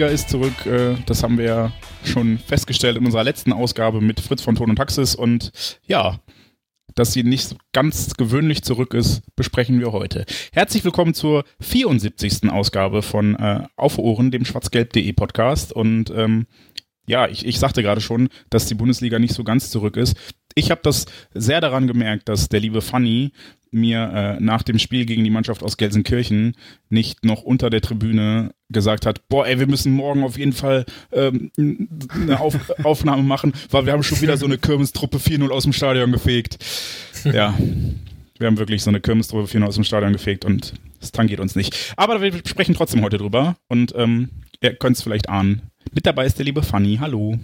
Bundesliga ist zurück. äh, Das haben wir ja schon festgestellt in unserer letzten Ausgabe mit Fritz von Ton und Taxis. Und ja, dass sie nicht ganz gewöhnlich zurück ist, besprechen wir heute. Herzlich willkommen zur 74. Ausgabe von äh, Auf Ohren, dem schwarzgelb.de Podcast. Und ähm, ja, ich, ich sagte gerade schon, dass die Bundesliga nicht so ganz zurück ist. Ich habe das sehr daran gemerkt, dass der liebe Fanny mir äh, nach dem Spiel gegen die Mannschaft aus Gelsenkirchen nicht noch unter der Tribüne gesagt hat, boah, ey, wir müssen morgen auf jeden Fall ähm, eine auf Aufnahme machen, weil wir haben schon wieder so eine Kirmestruppe 4-0 aus dem Stadion gefegt. Ja, wir haben wirklich so eine Kirmestruppe 4-0 aus dem Stadion gefegt und es tangiert uns nicht. Aber wir sprechen trotzdem heute drüber und ähm, ihr könnt es vielleicht ahnen. Mit dabei ist der liebe Fanny. Hallo.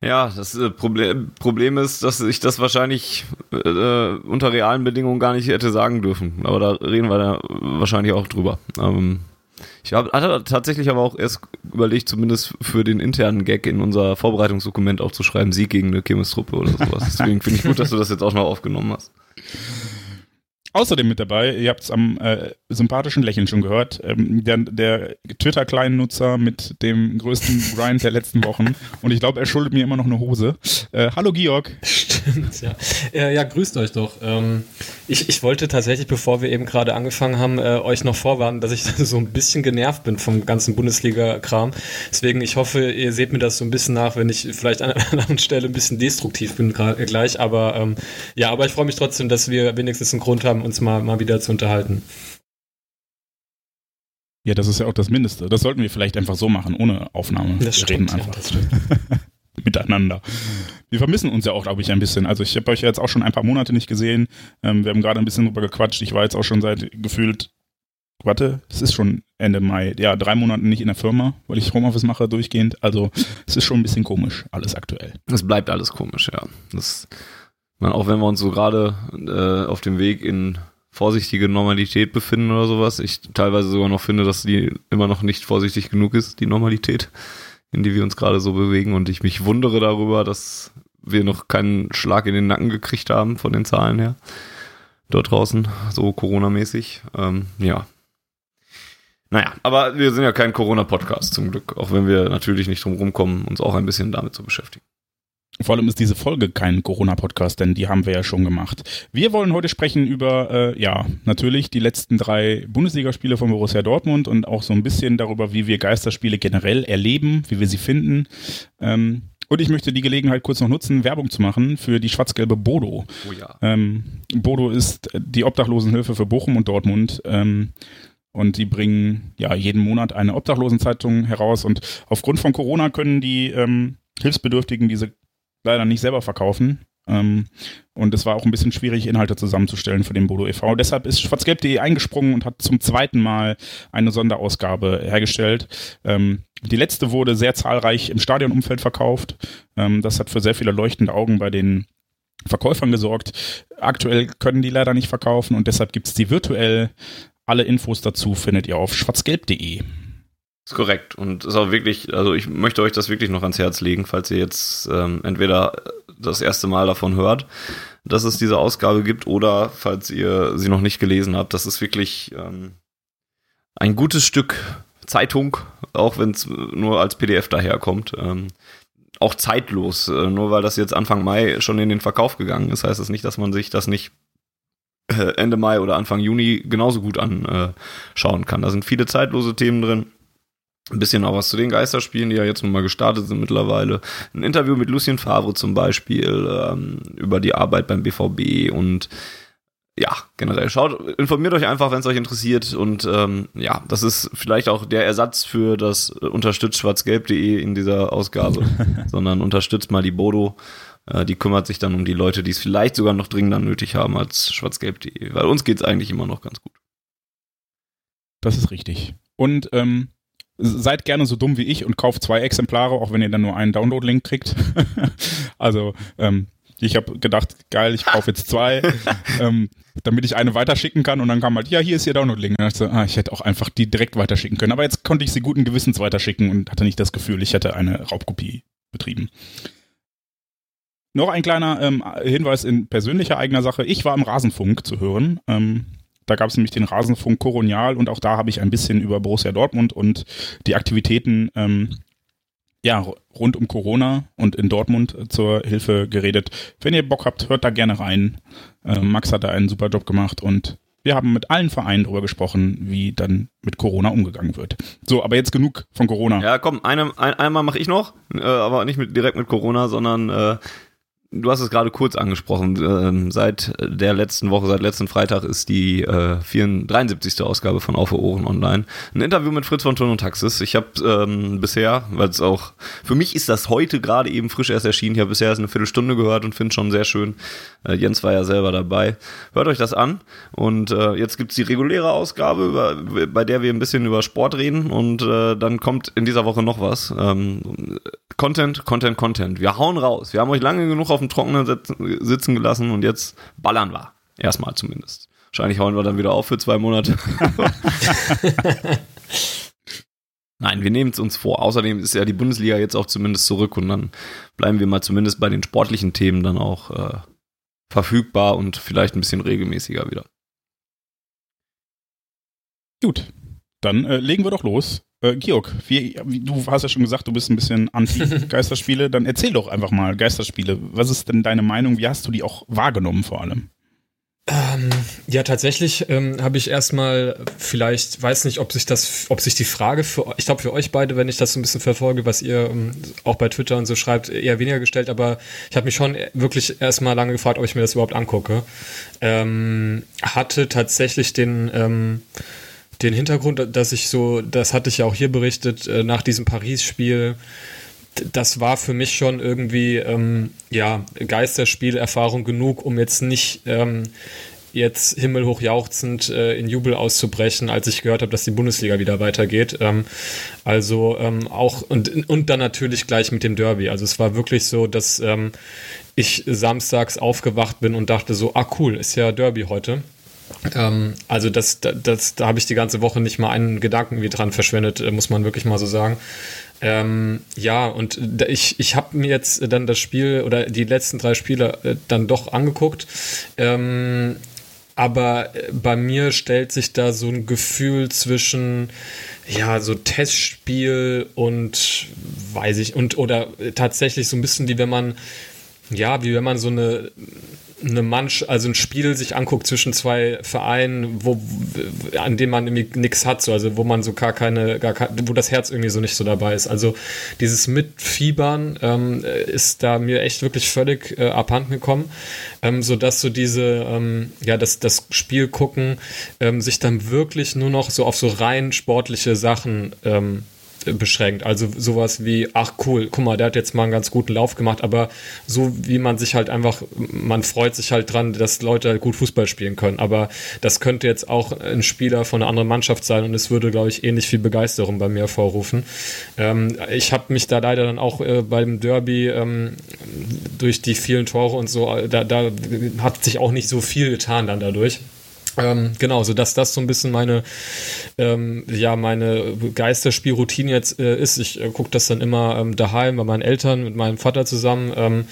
Ja, das äh, Problem, Problem ist, dass ich das wahrscheinlich äh, unter realen Bedingungen gar nicht hätte sagen dürfen. Aber da reden wir da wahrscheinlich auch drüber. Ähm, ich hab, hatte tatsächlich aber auch erst überlegt, zumindest für den internen Gag in unser Vorbereitungsdokument aufzuschreiben, Sieg gegen eine Chemisgruppe oder sowas. Deswegen finde ich gut, dass du das jetzt auch noch aufgenommen hast. Außerdem mit dabei, ihr habt es am äh, sympathischen Lächeln schon gehört, ähm, der, der Twitter-Kleinen-Nutzer mit dem größten Grind der letzten Wochen. Und ich glaube, er schuldet mir immer noch eine Hose. Äh, hallo Georg. Stimmt, ja. ja. Ja, grüßt euch doch. Ähm, ich, ich wollte tatsächlich, bevor wir eben gerade angefangen haben, äh, euch noch vorwarnen, dass ich so ein bisschen genervt bin vom ganzen Bundesliga-Kram. Deswegen, ich hoffe, ihr seht mir das so ein bisschen nach, wenn ich vielleicht an einer anderen Stelle ein bisschen destruktiv bin grad, gleich. Aber ähm, ja, aber ich freue mich trotzdem, dass wir wenigstens einen Grund haben, uns mal, mal wieder zu unterhalten. Ja, das ist ja auch das Mindeste. Das sollten wir vielleicht einfach so machen, ohne Aufnahme. Das wir stimmt, reden einfach ja, das stimmt. miteinander. Wir vermissen uns ja auch, glaube ich, ein bisschen. Also ich habe euch ja jetzt auch schon ein paar Monate nicht gesehen. Ähm, wir haben gerade ein bisschen drüber gequatscht. Ich war jetzt auch schon seit gefühlt, warte, es ist schon Ende Mai, ja, drei Monate nicht in der Firma, weil ich Homeoffice mache durchgehend. Also es ist schon ein bisschen komisch, alles aktuell. Es bleibt alles komisch, ja. Das, man, auch wenn wir uns so gerade äh, auf dem Weg in vorsichtige Normalität befinden oder sowas, ich teilweise sogar noch finde, dass die immer noch nicht vorsichtig genug ist, die Normalität, in die wir uns gerade so bewegen. Und ich mich wundere darüber, dass wir noch keinen Schlag in den Nacken gekriegt haben von den Zahlen her. Dort draußen, so Corona-mäßig. Ähm, ja. Naja, aber wir sind ja kein Corona-Podcast zum Glück, auch wenn wir natürlich nicht drum rumkommen, uns auch ein bisschen damit zu beschäftigen. Vor allem ist diese Folge kein Corona-Podcast, denn die haben wir ja schon gemacht. Wir wollen heute sprechen über, äh, ja, natürlich die letzten drei Bundesligaspiele von Borussia Dortmund und auch so ein bisschen darüber, wie wir Geisterspiele generell erleben, wie wir sie finden. Ähm, und ich möchte die Gelegenheit kurz noch nutzen, Werbung zu machen für die schwarz-gelbe Bodo. Oh ja. Ähm, Bodo ist die Obdachlosenhilfe für Bochum und Dortmund. Ähm, und die bringen ja jeden Monat eine Obdachlosenzeitung heraus. Und aufgrund von Corona können die ähm, Hilfsbedürftigen diese leider nicht selber verkaufen. Ähm, und es war auch ein bisschen schwierig, Inhalte zusammenzustellen für den Bodo e.V. Deshalb ist schwarzgelb.de eingesprungen und hat zum zweiten Mal eine Sonderausgabe hergestellt. Ähm, die letzte wurde sehr zahlreich im Stadionumfeld verkauft. Ähm, das hat für sehr viele leuchtende Augen bei den Verkäufern gesorgt. Aktuell können die leider nicht verkaufen und deshalb gibt es die virtuell. Alle Infos dazu findet ihr auf schwarzgelb.de. Ist korrekt und ist auch wirklich, also ich möchte euch das wirklich noch ans Herz legen, falls ihr jetzt ähm, entweder das erste Mal davon hört, dass es diese Ausgabe gibt oder falls ihr sie noch nicht gelesen habt. Das ist wirklich ähm, ein gutes Stück Zeitung, auch wenn es nur als PDF daherkommt. Ähm, auch zeitlos, äh, nur weil das jetzt Anfang Mai schon in den Verkauf gegangen ist, heißt das nicht, dass man sich das nicht äh, Ende Mai oder Anfang Juni genauso gut anschauen kann. Da sind viele zeitlose Themen drin. Ein bisschen auch was zu den Geisterspielen, die ja jetzt nochmal gestartet sind mittlerweile. Ein Interview mit Lucien Favre zum Beispiel ähm, über die Arbeit beim BVB und ja, generell schaut, informiert euch einfach, wenn es euch interessiert und ähm, ja, das ist vielleicht auch der Ersatz für das unterstützt schwarzgelb.de in dieser Ausgabe, sondern unterstützt mal die Bodo, äh, die kümmert sich dann um die Leute, die es vielleicht sogar noch dringender nötig haben als schwarzgelb.de, weil uns geht's eigentlich immer noch ganz gut. Das ist richtig. Und ähm, seid gerne so dumm wie ich und kauft zwei Exemplare, auch wenn ihr dann nur einen Download-Link kriegt. also ähm, ich habe gedacht, geil, ich kaufe jetzt zwei, ähm, damit ich eine weiterschicken kann. Und dann kam halt, ja, hier ist ihr Download-Link. Und ich, so, ah, ich hätte auch einfach die direkt weiterschicken können. Aber jetzt konnte ich sie guten Gewissens weiterschicken und hatte nicht das Gefühl, ich hätte eine Raubkopie betrieben. Noch ein kleiner ähm, Hinweis in persönlicher eigener Sache. Ich war im Rasenfunk zu hören. Ähm, da gab es nämlich den Rasenfunk Koronial und auch da habe ich ein bisschen über Borussia Dortmund und die Aktivitäten ähm, ja, rund um Corona und in Dortmund zur Hilfe geredet. Wenn ihr Bock habt, hört da gerne rein. Äh, Max hat da einen super Job gemacht und wir haben mit allen Vereinen darüber gesprochen, wie dann mit Corona umgegangen wird. So, aber jetzt genug von Corona. Ja, komm, eine, ein, einmal mache ich noch, äh, aber nicht mit, direkt mit Corona, sondern äh, Du hast es gerade kurz angesprochen. Ähm, seit der letzten Woche, seit letzten Freitag ist die äh, 73. Ausgabe von Auf Ohren online. Ein Interview mit Fritz von Ton und Taxis. Ich habe ähm, bisher, weil es auch, für mich ist das heute gerade eben frisch erst erschienen. Ich habe bisher erst eine Viertelstunde gehört und finde schon sehr schön. Äh, Jens war ja selber dabei. Hört euch das an. Und äh, jetzt gibt's die reguläre Ausgabe, über, bei der wir ein bisschen über Sport reden. Und äh, dann kommt in dieser Woche noch was. Ähm, Content, Content, Content. Wir hauen raus. Wir haben euch lange genug auf dem Trockenen sitzen gelassen und jetzt ballern wir. Erstmal zumindest. Wahrscheinlich hauen wir dann wieder auf für zwei Monate. Nein, wir nehmen es uns vor. Außerdem ist ja die Bundesliga jetzt auch zumindest zurück und dann bleiben wir mal zumindest bei den sportlichen Themen dann auch äh, verfügbar und vielleicht ein bisschen regelmäßiger wieder. Gut, dann äh, legen wir doch los. Äh, Georg, wie, du hast ja schon gesagt, du bist ein bisschen anti-Geisterspiele. Dann erzähl doch einfach mal Geisterspiele. Was ist denn deine Meinung? Wie hast du die auch wahrgenommen vor allem? Ähm, ja, tatsächlich ähm, habe ich erstmal vielleicht, weiß nicht, ob sich das, ob sich die Frage für, ich glaube für euch beide, wenn ich das so ein bisschen verfolge, was ihr ähm, auch bei Twitter und so schreibt, eher weniger gestellt, aber ich habe mich schon wirklich erstmal lange gefragt, ob ich mir das überhaupt angucke. Ähm, hatte tatsächlich den, ähm, den Hintergrund, dass ich so, das hatte ich ja auch hier berichtet, äh, nach diesem Paris-Spiel, das war für mich schon irgendwie, ähm, ja, Geisterspielerfahrung genug, um jetzt nicht ähm, jetzt himmelhoch jauchzend äh, in Jubel auszubrechen, als ich gehört habe, dass die Bundesliga wieder weitergeht. Ähm, also ähm, auch und, und dann natürlich gleich mit dem Derby. Also es war wirklich so, dass ähm, ich samstags aufgewacht bin und dachte so, ah cool, ist ja Derby heute. Ähm, also das, das, da habe ich die ganze Woche nicht mal einen Gedanken wie dran verschwendet, äh, muss man wirklich mal so sagen. Ähm, ja, und ich, ich habe mir jetzt dann das Spiel oder die letzten drei Spiele äh, dann doch angeguckt. Ähm, aber äh, bei mir stellt sich da so ein Gefühl zwischen ja so Testspiel und weiß ich und oder tatsächlich so ein bisschen wie wenn man ja wie wenn man so eine eine Manch, also ein Spiel sich anguckt zwischen zwei Vereinen, wo, an dem man irgendwie nichts hat, so, also wo man so gar keine, gar kein, wo das Herz irgendwie so nicht so dabei ist. Also dieses Mitfiebern ähm, ist da mir echt wirklich völlig äh, abhanden gekommen, ähm, sodass so diese, ähm, ja, das, das Spiel gucken ähm, sich dann wirklich nur noch so auf so rein sportliche Sachen ähm, beschränkt. Also sowas wie, ach cool, guck mal, der hat jetzt mal einen ganz guten Lauf gemacht, aber so wie man sich halt einfach, man freut sich halt dran, dass Leute halt gut Fußball spielen können. Aber das könnte jetzt auch ein Spieler von einer anderen Mannschaft sein und es würde, glaube ich, ähnlich viel Begeisterung bei mir hervorrufen. Ähm, ich habe mich da leider dann auch äh, beim Derby ähm, durch die vielen Tore und so, da, da hat sich auch nicht so viel getan dann dadurch. Ähm, genau, so dass das so ein bisschen meine, ähm, ja, meine Geisterspielroutine jetzt äh, ist. Ich äh, gucke das dann immer ähm, daheim bei meinen Eltern mit meinem Vater zusammen.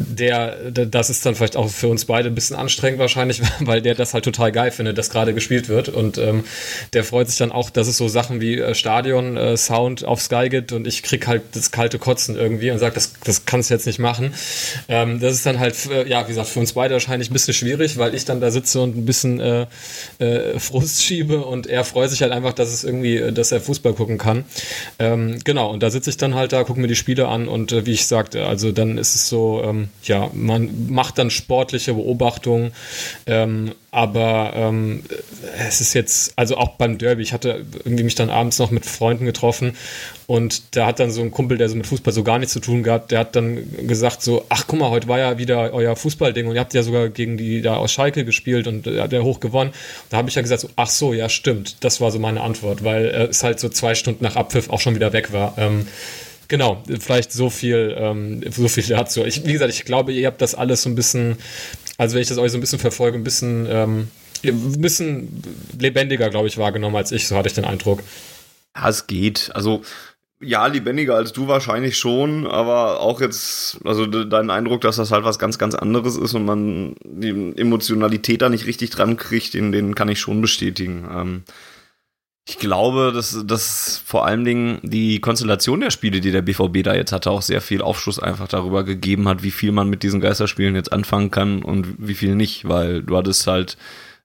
Ähm, der, das ist dann vielleicht auch für uns beide ein bisschen anstrengend wahrscheinlich, weil der das halt total geil findet, dass gerade gespielt wird. Und ähm, der freut sich dann auch, dass es so Sachen wie äh, Stadion, äh, Sound auf Sky gibt und ich krieg halt das kalte Kotzen irgendwie und sage, das, das kannst du jetzt nicht machen. Ähm, das ist dann halt, äh, ja, wie gesagt, für uns beide wahrscheinlich ein bisschen schwierig, weil ich dann da sitze und ein bisschen äh, Frust schiebe und er freut sich halt einfach, dass es irgendwie, dass er Fußball gucken kann. Ähm, genau, und da sitze ich dann halt da, gucke mir die Spiele an und wie ich sagte, also dann ist es so, ja, man macht dann sportliche Beobachtungen, ähm, aber ähm, es ist jetzt, also auch beim Derby, ich hatte irgendwie mich dann abends noch mit Freunden getroffen und da hat dann so ein Kumpel, der so mit Fußball so gar nichts zu tun gehabt, der hat dann gesagt so, ach guck mal, heute war ja wieder euer Fußballding und ihr habt ja sogar gegen die da aus Schalke gespielt und äh, hat der hoch gewonnen. Da habe ich ja gesagt so, ach so, ja stimmt, das war so meine Antwort, weil äh, es halt so zwei Stunden nach Abpfiff auch schon wieder weg war. Ähm, Genau, vielleicht so viel, ähm, so viel dazu. Ich, wie gesagt, ich glaube, ihr habt das alles so ein bisschen, also wenn ich das euch so ein bisschen verfolge, ein bisschen, ähm, ein bisschen lebendiger, glaube ich, wahrgenommen als ich, so hatte ich den Eindruck. Ja, es geht. Also, ja, lebendiger als du wahrscheinlich schon, aber auch jetzt, also dein Eindruck, dass das halt was ganz, ganz anderes ist und man die Emotionalität da nicht richtig dran kriegt, den, den kann ich schon bestätigen. Ähm, ich glaube, dass, dass vor allen Dingen die Konstellation der Spiele, die der BVB da jetzt hatte, auch sehr viel Aufschluss einfach darüber gegeben hat, wie viel man mit diesen Geisterspielen jetzt anfangen kann und wie viel nicht, weil du hattest halt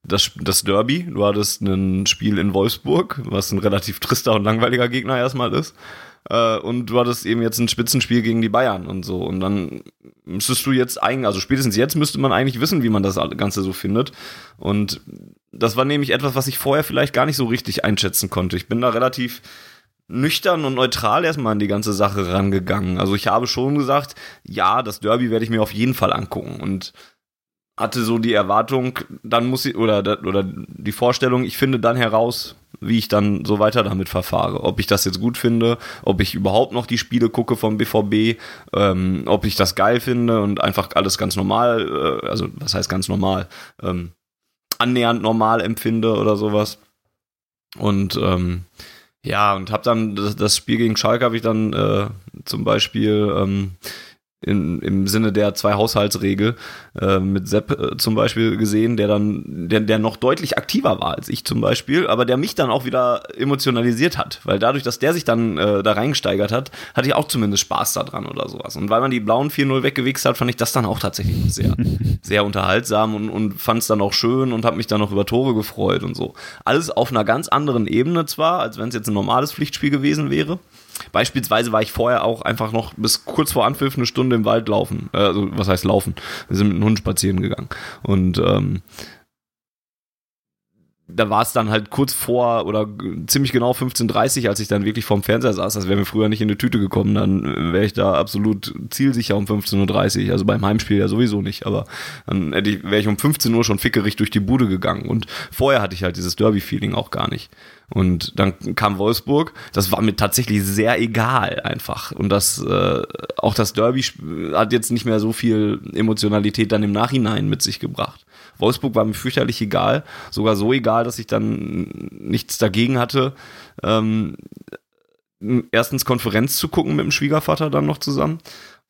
das, das Derby, du hattest ein Spiel in Wolfsburg, was ein relativ trister und langweiliger Gegner erstmal ist. Äh, und du hattest eben jetzt ein Spitzenspiel gegen die Bayern und so. Und dann müsstest du jetzt eigentlich, also spätestens jetzt müsste man eigentlich wissen, wie man das Ganze so findet. Und das war nämlich etwas, was ich vorher vielleicht gar nicht so richtig einschätzen konnte. Ich bin da relativ nüchtern und neutral erstmal an die ganze Sache rangegangen. Also ich habe schon gesagt, ja, das Derby werde ich mir auf jeden Fall angucken und hatte so die Erwartung, dann muss ich, oder, oder die Vorstellung, ich finde dann heraus, wie ich dann so weiter damit verfahre. Ob ich das jetzt gut finde, ob ich überhaupt noch die Spiele gucke vom BVB, ähm, ob ich das geil finde und einfach alles ganz normal, äh, also was heißt ganz normal, ähm, annähernd normal empfinde oder sowas. Und ähm, ja, und habe dann das, das, Spiel gegen Schalke habe ich dann äh, zum Beispiel ähm, in, im Sinne der Zwei-Haushaltsregel äh, mit Sepp äh, zum Beispiel gesehen, der dann, der, der noch deutlich aktiver war als ich zum Beispiel, aber der mich dann auch wieder emotionalisiert hat, weil dadurch, dass der sich dann äh, da reingesteigert hat, hatte ich auch zumindest Spaß daran oder sowas. Und weil man die blauen 4-0 weggewichst hat, fand ich das dann auch tatsächlich sehr, sehr unterhaltsam und, und fand es dann auch schön und habe mich dann noch über Tore gefreut und so. Alles auf einer ganz anderen Ebene zwar, als wenn es jetzt ein normales Pflichtspiel gewesen wäre. Beispielsweise war ich vorher auch einfach noch bis kurz vor Anpfiff eine Stunde im Wald laufen. Äh, also, was heißt laufen? Wir sind mit einem Hund spazieren gegangen. Und ähm, da war es dann halt kurz vor oder ziemlich genau 15.30 als ich dann wirklich vorm Fernseher saß. Das wäre mir früher nicht in die Tüte gekommen. Dann wäre ich da absolut zielsicher um 15.30 Uhr. Also beim Heimspiel ja sowieso nicht. Aber dann wäre ich um 15 Uhr schon fickerig durch die Bude gegangen. Und vorher hatte ich halt dieses Derby-Feeling auch gar nicht. Und dann kam Wolfsburg. Das war mir tatsächlich sehr egal einfach. Und das äh, auch das Derby hat jetzt nicht mehr so viel Emotionalität dann im Nachhinein mit sich gebracht. Wolfsburg war mir fürchterlich egal, sogar so egal, dass ich dann nichts dagegen hatte. Ähm, erstens Konferenz zu gucken mit dem Schwiegervater dann noch zusammen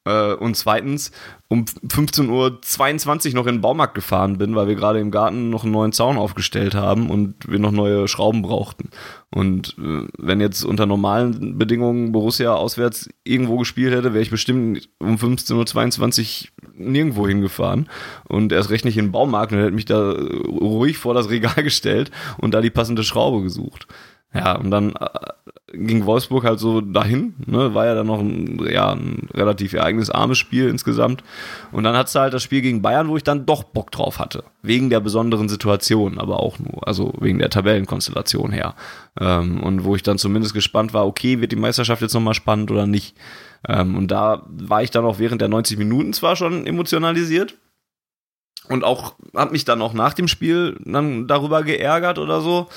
und zweitens um 15.22 Uhr noch in den Baumarkt gefahren bin, weil wir gerade im Garten noch einen neuen Zaun aufgestellt haben und wir noch neue Schrauben brauchten. Und äh, wenn jetzt unter normalen Bedingungen Borussia auswärts irgendwo gespielt hätte, wäre ich bestimmt um 15.22 Uhr nirgendwo hingefahren und erst recht nicht in den Baumarkt und hätte mich da ruhig vor das Regal gestellt und da die passende Schraube gesucht. Ja, und dann ging Wolfsburg halt so dahin, ne? war ja dann noch ein, ja, ein relativ ereignisarmes Spiel insgesamt. Und dann hat's halt das Spiel gegen Bayern, wo ich dann doch Bock drauf hatte. Wegen der besonderen Situation, aber auch nur, also wegen der Tabellenkonstellation her. Ähm, und wo ich dann zumindest gespannt war, okay, wird die Meisterschaft jetzt nochmal spannend oder nicht? Ähm, und da war ich dann auch während der 90 Minuten zwar schon emotionalisiert, und auch habe mich dann auch nach dem Spiel dann darüber geärgert oder so,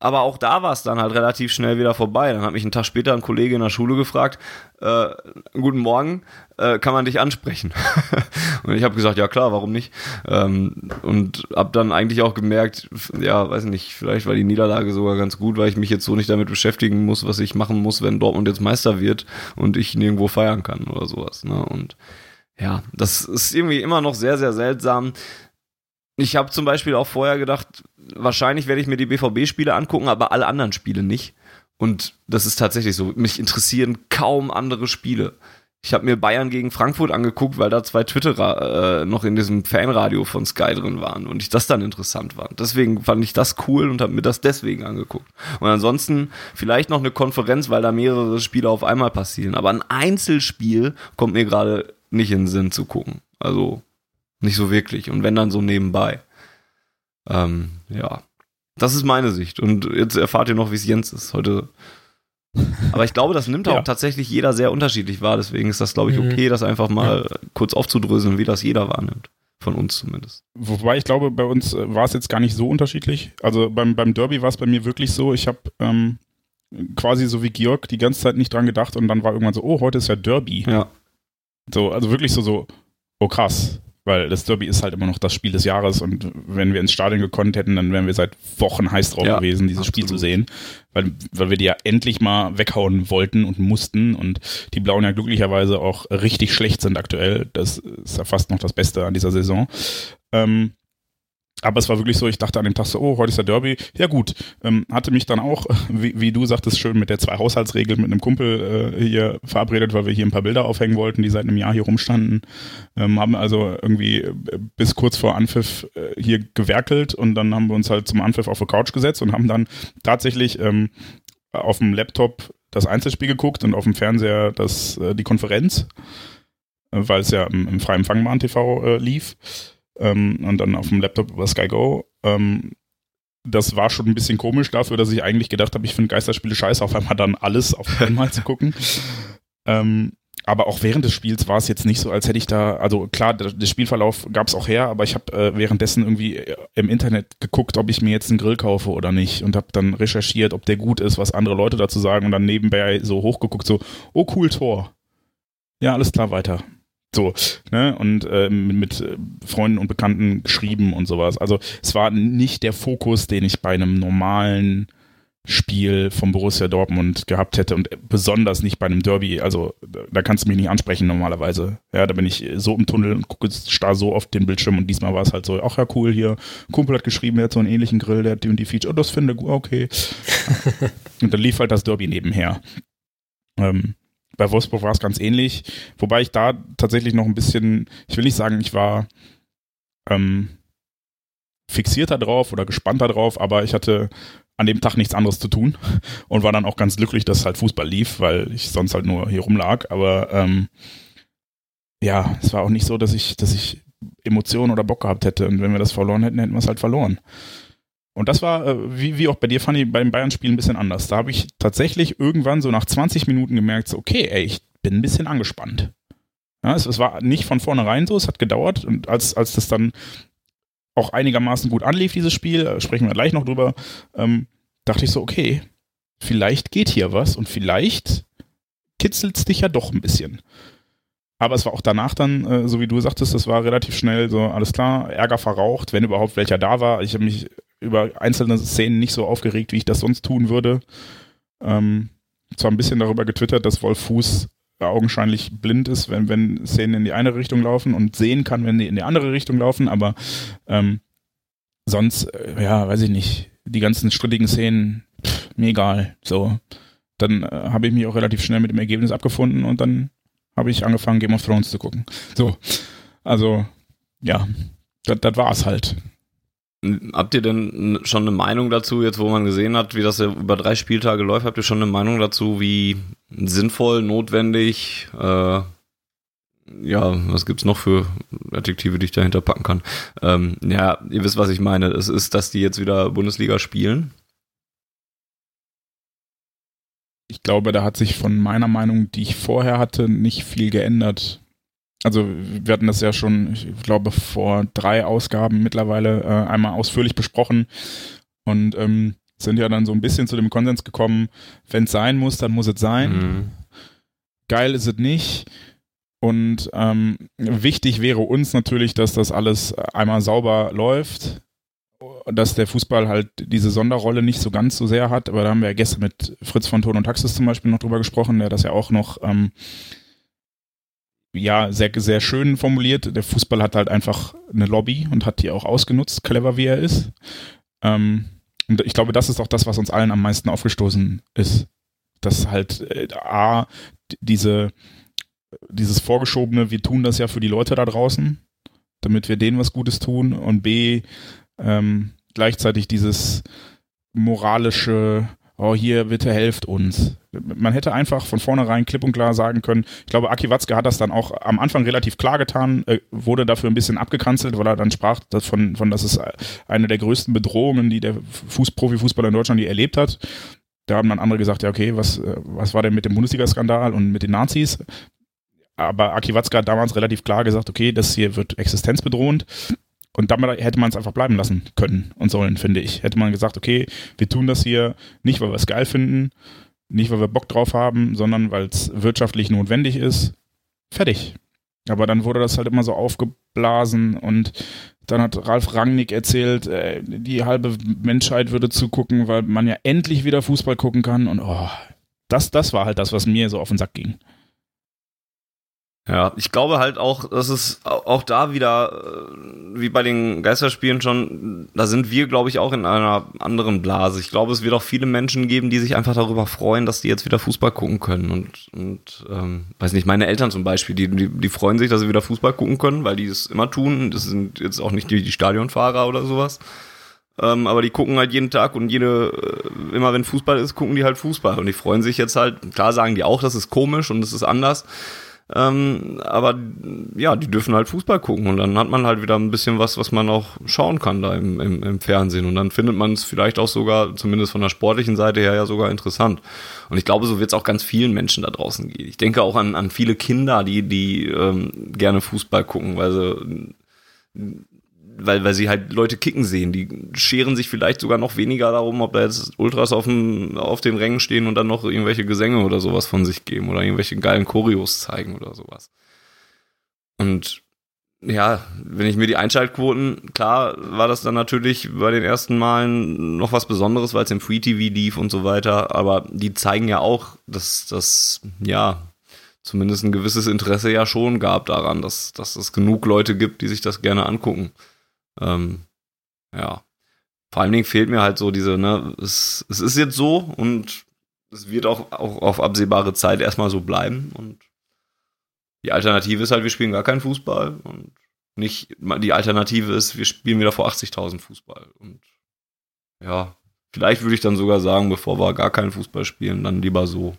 aber auch da war es dann halt relativ schnell wieder vorbei. Dann hat mich einen Tag später ein Kollege in der Schule gefragt, äh, guten Morgen, äh, kann man dich ansprechen? und ich habe gesagt, ja klar, warum nicht? Ähm, und habe dann eigentlich auch gemerkt, ja, weiß nicht, vielleicht war die Niederlage sogar ganz gut, weil ich mich jetzt so nicht damit beschäftigen muss, was ich machen muss, wenn Dortmund jetzt Meister wird und ich nirgendwo feiern kann oder sowas. Ne? Und ja, das ist irgendwie immer noch sehr, sehr seltsam. Ich habe zum Beispiel auch vorher gedacht, wahrscheinlich werde ich mir die BVB-Spiele angucken, aber alle anderen Spiele nicht. Und das ist tatsächlich so. Mich interessieren kaum andere Spiele. Ich habe mir Bayern gegen Frankfurt angeguckt, weil da zwei Twitterer äh, noch in diesem Fanradio von Sky drin waren und ich das dann interessant war. Deswegen fand ich das cool und habe mir das deswegen angeguckt. Und ansonsten vielleicht noch eine Konferenz, weil da mehrere Spiele auf einmal passieren. Aber ein Einzelspiel kommt mir gerade nicht in den Sinn zu gucken. Also nicht so wirklich. Und wenn dann so nebenbei. Ähm, ja. Das ist meine Sicht. Und jetzt erfahrt ihr noch, wie es Jens ist. Heute aber ich glaube, das nimmt ja. auch tatsächlich jeder sehr unterschiedlich wahr. Deswegen ist das, glaube ich, mhm. okay, das einfach mal ja. kurz aufzudröseln, wie das jeder wahrnimmt. Von uns zumindest. Wobei ich glaube, bei uns äh, war es jetzt gar nicht so unterschiedlich. Also beim, beim Derby war es bei mir wirklich so, ich habe ähm, quasi so wie Georg die ganze Zeit nicht dran gedacht und dann war irgendwann so, oh, heute ist ja Derby. Ja. So, also wirklich so, so, oh krass, weil das Derby ist halt immer noch das Spiel des Jahres und wenn wir ins Stadion gekonnt hätten, dann wären wir seit Wochen heiß drauf ja, gewesen, dieses absolut. Spiel zu sehen, weil, weil wir die ja endlich mal weghauen wollten und mussten und die Blauen ja glücklicherweise auch richtig schlecht sind aktuell. Das ist ja fast noch das Beste an dieser Saison. Ähm, aber es war wirklich so, ich dachte an dem Tag so, oh, heute ist der Derby. Ja gut, ähm, hatte mich dann auch, wie, wie du sagtest, schön mit der Zwei-Haushaltsregel mit einem Kumpel äh, hier verabredet, weil wir hier ein paar Bilder aufhängen wollten, die seit einem Jahr hier rumstanden. Ähm, haben also irgendwie äh, bis kurz vor Anpfiff äh, hier gewerkelt und dann haben wir uns halt zum Anpfiff auf die Couch gesetzt und haben dann tatsächlich ähm, auf dem Laptop das Einzelspiel geguckt und auf dem Fernseher das, äh, die Konferenz, äh, weil es ja im, im freien Fangbahn TV äh, lief ähm, und dann auf dem Laptop über Sky Go. Ähm, das war schon ein bisschen komisch dafür, dass ich eigentlich gedacht habe, ich finde Geisterspiele scheiße, auf einmal dann alles auf einmal zu gucken. Ähm, aber auch während des Spiels war es jetzt nicht so, als hätte ich da, also klar, der, der Spielverlauf gab es auch her, aber ich habe äh, währenddessen irgendwie äh, im Internet geguckt, ob ich mir jetzt einen Grill kaufe oder nicht und habe dann recherchiert, ob der gut ist, was andere Leute dazu sagen und dann nebenbei so hochgeguckt, so, oh cool, Tor. Ja, alles klar, weiter. So, ne? Und äh, mit, mit äh, Freunden und Bekannten geschrieben und sowas. Also es war nicht der Fokus, den ich bei einem normalen Spiel vom Borussia Dortmund gehabt hätte und besonders nicht bei einem Derby. Also da kannst du mich nicht ansprechen normalerweise. Ja, da bin ich so im Tunnel und gucke starr so oft den Bildschirm und diesmal war es halt so, ach ja, cool, hier, Kumpel hat geschrieben, er hat so einen ähnlichen Grill, der hat die und die Feature, oh, das finde ich okay. und dann lief halt das Derby nebenher. Ähm, bei Wolfsburg war es ganz ähnlich, wobei ich da tatsächlich noch ein bisschen, ich will nicht sagen, ich war ähm, fixierter drauf oder gespannter drauf, aber ich hatte an dem Tag nichts anderes zu tun und war dann auch ganz glücklich, dass halt Fußball lief, weil ich sonst halt nur hier rumlag. Aber ähm, ja, es war auch nicht so, dass ich, dass ich Emotionen oder Bock gehabt hätte. Und wenn wir das verloren hätten, hätten wir es halt verloren. Und das war, äh, wie, wie auch bei dir, Fanny, beim Bayern-Spiel ein bisschen anders. Da habe ich tatsächlich irgendwann so nach 20 Minuten gemerkt, so, okay, ey, ich bin ein bisschen angespannt. Ja, es, es, war nicht von vornherein so, es hat gedauert. Und als, als das dann auch einigermaßen gut anlief, dieses Spiel, äh, sprechen wir gleich noch drüber, ähm, dachte ich so, okay, vielleicht geht hier was und vielleicht kitzelt es dich ja doch ein bisschen. Aber es war auch danach dann, äh, so wie du sagtest, das war relativ schnell so, alles klar, Ärger verraucht, wenn überhaupt welcher da war. Ich habe mich über einzelne Szenen nicht so aufgeregt, wie ich das sonst tun würde. Ähm, zwar ein bisschen darüber getwittert, dass Wolf Fuß augenscheinlich blind ist, wenn, wenn Szenen in die eine Richtung laufen und sehen kann, wenn die in die andere Richtung laufen, aber ähm, sonst, äh, ja, weiß ich nicht, die ganzen strittigen Szenen, pff, mir egal. So, dann äh, habe ich mich auch relativ schnell mit dem Ergebnis abgefunden und dann habe ich angefangen, Game of Thrones zu gucken. So, also, ja, das war es halt. Habt ihr denn schon eine Meinung dazu, jetzt wo man gesehen hat, wie das ja über drei Spieltage läuft, habt ihr schon eine Meinung dazu, wie sinnvoll, notwendig, äh, ja, was gibt's noch für Adjektive, die ich dahinter packen kann? Ähm, ja, ihr wisst, was ich meine. Es ist, dass die jetzt wieder Bundesliga spielen. Ich glaube, da hat sich von meiner Meinung, die ich vorher hatte, nicht viel geändert also wir hatten das ja schon, ich glaube, vor drei Ausgaben mittlerweile äh, einmal ausführlich besprochen und ähm, sind ja dann so ein bisschen zu dem Konsens gekommen, wenn es sein muss, dann muss es sein. Mhm. Geil ist es nicht. Und ähm, wichtig wäre uns natürlich, dass das alles einmal sauber läuft, dass der Fußball halt diese Sonderrolle nicht so ganz so sehr hat. Aber da haben wir ja gestern mit Fritz von Ton und Taxis zum Beispiel noch drüber gesprochen, der das ja auch noch ähm, ja, sehr, sehr schön formuliert. Der Fußball hat halt einfach eine Lobby und hat die auch ausgenutzt, clever wie er ist. Ähm, und ich glaube, das ist auch das, was uns allen am meisten aufgestoßen ist. Dass halt äh, A, diese, dieses vorgeschobene, wir tun das ja für die Leute da draußen, damit wir denen was Gutes tun und B, ähm, gleichzeitig dieses moralische, oh, hier, bitte helft uns. Man hätte einfach von vornherein klipp und klar sagen können, ich glaube, Aki Watzke hat das dann auch am Anfang relativ klar getan, äh, wurde dafür ein bisschen abgekanzelt, weil er dann sprach davon, von, das ist eine der größten Bedrohungen, die der Fuß, Profifußballer in Deutschland je erlebt hat. Da haben dann andere gesagt, ja, okay, was, äh, was war denn mit dem Bundesliga-Skandal und mit den Nazis? Aber Aki Watzke hat damals relativ klar gesagt, okay, das hier wird existenzbedrohend. Und damit hätte man es einfach bleiben lassen können und sollen, finde ich. Hätte man gesagt, okay, wir tun das hier nicht, weil wir es geil finden, nicht, weil wir Bock drauf haben, sondern weil es wirtschaftlich notwendig ist. Fertig. Aber dann wurde das halt immer so aufgeblasen und dann hat Ralf Rangnick erzählt, äh, die halbe Menschheit würde zugucken, weil man ja endlich wieder Fußball gucken kann. Und oh, das, das war halt das, was mir so auf den Sack ging. Ja, ich glaube halt auch, dass es auch da wieder, äh, wie bei den Geisterspielen schon, da sind wir, glaube ich, auch in einer anderen Blase. Ich glaube, es wird auch viele Menschen geben, die sich einfach darüber freuen, dass die jetzt wieder Fußball gucken können. Und, und ähm, weiß nicht, meine Eltern zum Beispiel, die, die, die freuen sich, dass sie wieder Fußball gucken können, weil die es immer tun. Das sind jetzt auch nicht die, die Stadionfahrer oder sowas. Ähm, aber die gucken halt jeden Tag und jede, äh, immer wenn Fußball ist, gucken die halt Fußball. Und die freuen sich jetzt halt, klar sagen die auch, das ist komisch und das ist anders. Ähm, aber ja, die dürfen halt Fußball gucken und dann hat man halt wieder ein bisschen was, was man auch schauen kann da im, im, im Fernsehen. Und dann findet man es vielleicht auch sogar, zumindest von der sportlichen Seite her, ja sogar interessant. Und ich glaube, so wird es auch ganz vielen Menschen da draußen gehen. Ich denke auch an, an viele Kinder, die, die ähm, gerne Fußball gucken, weil sie weil, weil sie halt Leute kicken sehen. Die scheren sich vielleicht sogar noch weniger darum, ob da jetzt Ultras auf, dem, auf den Rängen stehen und dann noch irgendwelche Gesänge oder sowas von sich geben oder irgendwelche geilen Choreos zeigen oder sowas. Und ja, wenn ich mir die Einschaltquoten, klar war das dann natürlich bei den ersten Malen noch was Besonderes, weil es im Free TV lief und so weiter, aber die zeigen ja auch, dass das, ja, zumindest ein gewisses Interesse ja schon gab daran, dass, dass es genug Leute gibt, die sich das gerne angucken. Ähm, ja. Vor allen Dingen fehlt mir halt so diese, ne, es, es ist jetzt so und es wird auch, auch auf absehbare Zeit erstmal so bleiben und die Alternative ist halt, wir spielen gar keinen Fußball und nicht, die Alternative ist, wir spielen wieder vor 80.000 Fußball und ja, vielleicht würde ich dann sogar sagen, bevor wir gar keinen Fußball spielen, dann lieber so.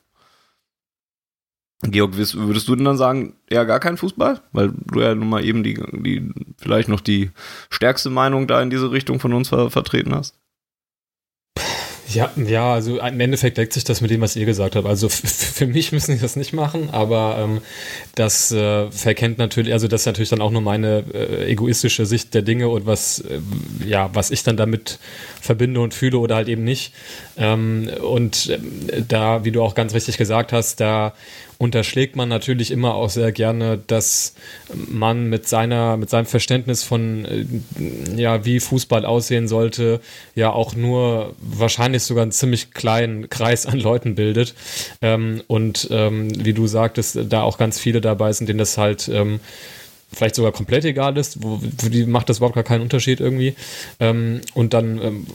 Georg, würdest du denn dann sagen, ja, gar kein Fußball? Weil du ja nun mal eben die, die vielleicht noch die stärkste Meinung da in diese Richtung von uns ver vertreten hast. Ja, ja, also im Endeffekt deckt sich das mit dem, was ihr gesagt habt. Also für mich müssen die das nicht machen, aber ähm, das äh, verkennt natürlich, also das ist natürlich dann auch nur meine äh, egoistische Sicht der Dinge und was, äh, ja, was ich dann damit verbinde und fühle oder halt eben nicht. Ähm, und äh, da, wie du auch ganz richtig gesagt hast, da unterschlägt man natürlich immer auch sehr gerne, dass man mit seiner, mit seinem Verständnis von, äh, ja, wie Fußball aussehen sollte, ja auch nur wahrscheinlich sogar einen ziemlich kleinen Kreis an Leuten bildet. Ähm, und ähm, wie du sagtest, da auch ganz viele dabei sind, denen das halt, ähm, vielleicht sogar komplett egal ist, wo, für die macht das überhaupt gar keinen Unterschied irgendwie. Ähm, und dann ähm,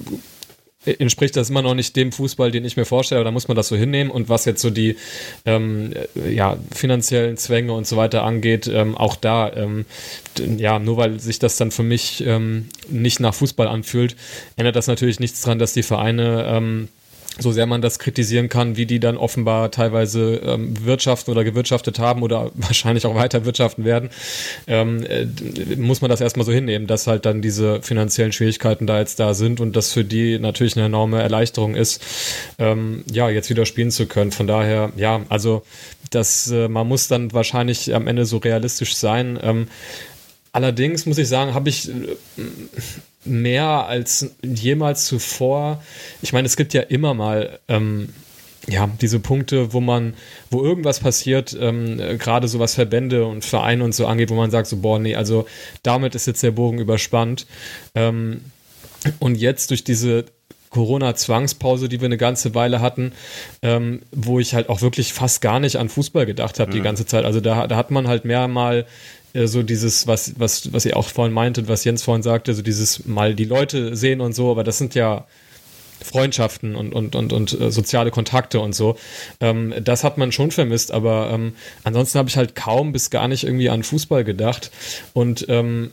entspricht das immer noch nicht dem Fußball, den ich mir vorstelle, aber da muss man das so hinnehmen. Und was jetzt so die ähm, ja, finanziellen Zwänge und so weiter angeht, ähm, auch da, ähm, ja, nur weil sich das dann für mich ähm, nicht nach Fußball anfühlt, ändert das natürlich nichts daran, dass die Vereine ähm, so sehr man das kritisieren kann, wie die dann offenbar teilweise ähm, wirtschaften oder gewirtschaftet haben oder wahrscheinlich auch weiter wirtschaften werden, ähm, äh, muss man das erstmal so hinnehmen, dass halt dann diese finanziellen Schwierigkeiten da jetzt da sind und das für die natürlich eine enorme Erleichterung ist, ähm, ja, jetzt wieder spielen zu können. Von daher, ja, also das, äh, man muss dann wahrscheinlich am Ende so realistisch sein. Ähm, allerdings muss ich sagen, habe ich äh, mehr als jemals zuvor. Ich meine, es gibt ja immer mal ähm, ja, diese Punkte, wo man, wo irgendwas passiert, ähm, gerade so was Verbände und Vereine und so angeht, wo man sagt, so, boah, nee, also damit ist jetzt der Bogen überspannt. Ähm, und jetzt durch diese Corona-Zwangspause, die wir eine ganze Weile hatten, ähm, wo ich halt auch wirklich fast gar nicht an Fußball gedacht habe mhm. die ganze Zeit. Also da, da hat man halt mehr mal so dieses, was, was, was ihr auch vorhin meintet, was Jens vorhin sagte, so dieses mal die Leute sehen und so, aber das sind ja Freundschaften und, und, und, und äh, soziale Kontakte und so. Ähm, das hat man schon vermisst, aber ähm, ansonsten habe ich halt kaum bis gar nicht irgendwie an Fußball gedacht. Und ähm,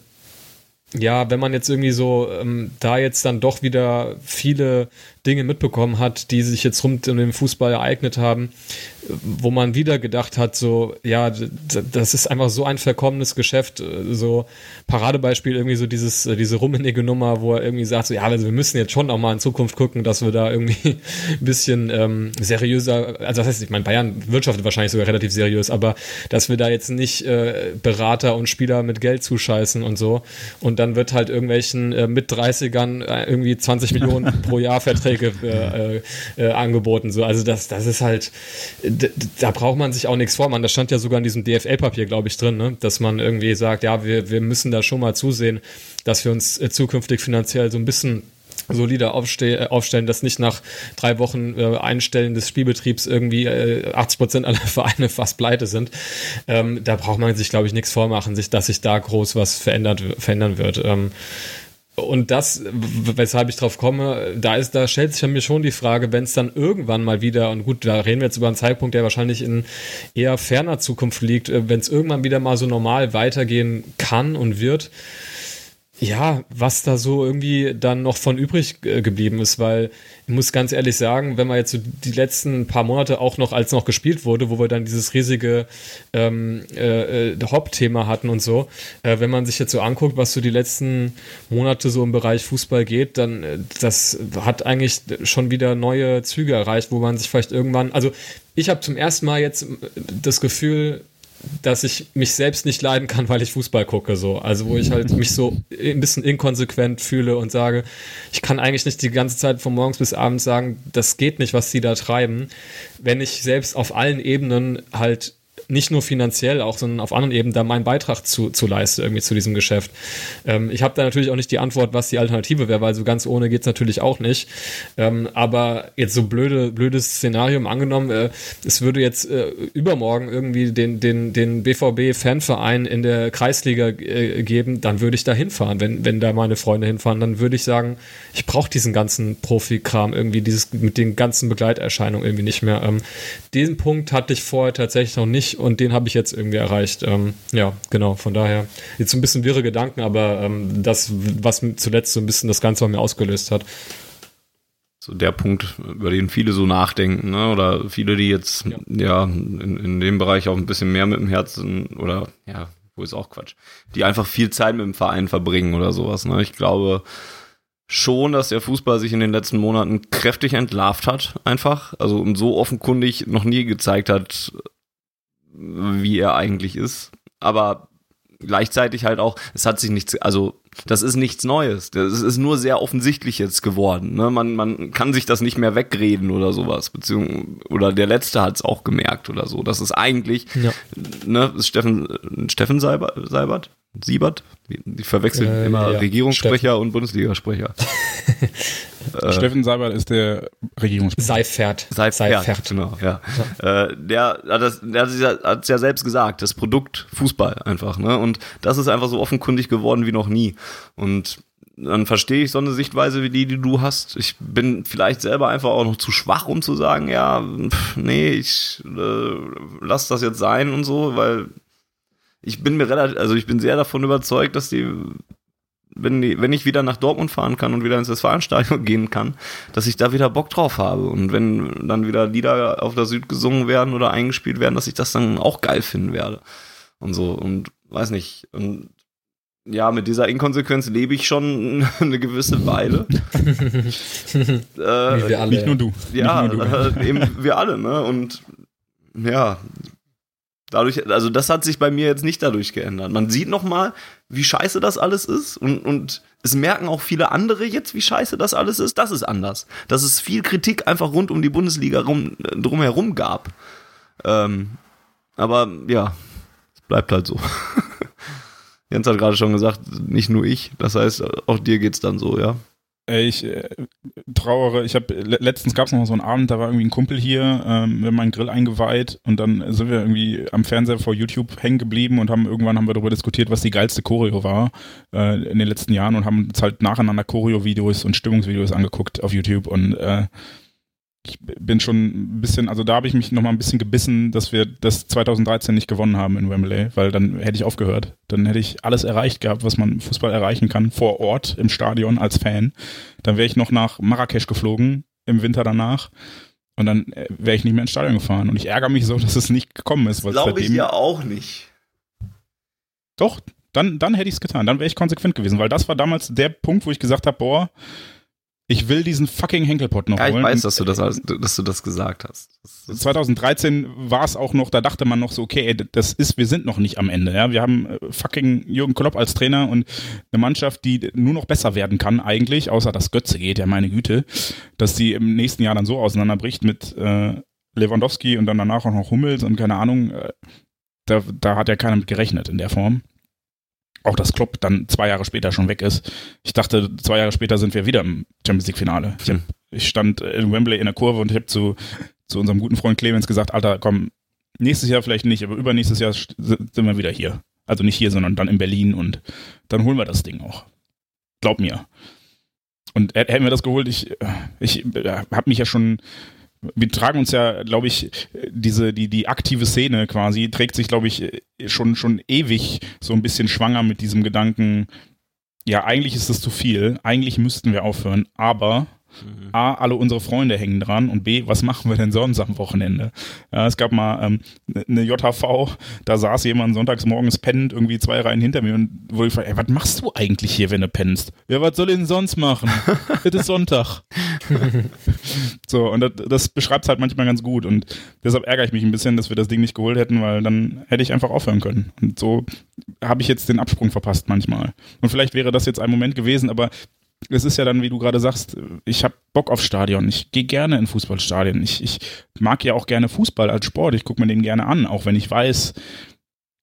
ja, wenn man jetzt irgendwie so ähm, da jetzt dann doch wieder viele Dinge mitbekommen hat, die sich jetzt rund um den Fußball ereignet haben, wo man wieder gedacht hat, so, ja, das ist einfach so ein verkommenes Geschäft, so Paradebeispiel irgendwie so dieses, äh, diese rummenige Nummer, wo er irgendwie sagt, so, ja, also wir müssen jetzt schon auch mal in Zukunft gucken, dass wir da irgendwie ein bisschen ähm, seriöser, also das heißt, ich meine, Bayern wirtschaftet wahrscheinlich sogar relativ seriös, aber dass wir da jetzt nicht äh, Berater und Spieler mit Geld zuscheißen und so. Und dann wird halt irgendwelchen äh, mit 30ern äh, irgendwie 20 Millionen pro Jahr Verträge äh, äh, angeboten, so, also das, das ist halt, da braucht man sich auch nichts vormachen. Das stand ja sogar in diesem DFL-Papier, glaube ich, drin, ne? dass man irgendwie sagt, ja, wir, wir müssen da schon mal zusehen, dass wir uns äh, zukünftig finanziell so ein bisschen solider aufste äh, aufstellen, dass nicht nach drei Wochen äh, Einstellen des Spielbetriebs irgendwie äh, 80 Prozent aller Vereine fast pleite sind. Ähm, da braucht man sich, glaube ich, nichts vormachen, sich, dass sich da groß was verändert, verändern wird. Ähm, und das, weshalb ich drauf komme, da ist, da stellt sich mir schon die Frage, wenn es dann irgendwann mal wieder, und gut, da reden wir jetzt über einen Zeitpunkt, der wahrscheinlich in eher ferner Zukunft liegt, äh, wenn es irgendwann wieder mal so normal weitergehen kann und wird, ja, was da so irgendwie dann noch von übrig äh, geblieben ist, weil ich muss ganz ehrlich sagen, wenn man jetzt so die letzten paar Monate auch noch, als noch gespielt wurde, wo wir dann dieses riesige ähm, äh, äh, Hauptthema hatten und so, äh, wenn man sich jetzt so anguckt, was so die letzten Monate so im Bereich Fußball geht, dann äh, das hat eigentlich schon wieder neue Züge erreicht, wo man sich vielleicht irgendwann, also ich habe zum ersten Mal jetzt das Gefühl, dass ich mich selbst nicht leiden kann, weil ich Fußball gucke, so. Also, wo ich halt mich so ein bisschen inkonsequent fühle und sage, ich kann eigentlich nicht die ganze Zeit von morgens bis abends sagen, das geht nicht, was sie da treiben, wenn ich selbst auf allen Ebenen halt nicht nur finanziell auch, sondern auf anderen Ebenen da meinen Beitrag zu, zu leisten, irgendwie zu diesem Geschäft. Ähm, ich habe da natürlich auch nicht die Antwort, was die Alternative wäre, weil so ganz ohne geht's natürlich auch nicht. Ähm, aber jetzt so blöde, blödes Szenarium angenommen, äh, es würde jetzt äh, übermorgen irgendwie den, den, den BVB-Fanverein in der Kreisliga äh, geben, dann würde ich da hinfahren. Wenn, wenn da meine Freunde hinfahren, dann würde ich sagen, ich brauche diesen ganzen Profikram irgendwie, dieses mit den ganzen Begleiterscheinungen irgendwie nicht mehr. Ähm, diesen Punkt hatte ich vorher tatsächlich noch nicht und den habe ich jetzt irgendwie erreicht. Ähm, ja, genau, von daher jetzt ein bisschen wirre Gedanken, aber ähm, das, was zuletzt so ein bisschen das Ganze bei mir ausgelöst hat. So der Punkt, über den viele so nachdenken, ne? oder viele, die jetzt ja, ja in, in dem Bereich auch ein bisschen mehr mit dem Herzen oder ja, wo ist auch Quatsch, die einfach viel Zeit mit dem Verein verbringen oder sowas. Ne? Ich glaube, schon, dass der Fußball sich in den letzten Monaten kräftig entlarvt hat, einfach. Also und so offenkundig noch nie gezeigt hat, wie er eigentlich ist. Aber gleichzeitig halt auch, es hat sich nichts, also das ist nichts Neues. Das ist nur sehr offensichtlich jetzt geworden. Ne? Man, man kann sich das nicht mehr wegreden oder sowas. Beziehungsweise, oder der Letzte hat es auch gemerkt oder so. Das ist eigentlich, ja. ne, ist Steffen, Steffen Seibert, Seibert? Siebert? Die verwechseln äh, immer ja, Regierungssprecher Steffen. und Bundesligasprecher. äh, Steffen Seibert ist der Regierungssprecher. Seifert. Seifert, Seifert. genau, ja. ja. Äh, der hat es der ja selbst gesagt, das Produkt Fußball einfach. Ne? Und das ist einfach so offenkundig geworden wie noch nie. Und dann verstehe ich so eine Sichtweise wie die, die du hast. Ich bin vielleicht selber einfach auch noch zu schwach, um zu sagen, ja, pff, nee, ich äh, lass das jetzt sein und so, weil ich bin mir relativ, also ich bin sehr davon überzeugt, dass die, wenn, die, wenn ich wieder nach Dortmund fahren kann und wieder ins Westfalenstadion gehen kann, dass ich da wieder Bock drauf habe. Und wenn dann wieder Lieder auf der Süd gesungen werden oder eingespielt werden, dass ich das dann auch geil finden werde. Und so, und weiß nicht. Und ja, mit dieser Inkonsequenz lebe ich schon eine gewisse Weile. äh, wir alle. Nicht nur du. Ja, nur du. Äh, eben wir alle, ne? Und ja, Dadurch, also das hat sich bei mir jetzt nicht dadurch geändert. Man sieht noch mal, wie scheiße das alles ist und, und es merken auch viele andere jetzt, wie scheiße das alles ist. Das ist anders. Dass es viel Kritik einfach rund um die Bundesliga rum, drumherum gab. Ähm, aber ja, es bleibt halt so. Jens hat gerade schon gesagt, nicht nur ich. Das heißt, auch dir geht's dann so, ja. Ich äh, trauere, ich habe letztens gab es noch so einen Abend, da war irgendwie ein Kumpel hier, ähm, wir haben einen Grill eingeweiht und dann sind wir irgendwie am Fernseher vor YouTube hängen geblieben und haben irgendwann haben wir darüber diskutiert, was die geilste Choreo war äh, in den letzten Jahren und haben uns halt nacheinander Choreo-Videos und Stimmungsvideos angeguckt auf YouTube und äh, ich bin schon ein bisschen, also da habe ich mich noch mal ein bisschen gebissen, dass wir das 2013 nicht gewonnen haben in Wembley, weil dann hätte ich aufgehört. Dann hätte ich alles erreicht gehabt, was man im Fußball erreichen kann, vor Ort im Stadion als Fan. Dann wäre ich noch nach Marrakesch geflogen im Winter danach. Und dann äh, wäre ich nicht mehr ins Stadion gefahren. Und ich ärgere mich so, dass es nicht gekommen ist. Glaube ich ja auch nicht. Doch, dann, dann hätte ich es getan. Dann wäre ich konsequent gewesen, weil das war damals der Punkt, wo ich gesagt habe, boah, ich will diesen fucking Henkelpot noch ja, ich holen. weiß, dass du das, dass du das gesagt hast. Das 2013 war es auch noch, da dachte man noch so, okay, ey, das ist, wir sind noch nicht am Ende. Ja? Wir haben äh, fucking Jürgen Klopp als Trainer und eine Mannschaft, die nur noch besser werden kann eigentlich, außer dass Götze geht, ja meine Güte, dass die im nächsten Jahr dann so auseinanderbricht mit äh, Lewandowski und dann danach auch noch Hummels und keine Ahnung, äh, da, da hat ja keiner mit gerechnet in der Form auch dass Klopp dann zwei Jahre später schon weg ist. Ich dachte, zwei Jahre später sind wir wieder im Champions League Finale. Ich, hab, ich stand in Wembley in der Kurve und ich habe zu, zu unserem guten Freund Clemens gesagt, Alter, komm, nächstes Jahr vielleicht nicht, aber übernächstes Jahr sind wir wieder hier. Also nicht hier, sondern dann in Berlin und dann holen wir das Ding auch. Glaub mir. Und hätten wir das geholt, ich, ich habe mich ja schon wir tragen uns ja, glaube ich, diese, die, die aktive Szene quasi, trägt sich, glaube ich, schon, schon ewig so ein bisschen schwanger mit diesem Gedanken, ja, eigentlich ist das zu viel, eigentlich müssten wir aufhören, aber Mhm. A, alle unsere Freunde hängen dran und B, was machen wir denn sonst am Wochenende? Ja, es gab mal ähm, eine JHV, da saß jemand sonntags morgens pennend irgendwie zwei Reihen hinter mir und wo ich frage, ey, was machst du eigentlich hier, wenn du pennst? Ja, was soll ich denn sonst machen? es ist Sonntag. so, und das, das beschreibt es halt manchmal ganz gut und deshalb ärgere ich mich ein bisschen, dass wir das Ding nicht geholt hätten, weil dann hätte ich einfach aufhören können. Und so habe ich jetzt den Absprung verpasst manchmal. Und vielleicht wäre das jetzt ein Moment gewesen, aber es ist ja dann, wie du gerade sagst, ich habe Bock auf Stadion. Ich gehe gerne in Fußballstadien. Ich, ich mag ja auch gerne Fußball als Sport. Ich gucke mir den gerne an, auch wenn ich weiß,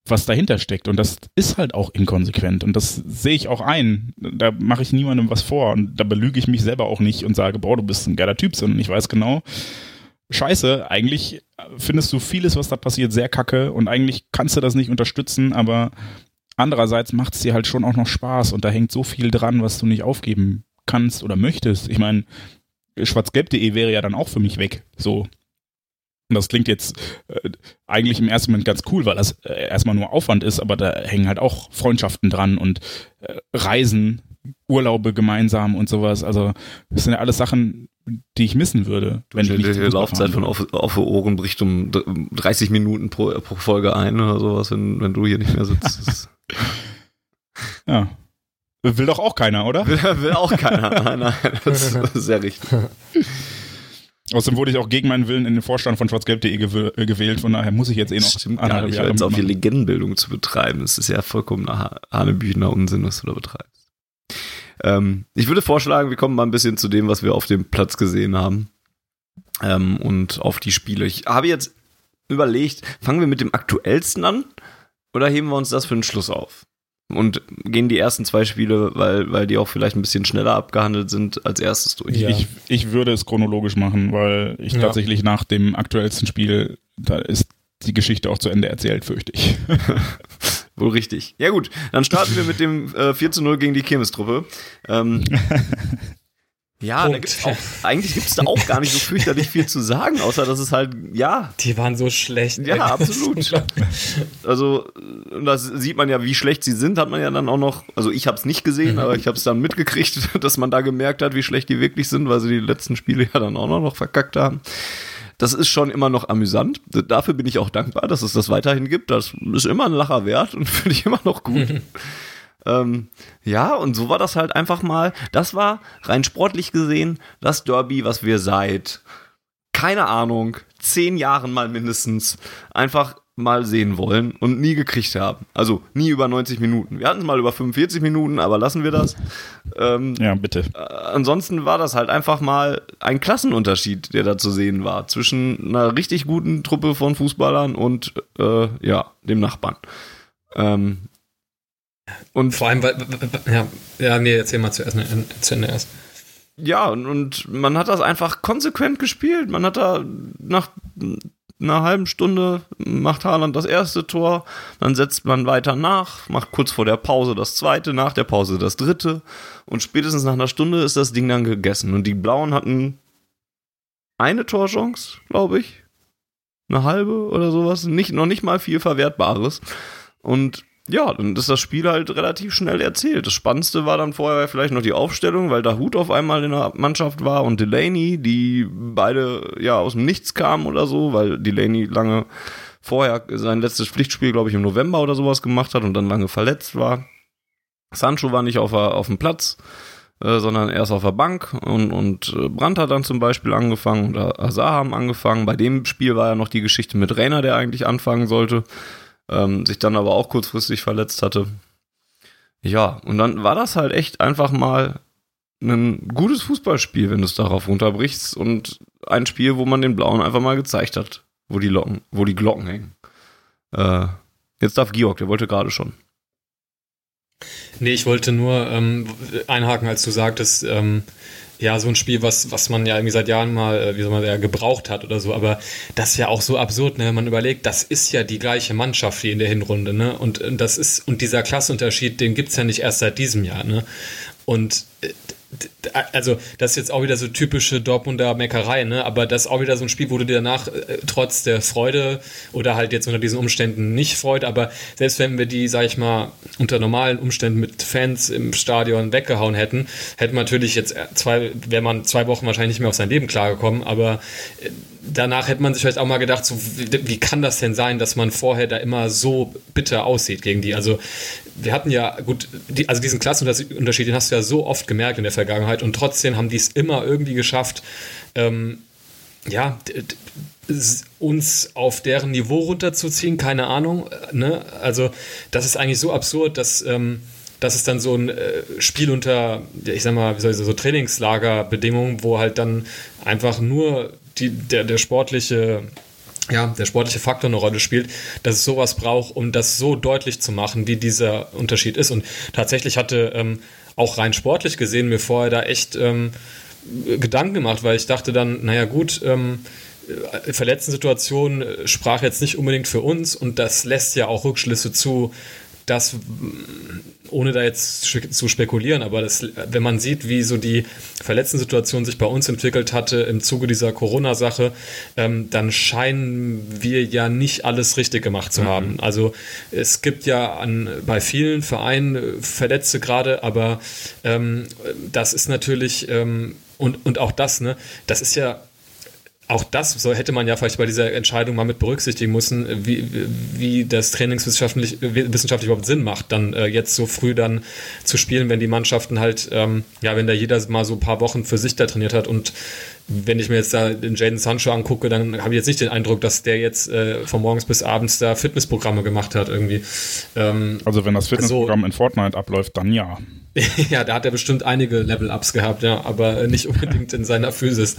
was dahinter steckt. Und das ist halt auch inkonsequent. Und das sehe ich auch ein. Da mache ich niemandem was vor. Und da belüge ich mich selber auch nicht und sage, boah, du bist ein geiler Typ, sondern ich weiß genau, scheiße, eigentlich findest du vieles, was da passiert, sehr kacke. Und eigentlich kannst du das nicht unterstützen, aber Andererseits macht es dir halt schon auch noch Spaß und da hängt so viel dran, was du nicht aufgeben kannst oder möchtest. Ich meine, schwarzgelb.de wäre ja dann auch für mich weg. So. Und das klingt jetzt äh, eigentlich im ersten Moment ganz cool, weil das äh, erstmal nur Aufwand ist, aber da hängen halt auch Freundschaften dran und äh, Reisen, Urlaube gemeinsam und sowas. Also, das sind ja alles Sachen, die ich missen würde, wenn ich nicht die Laufzeit von auf, auf Ohren bricht um 30 Minuten pro, pro Folge ein oder sowas, wenn, wenn du hier nicht mehr sitzt. ja. Will doch auch keiner, oder? Will, will auch keiner. Nein, nein, das ist sehr richtig. Außerdem wurde ich auch gegen meinen Willen in den Vorstand von schwarzgelb.de äh, gewählt, von daher muss ich jetzt eh noch. Stimmt gar nicht, jetzt auf hier Legendenbildung zu betreiben. Das ist ja vollkommener Hanebüchener Unsinn, was du da betreibst. Ähm, ich würde vorschlagen, wir kommen mal ein bisschen zu dem, was wir auf dem Platz gesehen haben. Ähm, und auf die Spiele. Ich habe jetzt überlegt, fangen wir mit dem aktuellsten an oder heben wir uns das für den Schluss auf? Und gehen die ersten zwei Spiele, weil, weil die auch vielleicht ein bisschen schneller abgehandelt sind, als erstes durch. Ja. Ich, ich würde es chronologisch machen, weil ich ja. tatsächlich nach dem aktuellsten Spiel, da ist die Geschichte auch zu Ende erzählt, fürchte ich. Wohl richtig. Ja gut, dann starten wir mit dem äh, 4 zu 0 gegen die Kirmestruppe. Ähm, Ja, gibt's auch, eigentlich gibt es da auch gar nicht so fürchterlich viel zu sagen, außer dass es halt, ja. Die waren so schlecht. Ja, absolut. Also, das sieht man ja, wie schlecht sie sind, hat man ja dann auch noch, also ich habe es nicht gesehen, mhm. aber ich habe es dann mitgekriegt, dass man da gemerkt hat, wie schlecht die wirklich sind, weil sie die letzten Spiele ja dann auch noch verkackt haben. Das ist schon immer noch amüsant. Dafür bin ich auch dankbar, dass es das weiterhin gibt. Das ist immer ein Lacher wert und finde ich immer noch gut. Ähm, ja, und so war das halt einfach mal. Das war rein sportlich gesehen das Derby, was wir seit, keine Ahnung, zehn Jahren mal mindestens einfach mal sehen wollen und nie gekriegt haben. Also nie über 90 Minuten. Wir hatten es mal über 45 Minuten, aber lassen wir das. Ähm, ja, bitte. Äh, ansonsten war das halt einfach mal ein Klassenunterschied, der da zu sehen war zwischen einer richtig guten Truppe von Fußballern und äh, ja, dem Nachbarn. Ähm, und vor allem, weil, ja, ja, nee, erzähl mal zuerst, zu Ende erst. Ja, und, und man hat das einfach konsequent gespielt. Man hat da nach einer halben Stunde macht Haaland das erste Tor, dann setzt man weiter nach, macht kurz vor der Pause das zweite, nach der Pause das dritte und spätestens nach einer Stunde ist das Ding dann gegessen. Und die Blauen hatten eine Torchance, glaube ich. Eine halbe oder sowas. Nicht, noch nicht mal viel Verwertbares. Und ja, dann ist das Spiel halt relativ schnell erzählt. Das Spannendste war dann vorher vielleicht noch die Aufstellung, weil da Hut auf einmal in der Mannschaft war und Delaney, die beide ja aus dem Nichts kamen oder so, weil Delaney lange vorher sein letztes Pflichtspiel, glaube ich, im November oder sowas gemacht hat und dann lange verletzt war. Sancho war nicht auf, auf dem Platz, äh, sondern erst auf der Bank und, und äh, Brandt hat dann zum Beispiel angefangen oder Azar haben angefangen. Bei dem Spiel war ja noch die Geschichte mit Rainer, der eigentlich anfangen sollte ähm, sich dann aber auch kurzfristig verletzt hatte. Ja, und dann war das halt echt einfach mal ein gutes Fußballspiel, wenn du es darauf runterbrichst und ein Spiel, wo man den Blauen einfach mal gezeigt hat, wo die Locken, wo die Glocken hängen. Äh, jetzt darf Georg, der wollte gerade schon. Nee, ich wollte nur ähm, einhaken, als du sagtest, ähm, ja, so ein Spiel, was, was man ja irgendwie seit Jahren mal, äh, wie soll man sagen, gebraucht hat oder so. Aber das ist ja auch so absurd, ne? wenn man überlegt, das ist ja die gleiche Mannschaft wie in der Hinrunde, ne? Und, und das ist, und dieser Klassenunterschied, den gibt's ja nicht erst seit diesem Jahr, ne? Und äh, also das ist jetzt auch wieder so typische Dortmunder Meckerei, ne? aber das ist auch wieder so ein Spiel, wo du dir danach äh, trotz der Freude oder halt jetzt unter diesen Umständen nicht freut, aber selbst wenn wir die, sag ich mal, unter normalen Umständen mit Fans im Stadion weggehauen hätten, hätte man natürlich jetzt zwei, wäre man zwei Wochen wahrscheinlich nicht mehr auf sein Leben klargekommen, aber äh, danach hätte man sich vielleicht auch mal gedacht, so, wie, wie, kann das denn sein, dass man vorher da immer so bitter aussieht gegen die? Also wir hatten ja, gut, die, also diesen Klassenunterschied, den hast du ja so oft gemerkt in der Vergangenheit und trotzdem haben die es immer irgendwie geschafft, ähm, ja, uns auf deren Niveau runterzuziehen, keine Ahnung. Ne? Also das ist eigentlich so absurd, dass, ähm, dass es dann so ein äh, Spiel unter, ich sag mal, wie soll ich sagen, so Trainingslagerbedingungen, wo halt dann einfach nur die, der, der sportliche ja, der sportliche Faktor eine Rolle spielt, dass es sowas braucht, um das so deutlich zu machen, wie dieser Unterschied ist. Und tatsächlich hatte ähm, auch rein sportlich gesehen mir vorher da echt ähm, Gedanken gemacht, weil ich dachte dann, naja gut, ähm, verletzten Situation sprach jetzt nicht unbedingt für uns und das lässt ja auch Rückschlüsse zu, dass ohne da jetzt zu spekulieren, aber das, wenn man sieht, wie so die Verletzten-Situation sich bei uns entwickelt hatte im Zuge dieser Corona-Sache, ähm, dann scheinen wir ja nicht alles richtig gemacht zu mhm. haben. Also es gibt ja an, bei vielen Vereinen äh, Verletzte gerade, aber ähm, das ist natürlich ähm, und, und auch das, ne, das ist ja auch das so hätte man ja vielleicht bei dieser Entscheidung mal mit berücksichtigen müssen, wie, wie das trainingswissenschaftlich wissenschaftlich überhaupt Sinn macht, dann äh, jetzt so früh dann zu spielen, wenn die Mannschaften halt, ähm, ja, wenn da jeder mal so ein paar Wochen für sich da trainiert hat und wenn ich mir jetzt da den Jaden Sancho angucke, dann habe ich jetzt nicht den Eindruck, dass der jetzt äh, von morgens bis abends da Fitnessprogramme gemacht hat irgendwie. Ähm, also wenn das Fitnessprogramm so, in Fortnite abläuft, dann ja. ja, da hat er bestimmt einige Level-Ups gehabt, ja, aber nicht unbedingt in seiner Physis.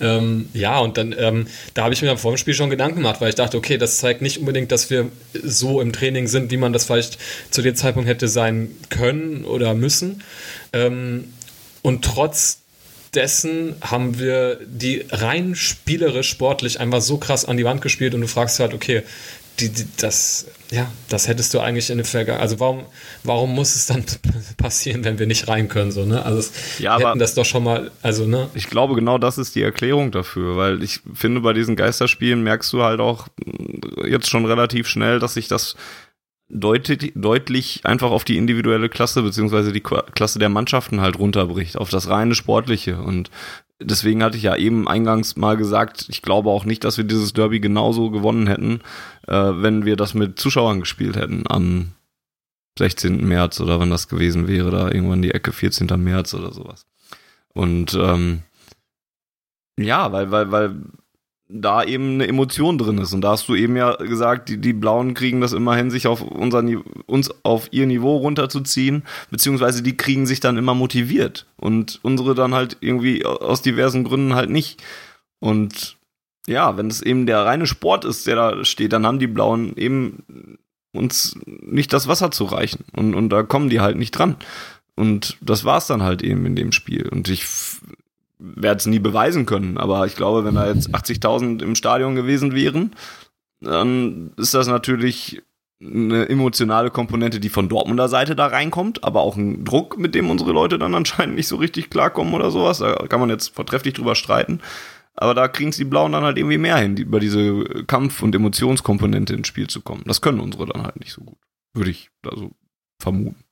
Ähm, ja, und dann, ähm, da habe ich mir vor dem Spiel schon Gedanken gemacht, weil ich dachte, okay, das zeigt nicht unbedingt, dass wir so im Training sind, wie man das vielleicht zu dem Zeitpunkt hätte sein können oder müssen. Ähm, und trotz dessen haben wir die rein spielerisch, sportlich einfach so krass an die Wand gespielt und du fragst halt, okay, die, die, das, ja, das hättest du eigentlich in der Vergangenheit. Also warum, warum muss es dann passieren, wenn wir nicht rein können? So, ne? Also es, ja, wir hätten das doch schon mal, also, ne? Ich glaube, genau das ist die Erklärung dafür, weil ich finde, bei diesen Geisterspielen merkst du halt auch jetzt schon relativ schnell, dass sich das deutlich, deutlich einfach auf die individuelle Klasse beziehungsweise die Klasse der Mannschaften halt runterbricht, auf das reine Sportliche. Und deswegen hatte ich ja eben eingangs mal gesagt, ich glaube auch nicht, dass wir dieses Derby genauso gewonnen hätten, äh, wenn wir das mit Zuschauern gespielt hätten am 16. März oder wenn das gewesen wäre, da irgendwann die Ecke 14. März oder sowas. Und ähm, ja, weil, weil, weil da eben eine Emotion drin ist. Und da hast du eben ja gesagt, die, die Blauen kriegen das immerhin, sich auf unser, uns auf ihr Niveau runterzuziehen, beziehungsweise die kriegen sich dann immer motiviert und unsere dann halt irgendwie aus diversen Gründen halt nicht. Und ja, wenn es eben der reine Sport ist, der da steht, dann haben die Blauen eben uns nicht das Wasser zu reichen. Und, und da kommen die halt nicht dran. Und das war's dann halt eben in dem Spiel. Und ich werde es nie beweisen können, aber ich glaube, wenn da jetzt 80.000 im Stadion gewesen wären, dann ist das natürlich eine emotionale Komponente, die von Dortmunder Seite da reinkommt, aber auch ein Druck, mit dem unsere Leute dann anscheinend nicht so richtig klarkommen oder sowas. Da kann man jetzt vortrefflich drüber streiten. Aber da kriegen es die Blauen dann halt irgendwie mehr hin, über diese Kampf- und Emotionskomponente ins Spiel zu kommen. Das können unsere dann halt nicht so gut. Würde ich da so vermuten.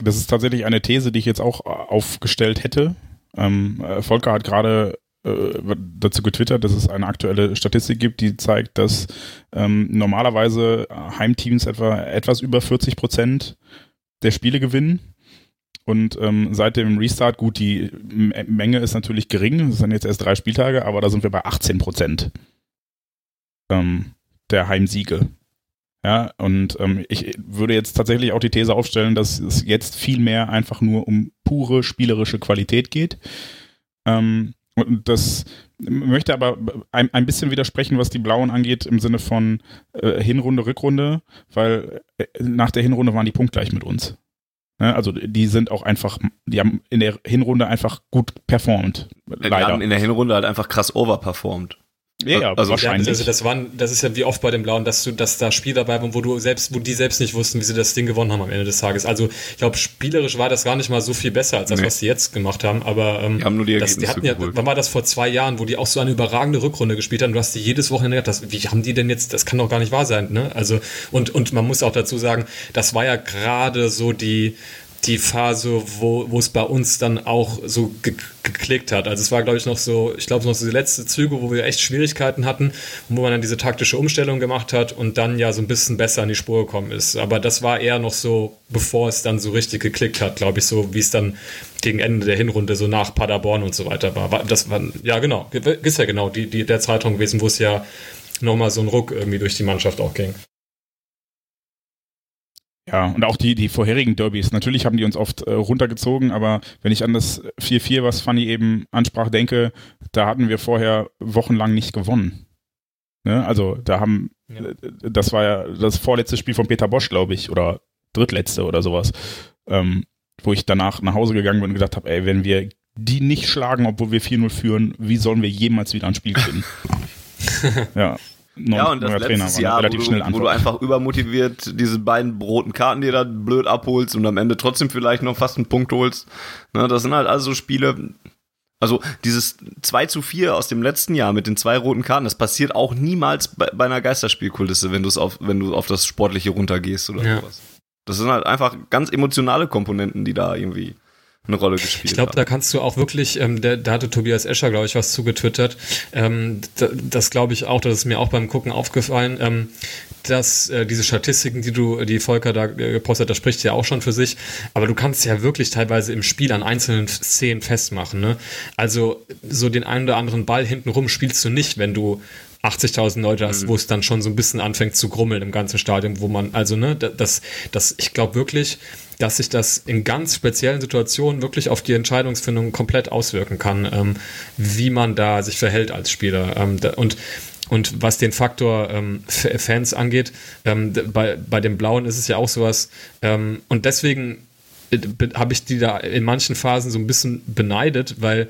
Das ist tatsächlich eine These, die ich jetzt auch aufgestellt hätte. Ähm, äh, Volker hat gerade äh, dazu getwittert, dass es eine aktuelle Statistik gibt, die zeigt, dass ähm, normalerweise Heimteams etwa etwas über 40 Prozent der Spiele gewinnen. Und ähm, seit dem Restart, gut, die M Menge ist natürlich gering, es sind jetzt erst drei Spieltage, aber da sind wir bei 18 Prozent ähm, der Heimsiege. Ja, und ähm, ich würde jetzt tatsächlich auch die These aufstellen, dass es jetzt viel mehr einfach nur um pure spielerische Qualität geht. Ähm, und das möchte aber ein, ein bisschen widersprechen, was die Blauen angeht, im Sinne von äh, Hinrunde, Rückrunde, weil äh, nach der Hinrunde waren die punktgleich mit uns. Ne? Also die sind auch einfach, die haben in der Hinrunde einfach gut performt. Leider. Die haben in der Hinrunde halt einfach krass overperformed. Ja, ja also wahrscheinlich. Also das waren, das ist ja wie oft bei den Blauen, dass du, dass da Spiel dabei waren, wo du selbst, wo die selbst nicht wussten, wie sie das Ding gewonnen haben am Ende des Tages. Also ich glaube, spielerisch war das gar nicht mal so viel besser als das, nee. was sie jetzt gemacht haben. Aber ähm, die haben nur die das, die hatten ja, wann war das vor zwei Jahren, wo die auch so eine überragende Rückrunde gespielt haben? Du hast die jedes Wochenende gedacht, das, wie haben die denn jetzt? Das kann doch gar nicht wahr sein, ne? Also und und man muss auch dazu sagen, das war ja gerade so die die Phase, wo, es bei uns dann auch so ge geklickt hat. Also es war, glaube ich, noch so, ich glaube, noch so die letzte Züge, wo wir echt Schwierigkeiten hatten, wo man dann diese taktische Umstellung gemacht hat und dann ja so ein bisschen besser in die Spur gekommen ist. Aber das war eher noch so, bevor es dann so richtig geklickt hat, glaube ich, so wie es dann gegen Ende der Hinrunde so nach Paderborn und so weiter war. Das war, ja genau, ist ja genau die, die, der Zeitraum gewesen, wo es ja nochmal so ein Ruck irgendwie durch die Mannschaft auch ging. Ja, und auch die, die vorherigen Derbys. Natürlich haben die uns oft äh, runtergezogen, aber wenn ich an das 4-4, was Fanny eben ansprach, denke, da hatten wir vorher wochenlang nicht gewonnen. Ne? Also da haben, ja. Äh, das war ja das vorletzte Spiel von Peter Bosch, glaube ich, oder drittletzte oder sowas, ähm, wo ich danach nach Hause gegangen bin und gedacht habe, ey, wenn wir die nicht schlagen, obwohl wir 4-0 führen, wie sollen wir jemals wieder ein Spiel gewinnen? ja, ja, und das letztes Trainer Jahr, relativ wo, du, schnell wo du einfach übermotiviert diese beiden roten Karten dir da blöd abholst und am Ende trotzdem vielleicht noch fast einen Punkt holst. Ne, das sind halt also Spiele, also dieses 2 zu 4 aus dem letzten Jahr mit den zwei roten Karten, das passiert auch niemals bei, bei einer Geisterspielkulisse, wenn du es auf, wenn du auf das Sportliche runtergehst oder ja. sowas. Das sind halt einfach ganz emotionale Komponenten, die da irgendwie eine Rolle gespielt Ich glaube, da kannst du auch wirklich, ähm, der, da hatte Tobias Escher, glaube ich, was zugetwittert. Ähm, da, das glaube ich auch, das ist mir auch beim Gucken aufgefallen, ähm, dass äh, diese Statistiken, die du, die Volker da äh, gepostet hat, das spricht ja auch schon für sich. Aber du kannst ja wirklich teilweise im Spiel an einzelnen Szenen festmachen. Ne? Also so den einen oder anderen Ball hintenrum spielst du nicht, wenn du 80.000 Leute hast, mhm. wo es dann schon so ein bisschen anfängt zu grummeln im ganzen Stadion, wo man, also, ne, das, das, ich glaube wirklich, dass sich das in ganz speziellen Situationen wirklich auf die Entscheidungsfindung komplett auswirken kann, ähm, wie man da sich verhält als Spieler. Ähm, da, und und was den Faktor ähm, Fans angeht, ähm, bei, bei den Blauen ist es ja auch sowas. Ähm, und deswegen äh, habe ich die da in manchen Phasen so ein bisschen beneidet, weil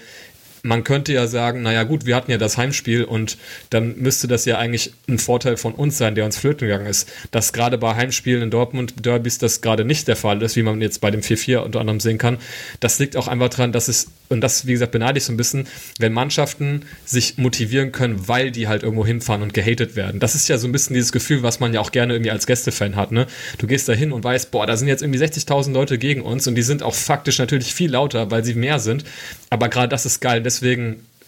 man könnte ja sagen, naja gut, wir hatten ja das Heimspiel und dann müsste das ja eigentlich ein Vorteil von uns sein, der uns flöten gegangen ist. Dass gerade bei Heimspielen in Dortmund Derbys das gerade nicht der Fall ist, wie man jetzt bei dem 4-4 unter anderem sehen kann. Das liegt auch einfach daran, dass es, und das, wie gesagt, beneide ich so ein bisschen, wenn Mannschaften sich motivieren können, weil die halt irgendwo hinfahren und gehatet werden. Das ist ja so ein bisschen dieses Gefühl, was man ja auch gerne irgendwie als Gästefan hat. Ne? Du gehst da hin und weißt, boah, da sind jetzt irgendwie 60.000 Leute gegen uns und die sind auch faktisch natürlich viel lauter, weil sie mehr sind. Aber gerade das ist geil. Deswegen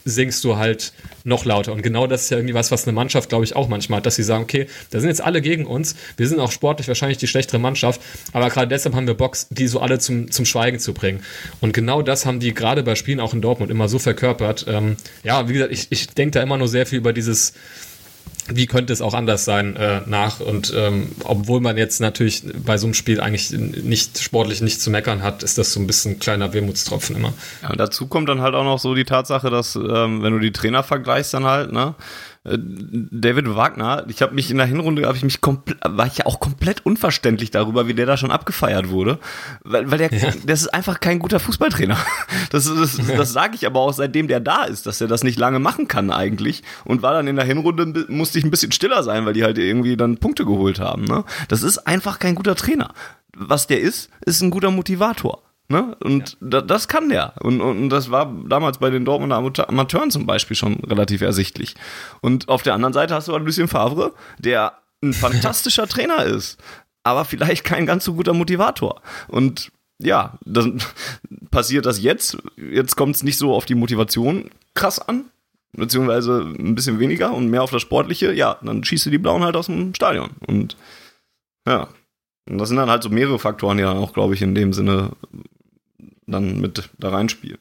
singst du halt noch lauter. Und genau das ist ja irgendwie was, was eine Mannschaft, glaube ich, auch manchmal hat, dass sie sagen, okay, da sind jetzt alle gegen uns, wir sind auch sportlich wahrscheinlich die schlechtere Mannschaft, aber gerade deshalb haben wir Box, die so alle zum, zum Schweigen zu bringen. Und genau das haben die gerade bei Spielen auch in Dortmund immer so verkörpert. Ähm, ja, wie gesagt, ich, ich denke da immer nur sehr viel über dieses wie könnte es auch anders sein äh, nach und ähm, obwohl man jetzt natürlich bei so einem Spiel eigentlich nicht sportlich nicht zu meckern hat, ist das so ein bisschen ein kleiner Wehmutstropfen immer. Ja, und dazu kommt dann halt auch noch so die Tatsache, dass ähm, wenn du die Trainer vergleichst dann halt, ne, David Wagner, ich habe mich in der Hinrunde, habe ich mich war ich ja auch komplett unverständlich darüber, wie der da schon abgefeiert wurde, weil, weil der, ja. das ist einfach kein guter Fußballtrainer. Das, das, das, das sage ich aber auch seitdem der da ist, dass er das nicht lange machen kann eigentlich und war dann in der Hinrunde musste ich ein bisschen stiller sein, weil die halt irgendwie dann Punkte geholt haben. Ne? Das ist einfach kein guter Trainer. Was der ist, ist ein guter Motivator. Ne? Und ja. da, das kann der. Und, und das war damals bei den Dortmunder Amateuren zum Beispiel schon relativ ersichtlich. Und auf der anderen Seite hast du halt Lucien Favre, der ein fantastischer Trainer ist, aber vielleicht kein ganz so guter Motivator. Und ja, dann passiert das jetzt. Jetzt kommt es nicht so auf die Motivation krass an, beziehungsweise ein bisschen weniger und mehr auf das Sportliche. Ja, dann schießt du die Blauen halt aus dem Stadion. Und ja, und das sind dann halt so mehrere Faktoren, die dann auch, glaube ich, in dem Sinne dann mit da reinspielen.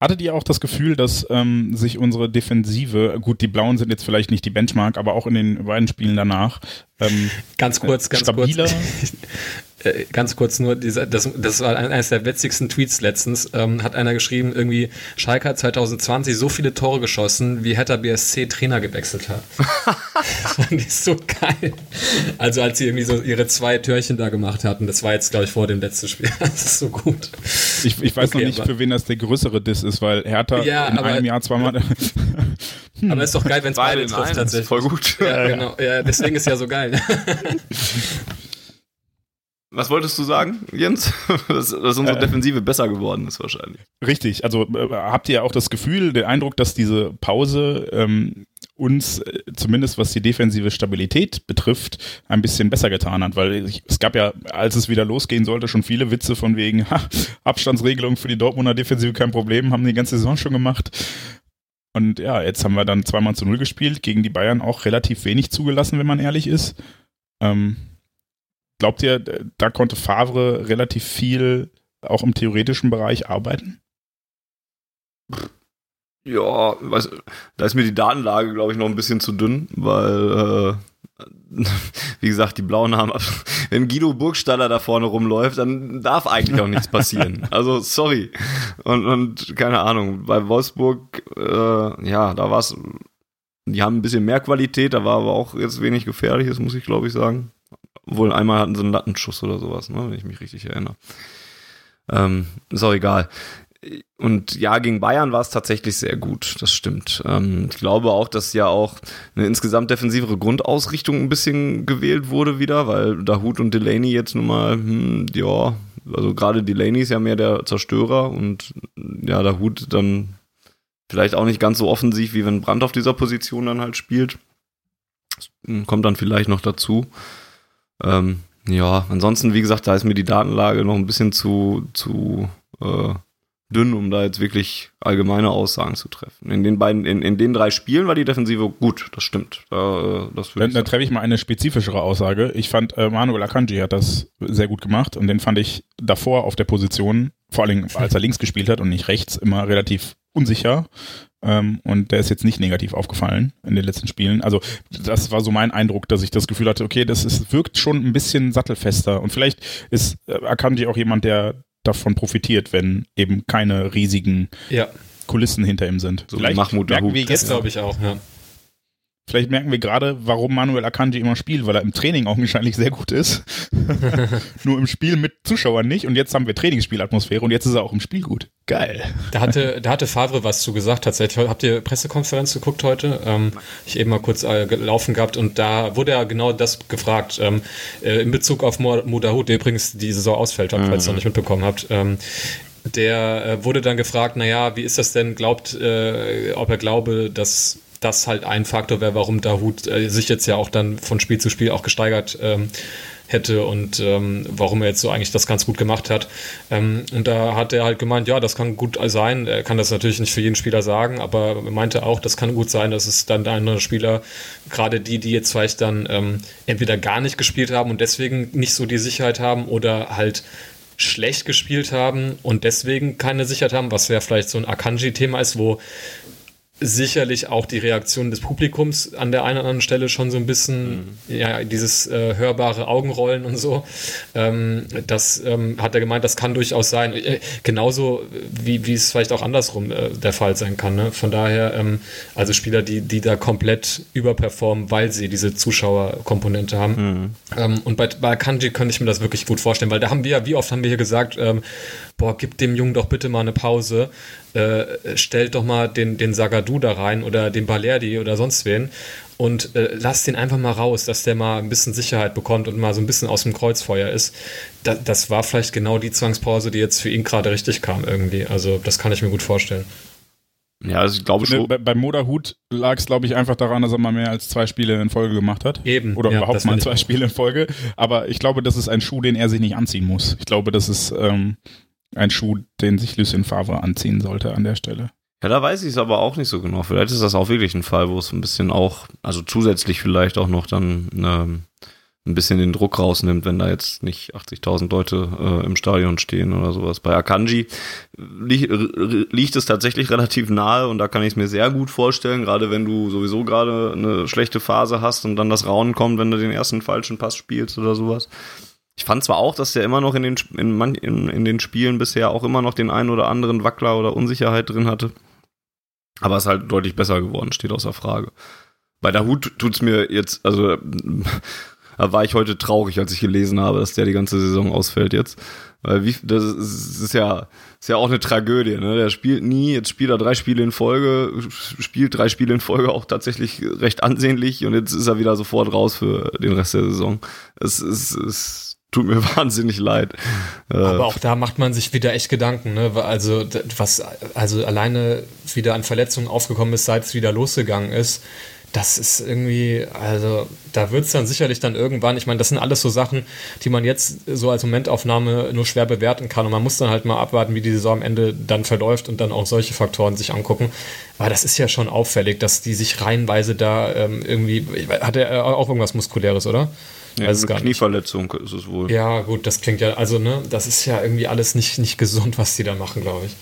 Hattet ihr auch das Gefühl, dass ähm, sich unsere Defensive, gut, die Blauen sind jetzt vielleicht nicht die Benchmark, aber auch in den beiden Spielen danach, ähm, ganz kurz, ganz stabiler, kurz. Äh, ganz kurz nur, dieser, das, das war eines der witzigsten Tweets letztens, ähm, hat einer geschrieben, irgendwie, Schalke hat 2020 so viele Tore geschossen, wie Hertha BSC Trainer gewechselt hat. das fand ich so geil. Also als sie irgendwie so ihre zwei Törchen da gemacht hatten, das war jetzt, glaube ich, vor dem letzten Spiel. das ist so gut. Ich, ich weiß okay, noch nicht, für wen das der größere Diss ist, weil Hertha ja, in einem Jahr zweimal... hm. Aber ist doch geil, wenn es beide, beide trifft, tatsächlich. Voll gut. Ja, genau. Ja, deswegen ist ja so geil. Was wolltest du sagen, Jens? dass, dass unsere äh, Defensive besser geworden ist wahrscheinlich. Richtig. Also äh, habt ihr auch das Gefühl, den Eindruck, dass diese Pause ähm, uns, äh, zumindest was die defensive Stabilität betrifft, ein bisschen besser getan hat? Weil ich, es gab ja, als es wieder losgehen sollte, schon viele Witze von wegen, ha, Abstandsregelung für die Dortmunder Defensive kein Problem, haben die ganze Saison schon gemacht. Und ja, jetzt haben wir dann zweimal zu null gespielt, gegen die Bayern auch relativ wenig zugelassen, wenn man ehrlich ist. Ähm, Glaubt ihr, da konnte Favre relativ viel auch im theoretischen Bereich arbeiten? Ja, weiß, da ist mir die Datenlage, glaube ich, noch ein bisschen zu dünn, weil, äh, wie gesagt, die Blauen haben, wenn Guido Burgstaller da vorne rumläuft, dann darf eigentlich auch nichts passieren. Also, sorry. Und, und keine Ahnung, bei Wolfsburg, äh, ja, da war es, die haben ein bisschen mehr Qualität, da war aber auch jetzt wenig Gefährliches, muss ich glaube ich sagen. Wohl einmal hatten sie einen Lattenschuss oder sowas, ne, wenn ich mich richtig erinnere. Ähm, ist auch egal. Und ja, gegen Bayern war es tatsächlich sehr gut, das stimmt. Ähm, ich glaube auch, dass ja auch eine insgesamt defensivere Grundausrichtung ein bisschen gewählt wurde wieder, weil Dahut und Delaney jetzt nun mal, hm, ja, also gerade Delaney ist ja mehr der Zerstörer und ja, Dahut dann vielleicht auch nicht ganz so offensiv, wie wenn Brandt auf dieser Position dann halt spielt. Das kommt dann vielleicht noch dazu. Ähm, ja, ansonsten, wie gesagt, da ist mir die Datenlage noch ein bisschen zu, zu äh, dünn, um da jetzt wirklich allgemeine Aussagen zu treffen. In den beiden, in, in den drei Spielen war die Defensive gut, das stimmt. Da, äh, das dann, dann treffe ich mal eine spezifischere Aussage. Ich fand, äh, Manuel Akanji hat das sehr gut gemacht und den fand ich davor auf der Position, vor allem als er links gespielt hat und nicht rechts, immer relativ unsicher. Ähm, und der ist jetzt nicht negativ aufgefallen in den letzten Spielen. Also das war so mein Eindruck, dass ich das Gefühl hatte, okay, das ist, wirkt schon ein bisschen sattelfester. Und vielleicht ist äh, Akanji auch jemand, der davon profitiert, wenn eben keine riesigen ja. Kulissen hinter ihm sind. So vielleicht Mahmoud merken wir jetzt, glaube ich auch, ja. Vielleicht merken wir gerade, warum Manuel Akanji immer spielt, weil er im Training augenscheinlich sehr gut ist. Nur im Spiel mit Zuschauern nicht. Und jetzt haben wir Trainingsspielatmosphäre und jetzt ist er auch im Spiel gut. Geil. Da hatte, da hatte Favre was zu gesagt tatsächlich. Habt ihr Pressekonferenz geguckt heute? Ähm, ich eben mal kurz äh, gelaufen gehabt und da wurde ja genau das gefragt. Ähm, äh, in Bezug auf Modahut, der übrigens die Saison ausfällt, mhm. falls ihr es noch nicht mitbekommen habt. Ähm, der äh, wurde dann gefragt, naja, wie ist das denn? Glaubt, äh, ob er glaube, dass das halt ein Faktor wäre, warum Dahut äh, sich jetzt ja auch dann von Spiel zu Spiel auch gesteigert ähm, hätte und ähm, warum er jetzt so eigentlich das ganz gut gemacht hat. Ähm, und da hat er halt gemeint, ja, das kann gut sein. Er kann das natürlich nicht für jeden Spieler sagen, aber er meinte auch, das kann gut sein, dass es dann andere Spieler, gerade die, die jetzt vielleicht dann ähm, entweder gar nicht gespielt haben und deswegen nicht so die Sicherheit haben oder halt schlecht gespielt haben und deswegen keine Sicherheit haben, was ja vielleicht so ein Akanji-Thema ist, wo sicherlich auch die Reaktion des Publikums an der einen oder anderen Stelle schon so ein bisschen, mhm. ja, dieses äh, hörbare Augenrollen und so. Ähm, das ähm, hat er gemeint, das kann durchaus sein. Äh, genauso wie, wie es vielleicht auch andersrum äh, der Fall sein kann. Ne? Von daher, ähm, also Spieler, die, die da komplett überperformen, weil sie diese Zuschauerkomponente haben. Mhm. Ähm, und bei, bei Kanji könnte ich mir das wirklich gut vorstellen, weil da haben wir, wie oft haben wir hier gesagt, ähm, boah, gib dem Jungen doch bitte mal eine Pause. Äh, stellt doch mal den, den Sagadu da rein oder den Balerdi oder sonst wen und äh, lasst den einfach mal raus, dass der mal ein bisschen Sicherheit bekommt und mal so ein bisschen aus dem Kreuzfeuer ist. Da, das war vielleicht genau die Zwangspause, die jetzt für ihn gerade richtig kam irgendwie. Also das kann ich mir gut vorstellen. Ja, also ich glaube schon. Bei, bei Moderhut lag es, glaube ich, einfach daran, dass er mal mehr als zwei Spiele in Folge gemacht hat. Eben. Oder ja, überhaupt mal zwei. Spiele in Folge. Aber ich glaube, das ist ein Schuh, den er sich nicht anziehen muss. Ich glaube, das ist ähm, ein Schuh, den sich Lucien Favre anziehen sollte an der Stelle. Ja, da weiß ich es aber auch nicht so genau. Vielleicht ist das auch wirklich ein Fall, wo es ein bisschen auch, also zusätzlich vielleicht auch noch dann ähm, ein bisschen den Druck rausnimmt, wenn da jetzt nicht 80.000 Leute äh, im Stadion stehen oder sowas. Bei Akanji li r- liegt es tatsächlich relativ nahe und da kann ich es mir sehr gut vorstellen, gerade wenn du sowieso gerade eine schlechte Phase hast und dann das Raunen kommt, wenn du den ersten falschen Pass spielst oder sowas. Ich fand zwar auch, dass der immer noch in den, in, man, in, in den Spielen bisher auch immer noch den einen oder anderen Wackler oder Unsicherheit drin hatte. Aber es ist halt deutlich besser geworden, steht außer Frage. Bei der Hut tut's mir jetzt, also da war ich heute traurig, als ich gelesen habe, dass der die ganze Saison ausfällt jetzt. Weil wie, das ist, ist ja, ist ja auch eine Tragödie, ne? Der spielt nie, jetzt spielt er drei Spiele in Folge, spielt drei Spiele in Folge auch tatsächlich recht ansehnlich und jetzt ist er wieder sofort raus für den Rest der Saison. Es, es tut mir wahnsinnig leid. Äh, Aber auch da macht man sich wieder echt Gedanken, ne? Also, was also alleine wieder an Verletzungen aufgekommen ist, seit es wieder losgegangen ist. Das ist irgendwie, also da wird es dann sicherlich dann irgendwann, ich meine, das sind alles so Sachen, die man jetzt so als Momentaufnahme nur schwer bewerten kann und man muss dann halt mal abwarten, wie die Saison am Ende dann verläuft und dann auch solche Faktoren sich angucken. Aber das ist ja schon auffällig, dass die sich reihenweise da ähm, irgendwie, hat er auch irgendwas Muskuläres, oder? Ja, es eine gar nicht. Knieverletzung ist es wohl. Ja, gut, das klingt ja, also, ne, das ist ja irgendwie alles nicht, nicht gesund, was die da machen, glaube ich.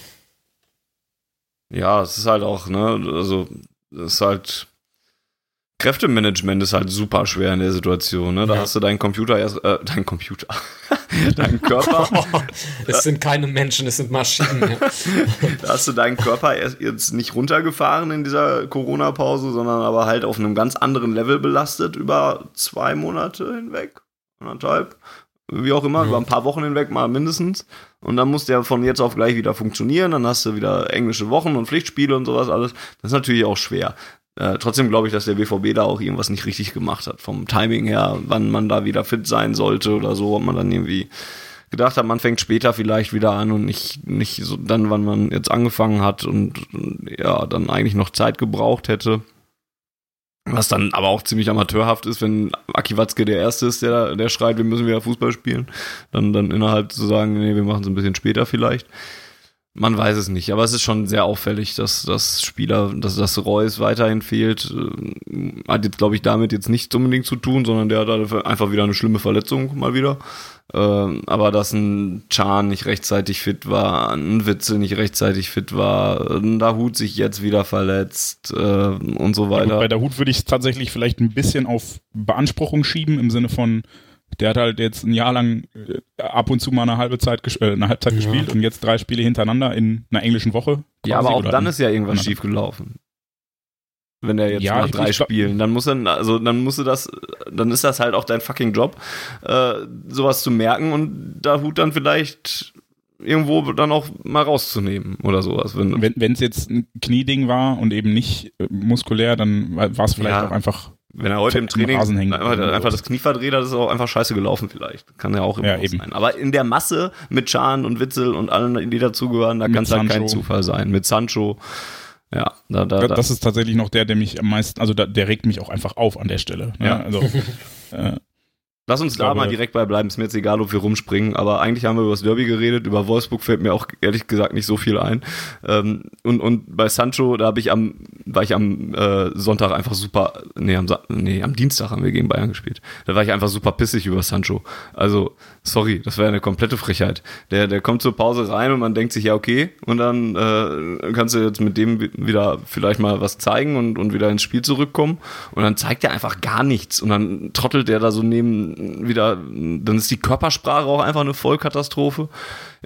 Ja, es ist halt auch, ne, also es ist halt Kräftemanagement ist halt super schwer in der Situation, ne? Da Ja. hast du deinen Computer erst, äh, dein Computer, deinen Körper, es sind keine Menschen, es sind Maschinen. Ja. da hast du deinen Körper erst jetzt nicht runtergefahren in dieser Corona-Pause, sondern aber halt auf einem ganz anderen Level belastet über zwei Monate hinweg, anderthalb, wie auch immer, Ja. über ein paar Wochen hinweg mal mindestens. Und dann muss der von jetzt auf gleich wieder funktionieren. Dann hast du wieder englische Wochen und Pflichtspiele und sowas alles. Das ist natürlich auch schwer. Äh, trotzdem glaube ich, dass der BVB da auch irgendwas nicht richtig gemacht hat. Vom Timing her, wann man da wieder fit sein sollte oder so, ob man dann irgendwie gedacht hat, man fängt später vielleicht wieder an und nicht, nicht so dann, wann man jetzt angefangen hat und und, ja, dann eigentlich noch Zeit gebraucht hätte. Was dann aber auch ziemlich amateurhaft ist, wenn Aki Watzke der Erste ist, der, der schreit, wir müssen wieder Fußball spielen. Dann, dann innerhalb zu sagen, nee, wir machen es ein bisschen später vielleicht. Man weiß es nicht, aber es ist schon sehr auffällig, dass das Spieler, dass das Reus weiterhin fehlt. Ähm, Hat jetzt, glaube ich, damit jetzt nichts unbedingt zu tun, sondern der hat halt einfach wieder eine schlimme Verletzung mal wieder. Ähm, aber dass ein Chan nicht rechtzeitig fit war, ein Witze nicht rechtzeitig fit war, ein Dahut sich jetzt wieder verletzt äh, und so Gut, weiter. bei der Hut würde ich es tatsächlich vielleicht ein bisschen auf Beanspruchung schieben, im Sinne von, der hat halt jetzt ein Jahr lang äh, ab und zu mal eine halbe Zeit, ges äh, eine Halbzeit Ja. gespielt und jetzt drei Spiele hintereinander in einer englischen Woche. Ja, aber auch dann ist ja irgendwas schief gelaufen. Wenn der jetzt Ja, nach drei Spielen, dann muss er, also dann musst du das, dann ist das halt auch dein fucking Job, äh, sowas zu merken und da Hut dann vielleicht irgendwo dann auch mal rauszunehmen oder sowas. Wenn, Wenn es jetzt ein Knieding war und eben nicht äh, muskulär, dann war es vielleicht Ja. auch einfach. Wenn er heute im Training einfach, einfach das Knie verdreht hat, ist auch einfach scheiße gelaufen vielleicht. Kann ja auch immer Ja, eben. sein. Aber in der Masse mit Chan und Witzel und allen, die dazugehören, da kann es halt kein. Zufall sein. Mit Sancho. Ja, da, da, da. Das ist tatsächlich noch der, der mich am meisten, also da, der regt mich auch einfach auf an der Stelle. Ne? Ja. Also, äh, Lass uns da mal direkt bei bleiben. Ist mir jetzt egal, ob wir rumspringen, aber eigentlich haben wir über das Derby geredet. Über Wolfsburg fällt mir auch ehrlich gesagt nicht so viel ein. Ähm, und, und bei Sancho, da habe ich am, war ich am äh, Sonntag einfach super, nee am, nee, am Dienstag haben wir gegen Bayern gespielt. Da war ich einfach super pissig über Sancho. Also, sorry, das wäre eine komplette Frechheit. Der, der kommt zur Pause rein und man denkt sich, ja, okay, und dann äh, kannst du jetzt mit dem wi- wieder vielleicht mal was zeigen und, und wieder ins Spiel zurückkommen. Und dann zeigt er einfach gar nichts. Und dann trottelt der da so neben wieder, dann ist die Körpersprache auch einfach eine Vollkatastrophe.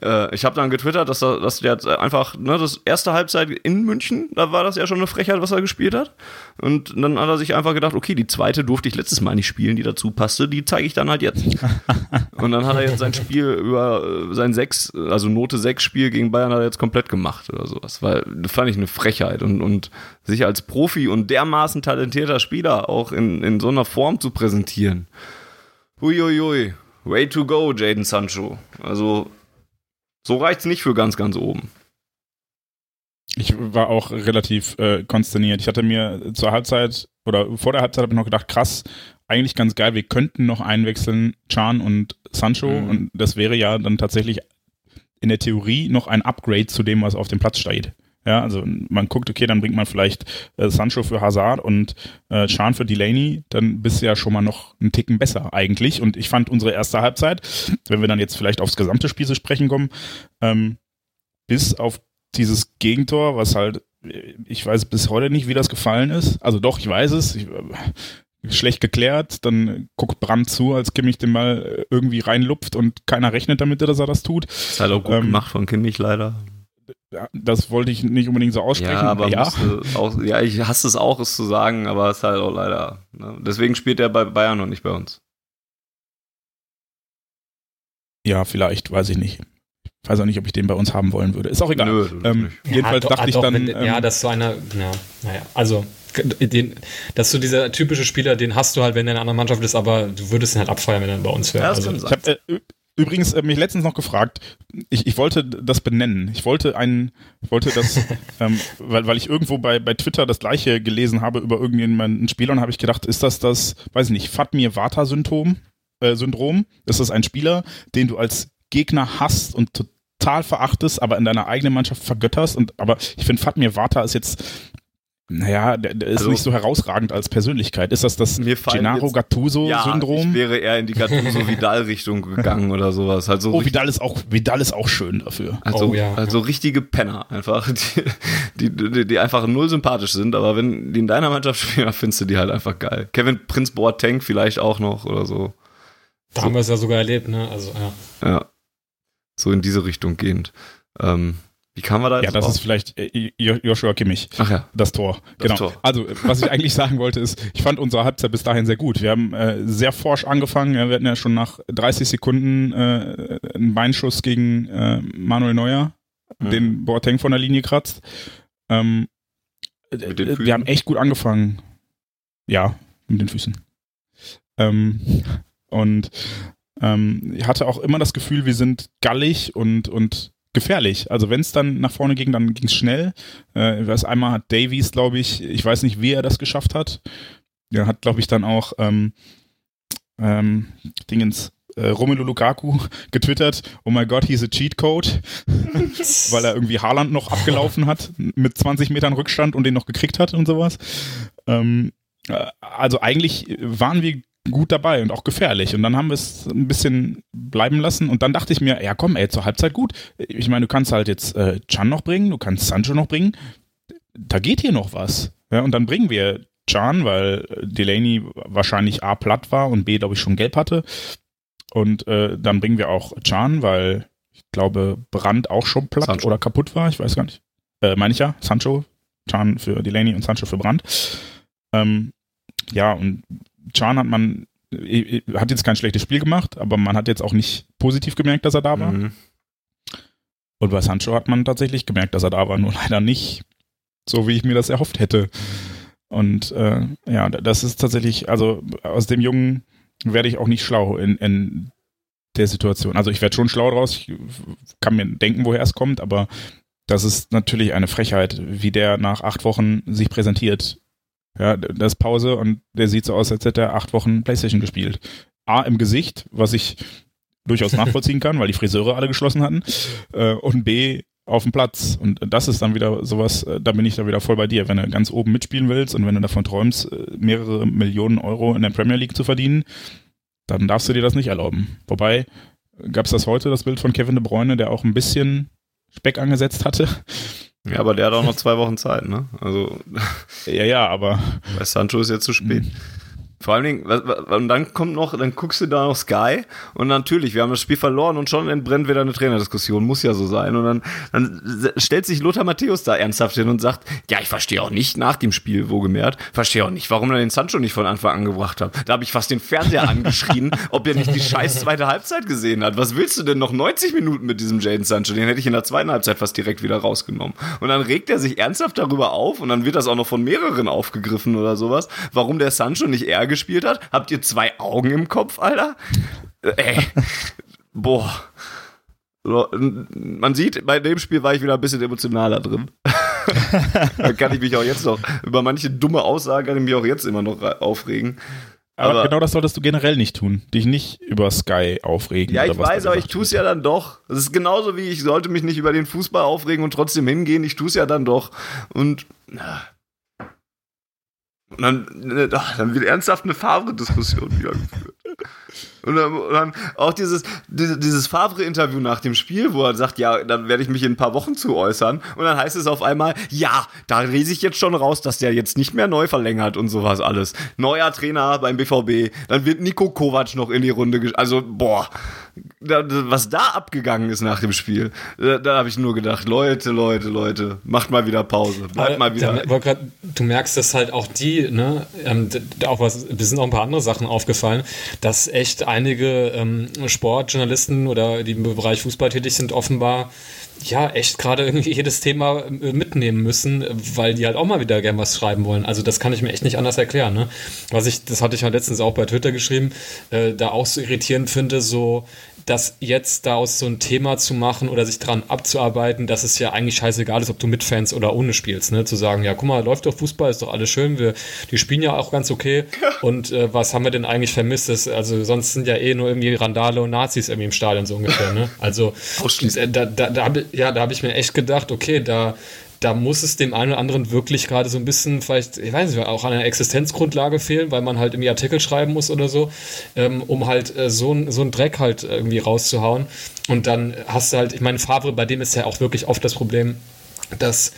Äh, ich habe dann getwittert, dass, er- dass der jetzt einfach, ne, das erste Halbzeit in München, da war das ja schon eine Frechheit Frechheit, was er gespielt hat. Und dann hat er sich einfach gedacht, okay, die zweite durfte ich letztes Mal nicht spielen, die dazu passte, die zeige ich dann halt jetzt. und dann hat er jetzt sein Spiel über äh, sein sechs, also Note 6 Spiel gegen Bayern hat er jetzt komplett gemacht oder sowas. Weil das fand ich eine Frechheit und, und sich als Profi und dermaßen talentierter Spieler auch in, in so einer Form zu präsentieren. Huiuiui. Way to go, Jaden Sancho. Also, so reicht's nicht für ganz, ganz oben. Ich war auch relativ äh, konsterniert. Ich hatte mir zur Halbzeit oder vor der Halbzeit habe ich noch gedacht, krass, eigentlich ganz geil, wir könnten noch einwechseln, Chan und Sancho mhm. und das wäre ja dann tatsächlich in der Theorie noch ein Upgrade zu dem, was auf dem Platz steht. Ja, also man guckt, okay, dann bringt man vielleicht äh, Sancho für Hazard und äh, Chan für Delaney, dann bist du ja schon mal noch einen Ticken besser eigentlich. Und ich fand unsere erste Halbzeit, wenn wir dann jetzt vielleicht aufs gesamte Spiel zu sprechen kommen, ähm, bis auf dieses Gegentor, was halt, ich weiß bis heute nicht, wie das gefallen ist. Also doch, ich weiß es. Ich, äh, schlecht geklärt, dann guckt Brand zu, als Kimmich den mal irgendwie reinlupft und keiner rechnet damit, dass er das tut. Das ist halt auch gut ähm, gemacht von Kimmich leider das wollte ich nicht unbedingt so aussprechen. Ja, aber ja, auch, ja ich hasse es auch, es zu sagen, aber es ist halt auch leider. Ne? Deswegen spielt er bei Bayern und nicht bei uns. Ja, vielleicht, weiß ich nicht. Ich weiß auch nicht, ob ich den bei uns haben wollen würde. Ist auch egal. Nö, ähm, jedenfalls ja, dachte doch, ich doch, dann. Wenn, ähm, ja, das ist so einer, ja, naja, also den, das ist so dieser typische Spieler, den hast du halt, wenn er in einer anderen Mannschaft ist, aber du würdest ihn halt abfeiern, wenn er bei uns wäre. Ja, also, ich habe äh, Übrigens, äh, mich letztens noch gefragt, ich, ich wollte das benennen. Ich wollte einen, ich wollte das, ähm, weil, weil ich irgendwo bei, bei Twitter das gleiche gelesen habe über irgendjemanden Spieler und habe ich gedacht, ist das das, weiß ich nicht, Fatmir Vata-Syndrom? Äh, Syndrom? Ist das ein Spieler, den du als Gegner hast und total verachtest, aber in deiner eigenen Mannschaft vergötterst? Und aber ich finde, Fatmir Vata ist jetzt naja, der, der ist also, nicht so herausragend als Persönlichkeit. Ist das das Gennaro Gattuso-Syndrom? Ja, ich wäre eher in die Gattuso-Vidal-Richtung gegangen oder sowas. Halt oh, Vidal ist, auch, Vidal ist auch schön dafür. Also, oh, ja. also richtige Penner einfach, die, die, die, einfach null sympathisch sind, aber wenn die in deiner Mannschaft spielen, findest du die halt einfach geil. Kevin Prince Boateng vielleicht auch noch oder so. Da so. haben wir es ja sogar erlebt, ne? Also, ja. Ja. So in diese Richtung gehend. Ähm, wie kam man da jetzt Ja, das drauf? ist vielleicht äh, Joshua Kimmich. Ach ja. Das Tor. Das genau. Tor. Also, was ich eigentlich sagen wollte, ist, ich fand unsere Halbzeit bis dahin sehr gut. Wir haben äh, sehr forsch angefangen. Wir hatten ja schon nach 30 Sekunden äh, einen Beinschuss gegen äh, Manuel Neuer, mhm. den Boateng von der Linie kratzt. Ähm, äh, wir haben echt gut angefangen. Ja, mit den Füßen. Ähm, und ähm, ich hatte auch immer das Gefühl, wir sind gallig und, und gefährlich. Also wenn es dann nach vorne ging, dann ging es schnell. Äh, weiß, einmal hat Davies, glaube ich, ich weiß nicht, wie er das geschafft hat. Er hat, glaube ich, dann auch ähm, ähm, Dingens äh, Romelu Lukaku getwittert, oh my god, he's a cheat code, weil er irgendwie Haaland noch abgelaufen hat mit 20 Metern Rückstand und den noch gekriegt hat und sowas. Ähm, äh, also eigentlich waren wir gut dabei und auch gefährlich. Und dann haben wir es ein bisschen bleiben lassen. Und dann dachte ich mir, ja komm, ey, zur Halbzeit gut. Ich meine, du kannst halt jetzt äh, Chan noch bringen, du kannst Sancho noch bringen. Da geht hier noch was. Ja, und dann bringen wir Chan, weil Delaney wahrscheinlich A platt war und B, glaube ich, schon gelb hatte. Und äh, dann bringen wir auch Chan, weil ich glaube, Brand auch schon platt Sancho. oder kaputt war. Ich weiß gar nicht. Äh, meine ich ja. Sancho, Chan für Delaney und Sancho für Brand. Ähm, ja, und Chan hat man, hat jetzt kein schlechtes Spiel gemacht, aber man hat jetzt auch nicht positiv gemerkt, dass er da war. Mhm. Und bei Sancho hat man tatsächlich gemerkt, dass er da war, nur leider nicht so, wie ich mir das erhofft hätte. Und äh, ja, das ist tatsächlich, also aus dem Jungen werde ich auch nicht schlau in, in der Situation. Also ich werde schon schlau draus, ich kann mir denken, woher es kommt, aber das ist natürlich eine Frechheit, wie der nach acht Wochen sich präsentiert ja, das ist Pause und der sieht so aus, als hätte er acht Wochen Playstation gespielt. A, im Gesicht, was ich durchaus nachvollziehen kann, weil die Friseure alle geschlossen hatten. Äh, und B, auf dem Platz. Und das ist dann wieder sowas, äh, da bin ich da wieder voll bei dir. Wenn du ganz oben mitspielen willst und wenn du davon träumst, äh, mehrere Millionen Euro in der Premier League zu verdienen, dann darfst du dir das nicht erlauben. Wobei, gab es das heute, das Bild von Kevin de Bruyne, der auch ein bisschen Speck angesetzt hatte. Ja, aber der hat auch noch zwei Wochen Zeit, ne? Also. Ja, ja, aber. Bei Sancho ist jetzt zu spät. Vor allen Dingen, und dann kommt noch, dann guckst du da noch Sky und natürlich, wir haben das Spiel verloren und schon entbrennt wieder eine Trainerdiskussion, muss ja so sein. Und dann, dann stellt sich Lothar Matthäus da ernsthaft hin und sagt, ja, ich verstehe auch nicht nach dem Spiel, wo gemerkt, verstehe auch nicht, warum er den Sancho nicht von Anfang an gebracht hat. Da habe ich fast den Fernseher angeschrien, ob er nicht die scheiß zweite Halbzeit gesehen hat. Was willst du denn noch 90 Minuten mit diesem Jaden Sancho? Den hätte ich in der zweiten Halbzeit fast direkt wieder rausgenommen. Und dann regt er sich ernsthaft darüber auf und dann wird das auch noch von mehreren aufgegriffen oder sowas, warum der Sancho nicht eher gespielt hat. Habt ihr zwei Augen im Kopf, Alter? Äh, ey, boah. Man sieht, bei dem Spiel war ich wieder ein bisschen emotionaler drin. da kann ich mich auch jetzt noch, über manche dumme Aussagen kann ich mich auch jetzt immer noch aufregen. Aber, aber, genau das solltest du generell nicht tun. Dich nicht über Sky aufregen. Ja, ich weiß, aber ich tue es ja dann doch. Das ist genauso wie ich sollte mich nicht über den Fußball aufregen und trotzdem hingehen. Ich tue es ja dann doch. Und na, und dann, ne, dann wird ernsthaft eine Favre-Diskussion wieder. Und dann, und dann auch dieses, dieses, Favre-Interview nach dem Spiel, wo er sagt, ja, dann werde ich mich in ein paar Wochen zu äußern. Und dann heißt es auf einmal, ja, da lese ich jetzt schon raus, dass der jetzt nicht mehr neu verlängert und sowas alles. Neuer Trainer beim BVB. Dann wird Nico Kovac noch in die Runde, also, boah da, was da abgegangen ist nach dem Spiel, da, da habe ich nur gedacht, Leute, Leute, Leute, macht mal wieder Pause, bleibt mal wieder. Da, grad, du merkst, dass halt auch die, ne, ähm, auch was, wir sind auch ein paar andere Sachen aufgefallen, dass echt einige ähm, Sportjournalisten oder die im Bereich Fußball tätig sind, offenbar ja, echt gerade irgendwie jedes Thema äh, mitnehmen müssen, weil die halt auch mal wieder gern was schreiben wollen. Also das kann ich mir echt nicht anders erklären. Ne? Was ich, das hatte ich halt letztens auch bei Twitter geschrieben, äh, da auch so irritierend finde, so das jetzt daraus so ein Thema zu machen oder sich dran abzuarbeiten, dass es ja eigentlich scheißegal ist, ob du mit Fans oder ohne spielst, ne? Zu sagen, ja, guck mal, läuft doch Fußball, ist doch alles schön, wir, die spielen ja auch ganz okay. Und äh, was haben wir denn eigentlich vermisst? Das, also sonst sind ja eh nur irgendwie Randale und Nazis irgendwie im Stadion so ungefähr, ne? Also äh, da, da, da, ja, da habe ich mir echt gedacht, okay, da da muss es dem einen oder anderen wirklich gerade so ein bisschen vielleicht, ich weiß nicht, auch an einer Existenzgrundlage fehlen, weil man halt irgendwie Artikel schreiben muss oder so, ähm, um halt äh, so, so einen Dreck halt irgendwie rauszuhauen. Und dann hast du halt, ich meine, Favre, bei dem ist ja auch wirklich oft das Problem, dass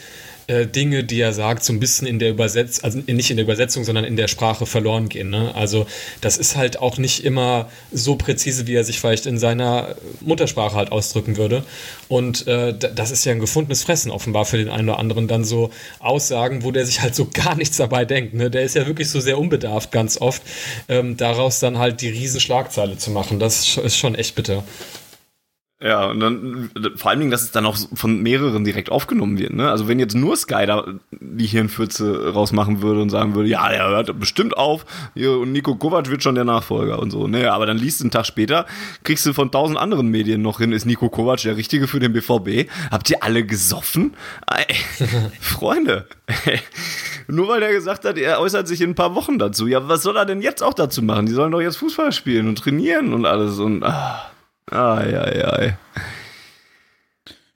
äh, Dinge, die er sagt, so ein bisschen in der Übersetzung, also nicht in der Übersetzung, sondern in der Sprache verloren gehen. Ne? Also das ist halt auch nicht immer so präzise, wie er sich vielleicht in seiner Muttersprache halt ausdrücken würde. Und äh, das ist ja ein gefundenes Fressen offenbar für den einen oder anderen dann so Aussagen, wo der sich halt so gar nichts dabei denkt. Ne? Der ist ja wirklich so sehr unbedarft ganz oft, ähm, daraus dann halt die Riesenschlagzeile zu machen. Das ist schon echt bitter. Ja, und dann vor allen Dingen, dass es dann auch von mehreren direkt aufgenommen wird. Ne? Also wenn jetzt nur Sky da die Hirnfürze rausmachen würde und sagen würde, ja, der hört bestimmt auf hier, und Nico Kovac wird schon der Nachfolger und so. Ne? Aber dann liest du einen Tag später, kriegst du von tausend anderen Medien noch hin, ist Nico Kovac der Richtige für den BVB? Habt ihr alle gesoffen? Freunde, nur weil der gesagt hat, er äußert sich in ein paar Wochen dazu. Ja, was soll er denn jetzt auch dazu machen? Die sollen doch jetzt Fußball spielen und trainieren und alles und... Ah. Ai, ai, ai.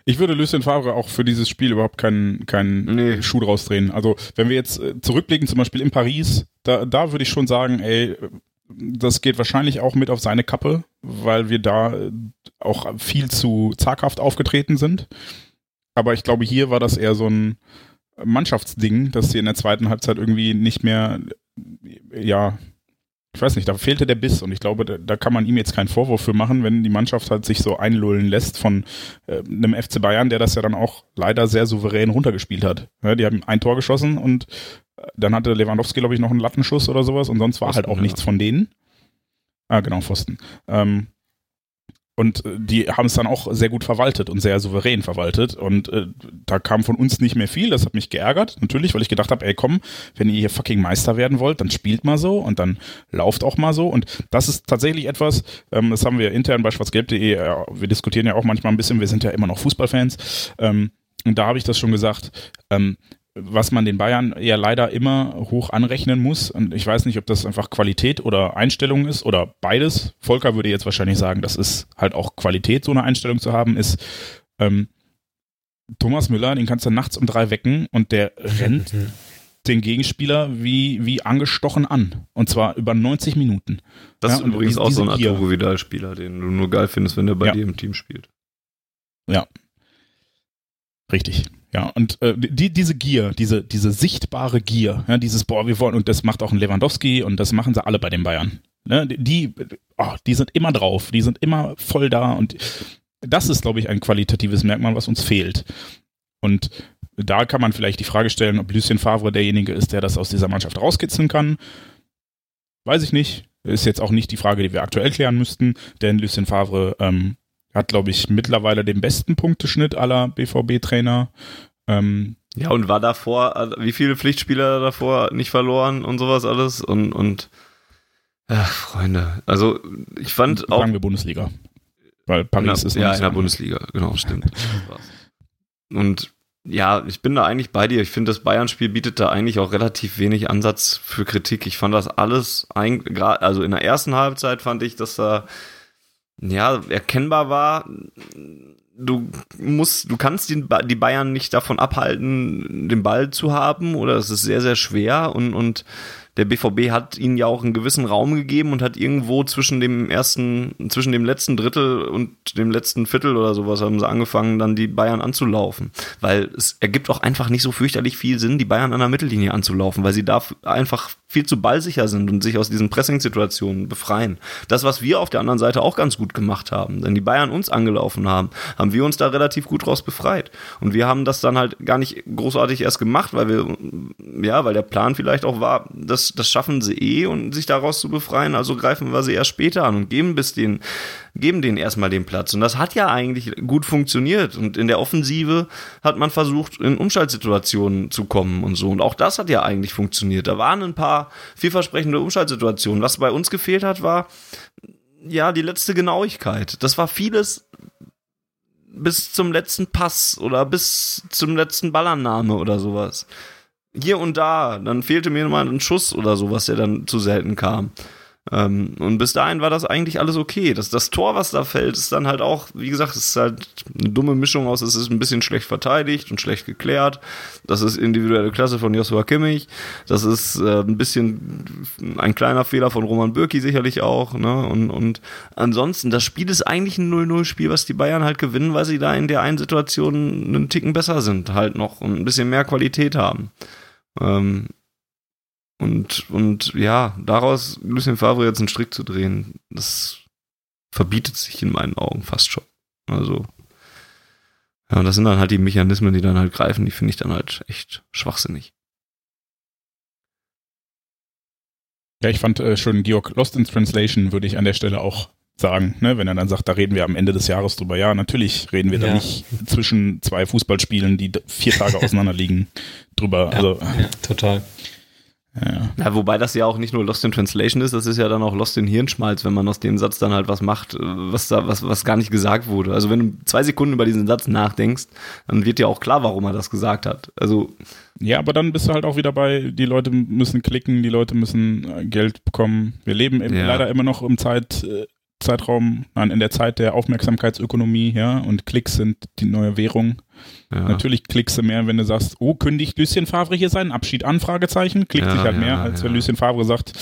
Ich würde Lucien Favre auch für dieses Spiel überhaupt keinen, keinen nee. Schuh draus drehen. Also, wenn wir jetzt äh, zurückblicken, zum Beispiel in Paris, da, da würde ich schon sagen, ey, das geht wahrscheinlich auch mit auf seine Kappe, weil wir da äh, auch viel zu zaghaft aufgetreten sind. Aber ich glaube, hier war das eher so ein Mannschaftsding, dass sie in der zweiten Halbzeit irgendwie nicht mehr, ja, ich weiß nicht, da fehlte der Biss und ich glaube, da, da, kann man ihm jetzt keinen Vorwurf für machen, wenn die Mannschaft halt sich so einlullen lässt von äh, einem FC Bayern, der das ja dann auch leider sehr souverän runtergespielt hat. Ja, die haben ein Tor geschossen und äh, dann hatte Lewandowski, glaube ich, noch einen Lattenschuss oder sowas und sonst war Pfosten, halt auch ja. nichts von denen. Ah, genau, Pfosten. Ähm, und äh, die haben es dann auch sehr gut verwaltet und sehr souverän verwaltet. Und äh, da kam von uns nicht mehr viel. Das hat mich geärgert, natürlich, weil ich gedacht habe, ey komm, wenn ihr hier fucking Meister werden wollt, dann spielt mal so und dann lauft auch mal so. Und das ist tatsächlich etwas, ähm, das haben wir intern bei schwarzgelb.de, äh, wir diskutieren ja auch manchmal ein bisschen, wir sind ja immer noch Fußballfans. Ähm, und da habe ich das schon gesagt. Ähm, was man den Bayern ja leider immer hoch anrechnen muss. Und ich weiß nicht, ob das einfach Qualität oder Einstellung ist oder beides. Volker würde jetzt wahrscheinlich sagen, das ist halt auch Qualität, so eine Einstellung zu haben, ist ähm, Thomas Müller, den kannst du nachts um drei wecken und der rennt mhm. den Gegenspieler wie, wie angestochen an. Und zwar über 90 Minuten. Das ja, ist übrigens auch so ein Arturo Vidal-Spieler, den du nur geil findest, wenn der bei ja. dir im Team spielt. Ja. Richtig. Ja, und äh, die, diese Gier, diese, diese sichtbare Gier, ja, dieses, boah, wir wollen, und das macht auch ein Lewandowski und das machen sie alle bei den Bayern. Ne? Die, oh, die sind immer drauf, die sind immer voll da und das ist, glaube ich, ein qualitatives Merkmal, was uns fehlt. Und da kann man vielleicht die Frage stellen, ob Lucien Favre derjenige ist, der das aus dieser Mannschaft rauskitzeln kann. Weiß ich nicht. Ist jetzt auch nicht die Frage, die wir aktuell klären müssten, denn Lucien Favre ähm, hat, glaube ich, mittlerweile den besten Punkteschnitt aller BVB-Trainer. Ähm, ja, und war davor, wie viele Pflichtspieler davor nicht verloren und sowas alles und, und ach, Freunde, also ich fand auch. Sagen wir Bundesliga. Weil Paris der, ist Ja, in der Bundesliga, genau, stimmt. und ja, ich bin da eigentlich bei dir. Ich finde, das Bayern-Spiel bietet da eigentlich auch relativ wenig Ansatz für Kritik. Ich fand das alles, also in der ersten Halbzeit fand ich, dass da ja erkennbar war. Du musst, du kannst die, die Bayern nicht davon abhalten, den Ball zu haben, oder es ist sehr, sehr schwer und, und der BVB hat ihnen ja auch einen gewissen Raum gegeben und hat irgendwo zwischen dem ersten, zwischen dem letzten Drittel und dem letzten Viertel oder sowas haben sie angefangen, dann die Bayern anzulaufen. Weil es ergibt auch einfach nicht so fürchterlich viel Sinn, die Bayern an der Mittellinie anzulaufen, weil sie da einfach viel zu ballsicher sind und sich aus diesen Pressing-Situationen befreien. Das, was wir auf der anderen Seite auch ganz gut gemacht haben, denn die Bayern uns angelaufen haben, haben wir uns da relativ gut raus befreit. Und wir haben das dann halt gar nicht großartig erst gemacht, weil wir, ja, weil der Plan vielleicht auch war, das, schaffen sie eh und sich daraus zu befreien, also greifen wir sie erst später an und geben bis den geben denen erstmal den Platz. Und das hat ja eigentlich gut funktioniert. Und in der Offensive hat man versucht, in Umschaltsituationen zu kommen und so. Und auch das hat ja eigentlich funktioniert. Da waren ein paar vielversprechende Umschaltsituationen. Was bei uns gefehlt hat, war ja die letzte Genauigkeit. Das war vieles bis zum letzten Pass oder bis zum letzten Ballannahme oder sowas. Hier und da, dann fehlte mir mal ein Schuss oder sowas, der dann zu selten kam. Ähm, und bis dahin war das eigentlich alles okay. Das, das Tor, was da fällt, ist dann halt auch, wie gesagt, es ist halt eine dumme Mischung aus, es ist ein bisschen schlecht verteidigt und schlecht geklärt. Das ist individuelle Klasse von Joshua Kimmich. Das ist äh, ein bisschen ein kleiner Fehler von Roman Bürki sicherlich auch. Ne? Und, und ansonsten, das Spiel ist eigentlich ein 0-0-Spiel, was die Bayern halt gewinnen, weil sie da in der einen Situation einen Ticken besser sind halt noch und ein bisschen mehr Qualität haben. Ähm, und, und ja, daraus Lucien Favre jetzt einen Strick zu drehen, das verbietet sich in meinen Augen fast schon. Also, ja, das sind dann halt die Mechanismen, die dann halt greifen, die finde ich dann halt echt schwachsinnig. Ja, ich fand äh, schon Georg Lost in Translation, würde ich an der Stelle auch sagen, ne? wenn er dann sagt, da reden wir am Ende des Jahres drüber. Ja, natürlich reden wir ja. da nicht zwischen zwei Fußballspielen, die vier Tage auseinander liegen, drüber. Ja, also, ja, total. Ja. ja, wobei das ja auch nicht nur Lost in Translation ist, das ist ja dann auch Lost in Hirnschmalz, wenn man aus dem Satz dann halt was macht, äh, was da, was, was gar nicht gesagt wurde. Also wenn du zwei Sekunden über diesen Satz nachdenkst, dann wird ja auch klar, warum er das gesagt hat. Also. Ja, aber dann bist du halt auch wieder bei, die Leute müssen klicken, die Leute müssen äh, Geld bekommen. Wir leben ja. leider immer noch im Zeit, äh, Zeitraum, nein, in der Zeit der Aufmerksamkeitsökonomie, ja, und Klicks sind die neue Währung. Ja. Natürlich klickst du mehr, wenn du sagst, oh, kündigt Lucien Favre hier seinen Abschied an, Fragezeichen, klickt ja, sich halt ja, mehr, als wenn Lucien Favre sagt,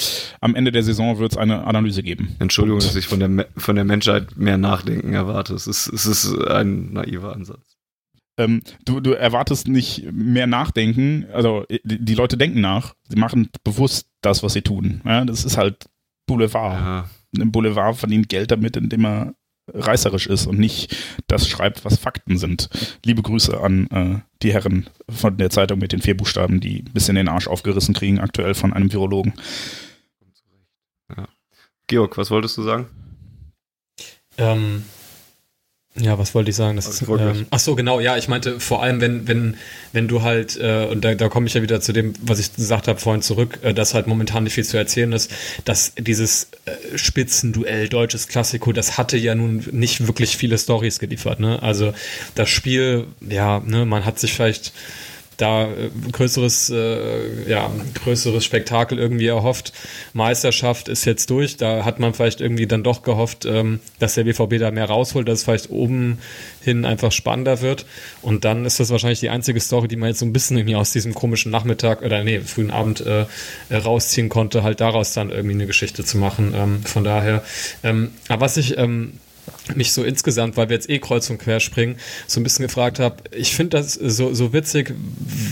am Ende der Saison wird es eine Analyse geben. Entschuldigung, und, dass ich von der, von der Menschheit mehr Nachdenken erwarte. Es ist, es ist ein naiver Ansatz. Ähm, du, du erwartest nicht mehr Nachdenken, also die, die, Leute denken nach, sie machen bewusst das, was sie tun. Ja, das ist halt Boulevard. Ja ein Boulevard verdient Geld damit, indem er reißerisch ist und nicht das schreibt, was Fakten sind. Liebe Grüße an äh, die Herren von der Zeitung mit den vier Buchstaben, die ein bisschen den Arsch aufgerissen kriegen, aktuell von einem Virologen. Ja. Georg, was wolltest du sagen? Ähm, ja, was wollte ich sagen? Das ist, ähm, ach so, genau. Ja, ich meinte vor allem, wenn wenn wenn du halt äh, und da, da komme ich ja wieder zu dem, was ich gesagt habe vorhin zurück, äh, dass halt momentan nicht viel zu erzählen ist, dass dieses äh, Spitzenduell deutsches Klassiko, das hatte ja nun nicht wirklich viele Stories geliefert. Ne? Also das Spiel, ja, ne, man hat sich vielleicht da äh, größeres, äh, ja, größeres Spektakel irgendwie erhofft. Meisterschaft ist jetzt durch. Da hat man vielleicht irgendwie dann doch gehofft, ähm, dass der BVB da mehr rausholt, dass es vielleicht oben hin einfach spannender wird. Und dann ist das wahrscheinlich die einzige Story, die man jetzt so ein bisschen irgendwie aus diesem komischen Nachmittag oder nee, frühen Abend äh, rausziehen konnte, halt daraus dann irgendwie eine Geschichte zu machen. Ähm, von daher. Ähm, aber was ich ähm, mich so insgesamt, weil wir jetzt eh kreuz und quer springen, so ein bisschen gefragt habe. Ich finde das so, so witzig,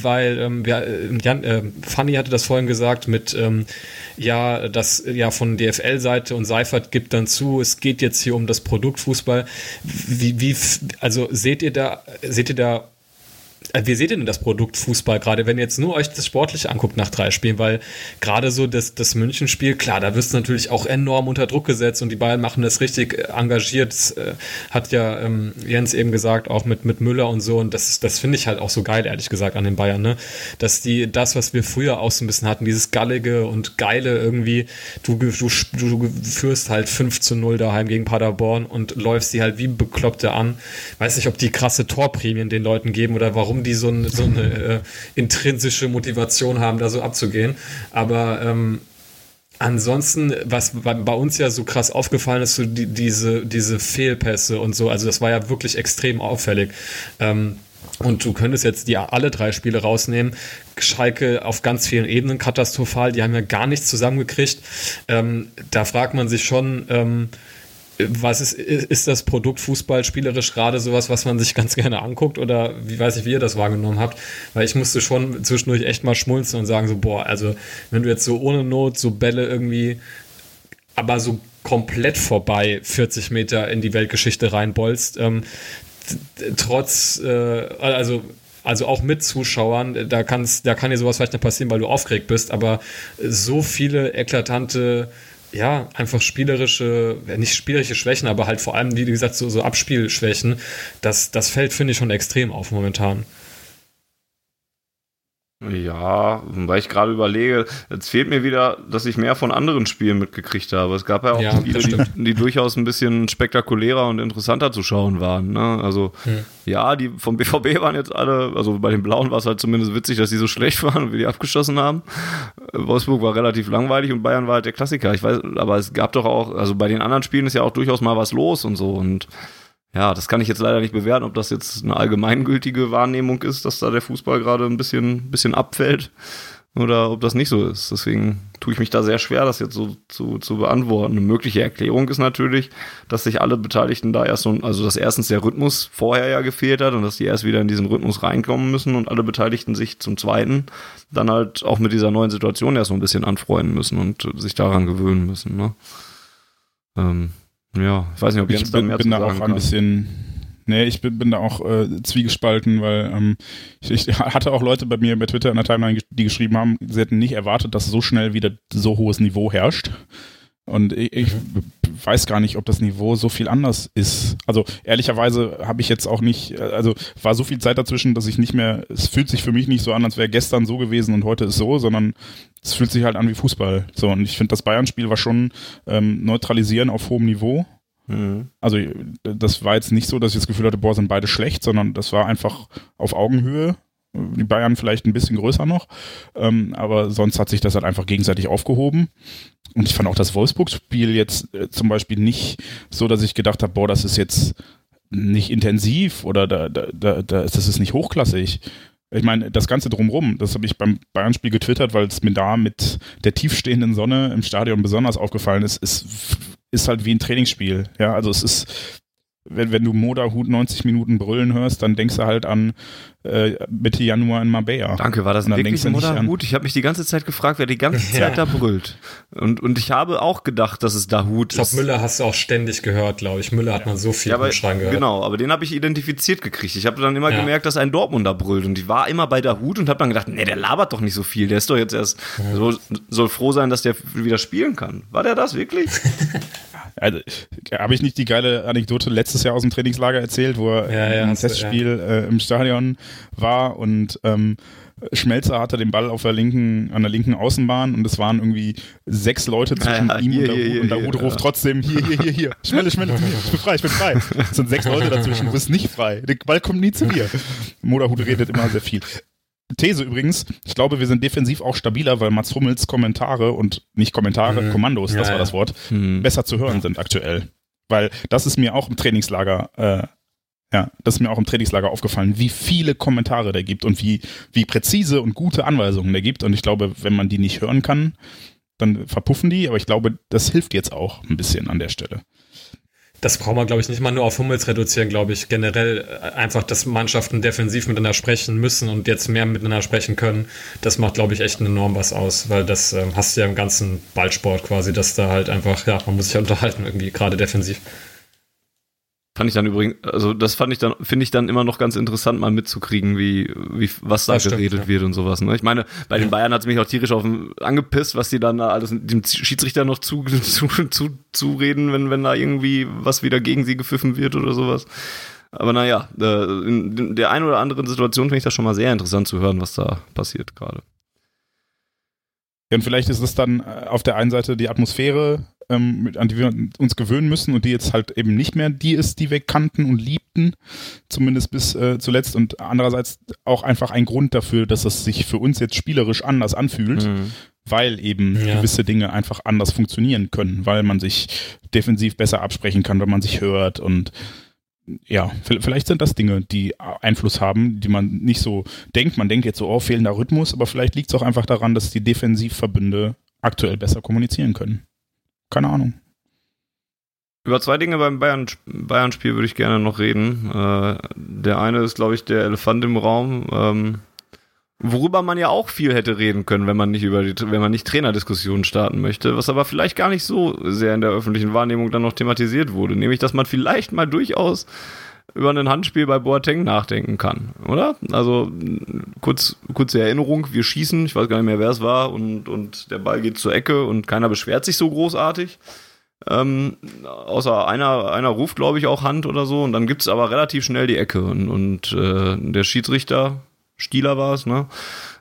weil ähm, wir, äh, Jan, äh, Fanny hatte das vorhin gesagt mit, ähm, ja, das ja von DFL-Seite und Seifert gibt dann zu, es geht jetzt hier um das Produkt Fußball. Wie, wie, also seht ihr da, seht ihr da wie seht ihr denn das Produkt Fußball gerade, wenn ihr jetzt nur euch das Sportliche anguckt nach drei Spielen? Weil gerade so das, das München-Spiel, klar, da wirst du natürlich auch enorm unter Druck gesetzt und die Bayern machen das richtig äh, engagiert. Das, äh, hat ja ähm, Jens eben gesagt, auch mit, mit Müller und so. Und das, das finde ich halt auch so geil, ehrlich gesagt, an den Bayern, ne? Dass die, das, was wir früher auch so ein bisschen hatten, dieses Gallige und Geile irgendwie, du, du, du führst halt 5 zu 0 daheim gegen Paderborn und läufst die halt wie Bekloppte an. Weiß nicht, ob die krasse Torprämien den Leuten geben oder warum die so, ein, so eine äh, intrinsische Motivation haben, da so abzugehen. Aber ähm, Ansonsten, was bei uns ja so krass aufgefallen ist, so die, diese, diese Fehlpässe und so, also das war ja wirklich extrem auffällig. Ähm, und du könntest jetzt die alle drei Spiele rausnehmen. Schalke auf ganz vielen Ebenen katastrophal, die haben ja gar nichts zusammengekriegt. Ähm, da fragt man sich schon, ähm, was ist, ist das Produkt Fußball spielerisch gerade sowas, was man sich ganz gerne anguckt oder wie weiß ich, wie ihr das wahrgenommen habt? Weil ich musste schon zwischendurch echt mal schmunzeln und sagen so, boah, also wenn du jetzt so ohne Not so Bälle irgendwie, aber so komplett vorbei 40 Meter in die Weltgeschichte reinbolzt, ähm, trotz, äh, also also auch mit Zuschauern, da, kann's, da kann dir sowas vielleicht nicht passieren, weil du aufgeregt bist, aber so viele eklatante ja, einfach spielerische, nicht spielerische Schwächen, aber halt vor allem, wie gesagt, so, so Abspielschwächen, das, das fällt, finde ich, schon extrem auf momentan. Ja, weil ich gerade überlege, jetzt fehlt mir wieder, dass ich mehr von anderen Spielen mitgekriegt habe. Es gab ja auch ja, Spiele, die, die, durchaus ein bisschen spektakulärer und interessanter zu schauen waren. Ne? Also hm. ja, die vom BVB waren jetzt alle, also bei den Blauen war es halt zumindest witzig, dass die so schlecht waren und wir die abgeschossen haben. Wolfsburg war relativ langweilig und Bayern war halt der Klassiker. Ich weiß, aber es gab doch auch, also bei den anderen Spielen ist ja auch durchaus mal was los und so und ja, das kann ich jetzt leider nicht bewerten, ob das jetzt eine allgemeingültige Wahrnehmung ist, dass da der Fußball gerade ein bisschen, bisschen abfällt oder ob das nicht so ist. Deswegen tue ich mich da sehr schwer, das jetzt so zu, zu beantworten. Eine mögliche Erklärung ist natürlich, dass sich alle Beteiligten da erst so, also dass erstens der Rhythmus vorher ja gefehlt hat und dass die erst wieder in diesen Rhythmus reinkommen müssen und alle Beteiligten sich zum Zweiten dann halt auch mit dieser neuen Situation erst so ein bisschen anfreunden müssen und sich daran gewöhnen müssen. Ne? Ähm, ja, ich weiß nicht, ob ich bin, bin da auch ein bisschen. Nee, ich bin, bin da auch äh, zwiegespalten, weil ähm, ich, ich, hatte auch Leute bei mir bei Twitter in der Timeline, die geschrieben haben, sie hätten nicht erwartet, dass so schnell wieder so hohes Niveau herrscht. Und ich, ich weiß gar nicht, ob das Niveau so viel anders ist. Also ehrlicherweise habe ich jetzt auch nicht, also war so viel Zeit dazwischen, dass ich nicht mehr, es fühlt sich für mich nicht so an, als wäre gestern so gewesen und heute ist so, sondern es fühlt sich halt an wie Fußball. So, und ich finde, das Bayern-Spiel war schon ähm, neutralisieren auf hohem Niveau. Mhm. Also das war jetzt nicht so, dass ich das Gefühl hatte, boah, sind beide schlecht, sondern das war einfach auf Augenhöhe die Bayern vielleicht ein bisschen größer noch, ähm, aber sonst hat sich das halt einfach gegenseitig aufgehoben. Und ich fand auch das Wolfsburg-Spiel jetzt äh, zum Beispiel nicht so, dass ich gedacht habe, boah, das ist jetzt nicht intensiv oder da, da, da, das ist nicht hochklassig. Ich meine, das Ganze drumrum, das habe ich beim Bayern-Spiel getwittert, weil es mir da mit der tiefstehenden Sonne im Stadion besonders aufgefallen ist, ist, ist halt wie ein Trainingsspiel. Ja, also es ist wenn, wenn du Moderhut 90 Minuten brüllen hörst, dann denkst du halt an äh, Mitte Januar in Marbella. Danke, war das ein wirklich Moderhut? Ich habe mich die ganze Zeit gefragt, wer die ganze Zeit ja. da brüllt. Und, und ich habe auch gedacht, dass es Dahut ist. Ich glaube, Müller hast du auch ständig gehört, glaube ich. Müller hat man so viel ja, aber, gehört. Genau, aber den habe ich identifiziert gekriegt. Ich habe dann immer ja. gemerkt, dass ein Dortmunder brüllt. Und ich war immer bei Dahut und habe dann gedacht, nee, der labert doch nicht so viel. Der ist doch jetzt erst, so, soll froh sein, dass der wieder spielen kann. War der das wirklich? Also, habe ich nicht die geile Anekdote letztes Jahr aus dem Trainingslager erzählt, wo er ja, ja, im Testspiel ja. äh, im Stadion war und ähm, Schmelzer hatte den Ball auf der linken, an der linken Außenbahn und es waren irgendwie sechs Leute zwischen ja, ihm hier, und der hier, und der Hut ruft trotzdem hier, hier, hier, hier, Schmelle, Schmelle zu mir, ich bin frei, ich bin frei. Es sind sechs Leute dazwischen, du bist nicht frei. Der Ball kommt nie zu dir. Moderhut redet immer sehr viel. These übrigens, ich glaube, wir sind defensiv auch stabiler, weil Mats Hummels Kommentare und nicht Kommentare, mhm. Kommandos, das ja, war das Wort, mhm. besser zu hören sind aktuell. Weil das ist mir auch im Trainingslager, äh, ja, das ist mir auch im Trainingslager aufgefallen, wie viele Kommentare der gibt und wie, wie präzise und gute Anweisungen der gibt. Und ich glaube, wenn man die nicht hören kann, dann verpuffen die, aber ich glaube, das hilft jetzt auch ein bisschen an der Stelle. Das braucht man, glaube ich, nicht mal nur auf Hummels reduzieren, glaube ich. Generell äh, einfach, dass Mannschaften defensiv miteinander sprechen müssen und jetzt mehr miteinander sprechen können. Das macht, glaube ich, echt enorm was aus, weil das äh, hast du ja im ganzen Ballsport quasi, dass da halt einfach, ja, man muss sich ja unterhalten irgendwie, gerade defensiv. Fand ich dann übrigens, also das fand ich dann, finde ich dann immer noch ganz interessant, mal mitzukriegen, wie, wie was da das geredet stimmt, ja. wird und sowas. Ne? Ich meine, bei den Bayern hat es mich auch tierisch auf angepisst, was die dann da alles dem Schiedsrichter noch zu, zu, zu, zureden, wenn, wenn da irgendwie was wieder gegen sie gepfiffen wird oder sowas. Aber naja, in der einen oder anderen Situation finde ich das schon mal sehr interessant zu hören, was da passiert gerade. Ja, und vielleicht ist es dann äh, auf der einen Seite die Atmosphäre, ähm, an die wir uns gewöhnen müssen und die jetzt halt eben nicht mehr die ist, die wir kannten und liebten, zumindest bis äh, zuletzt. Und andererseits auch einfach ein Grund dafür, dass es sich für uns jetzt spielerisch anders anfühlt, mhm. weil eben ja. gewisse Dinge einfach anders funktionieren können, weil man sich defensiv besser absprechen kann, wenn man sich hört und ja, vielleicht sind das Dinge, die Einfluss haben, die man nicht so denkt. Man denkt jetzt so, oh, fehlender Rhythmus, aber vielleicht liegt es auch einfach daran, dass die Defensivverbünde aktuell besser kommunizieren können keine Ahnung. Über zwei Dinge beim Bayern-Spiel Bayern würde ich gerne noch reden. Äh, der eine ist, glaube ich, der Elefant im Raum, ähm, worüber man ja auch viel hätte reden können, wenn man nicht über die, wenn man nicht Trainerdiskussionen starten möchte, was aber vielleicht gar nicht so sehr in der öffentlichen Wahrnehmung dann noch thematisiert wurde, nämlich, dass man vielleicht mal durchaus über ein Handspiel bei Boateng nachdenken kann, oder? Also kurz, kurze Erinnerung, wir schießen, ich weiß gar nicht mehr, wer es war, und, und der Ball geht zur Ecke und keiner beschwert sich so großartig. Ähm, außer einer, einer ruft, glaube ich, auch Hand oder so, und dann gibt es aber relativ schnell die Ecke. Und, und äh, der Schiedsrichter, Stieler war es, ne?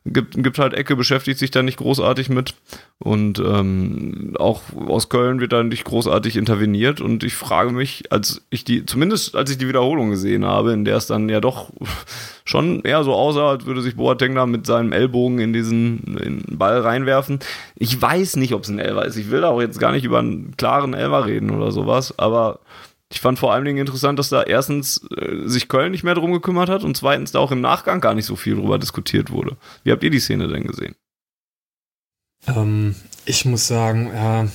Gibt, gibt halt Ecke, beschäftigt sich da nicht großartig mit. Und ähm, auch aus Köln wird da nicht großartig interveniert. Und ich frage mich, als ich die, zumindest als ich die Wiederholung gesehen habe, in der es dann ja doch schon eher so aussah, als würde sich Boateng da mit seinem Ellbogen in diesen in den Ball reinwerfen. Ich weiß nicht, ob es ein Elfer ist. Ich will da auch jetzt gar nicht über einen klaren Elfer reden oder sowas, aber ich fand vor allen Dingen interessant, dass da erstens äh, sich Köln nicht mehr drum gekümmert hat und zweitens da auch im Nachgang gar nicht so viel drüber diskutiert wurde. Wie habt ihr die Szene denn gesehen? Ähm, ich muss sagen, ja,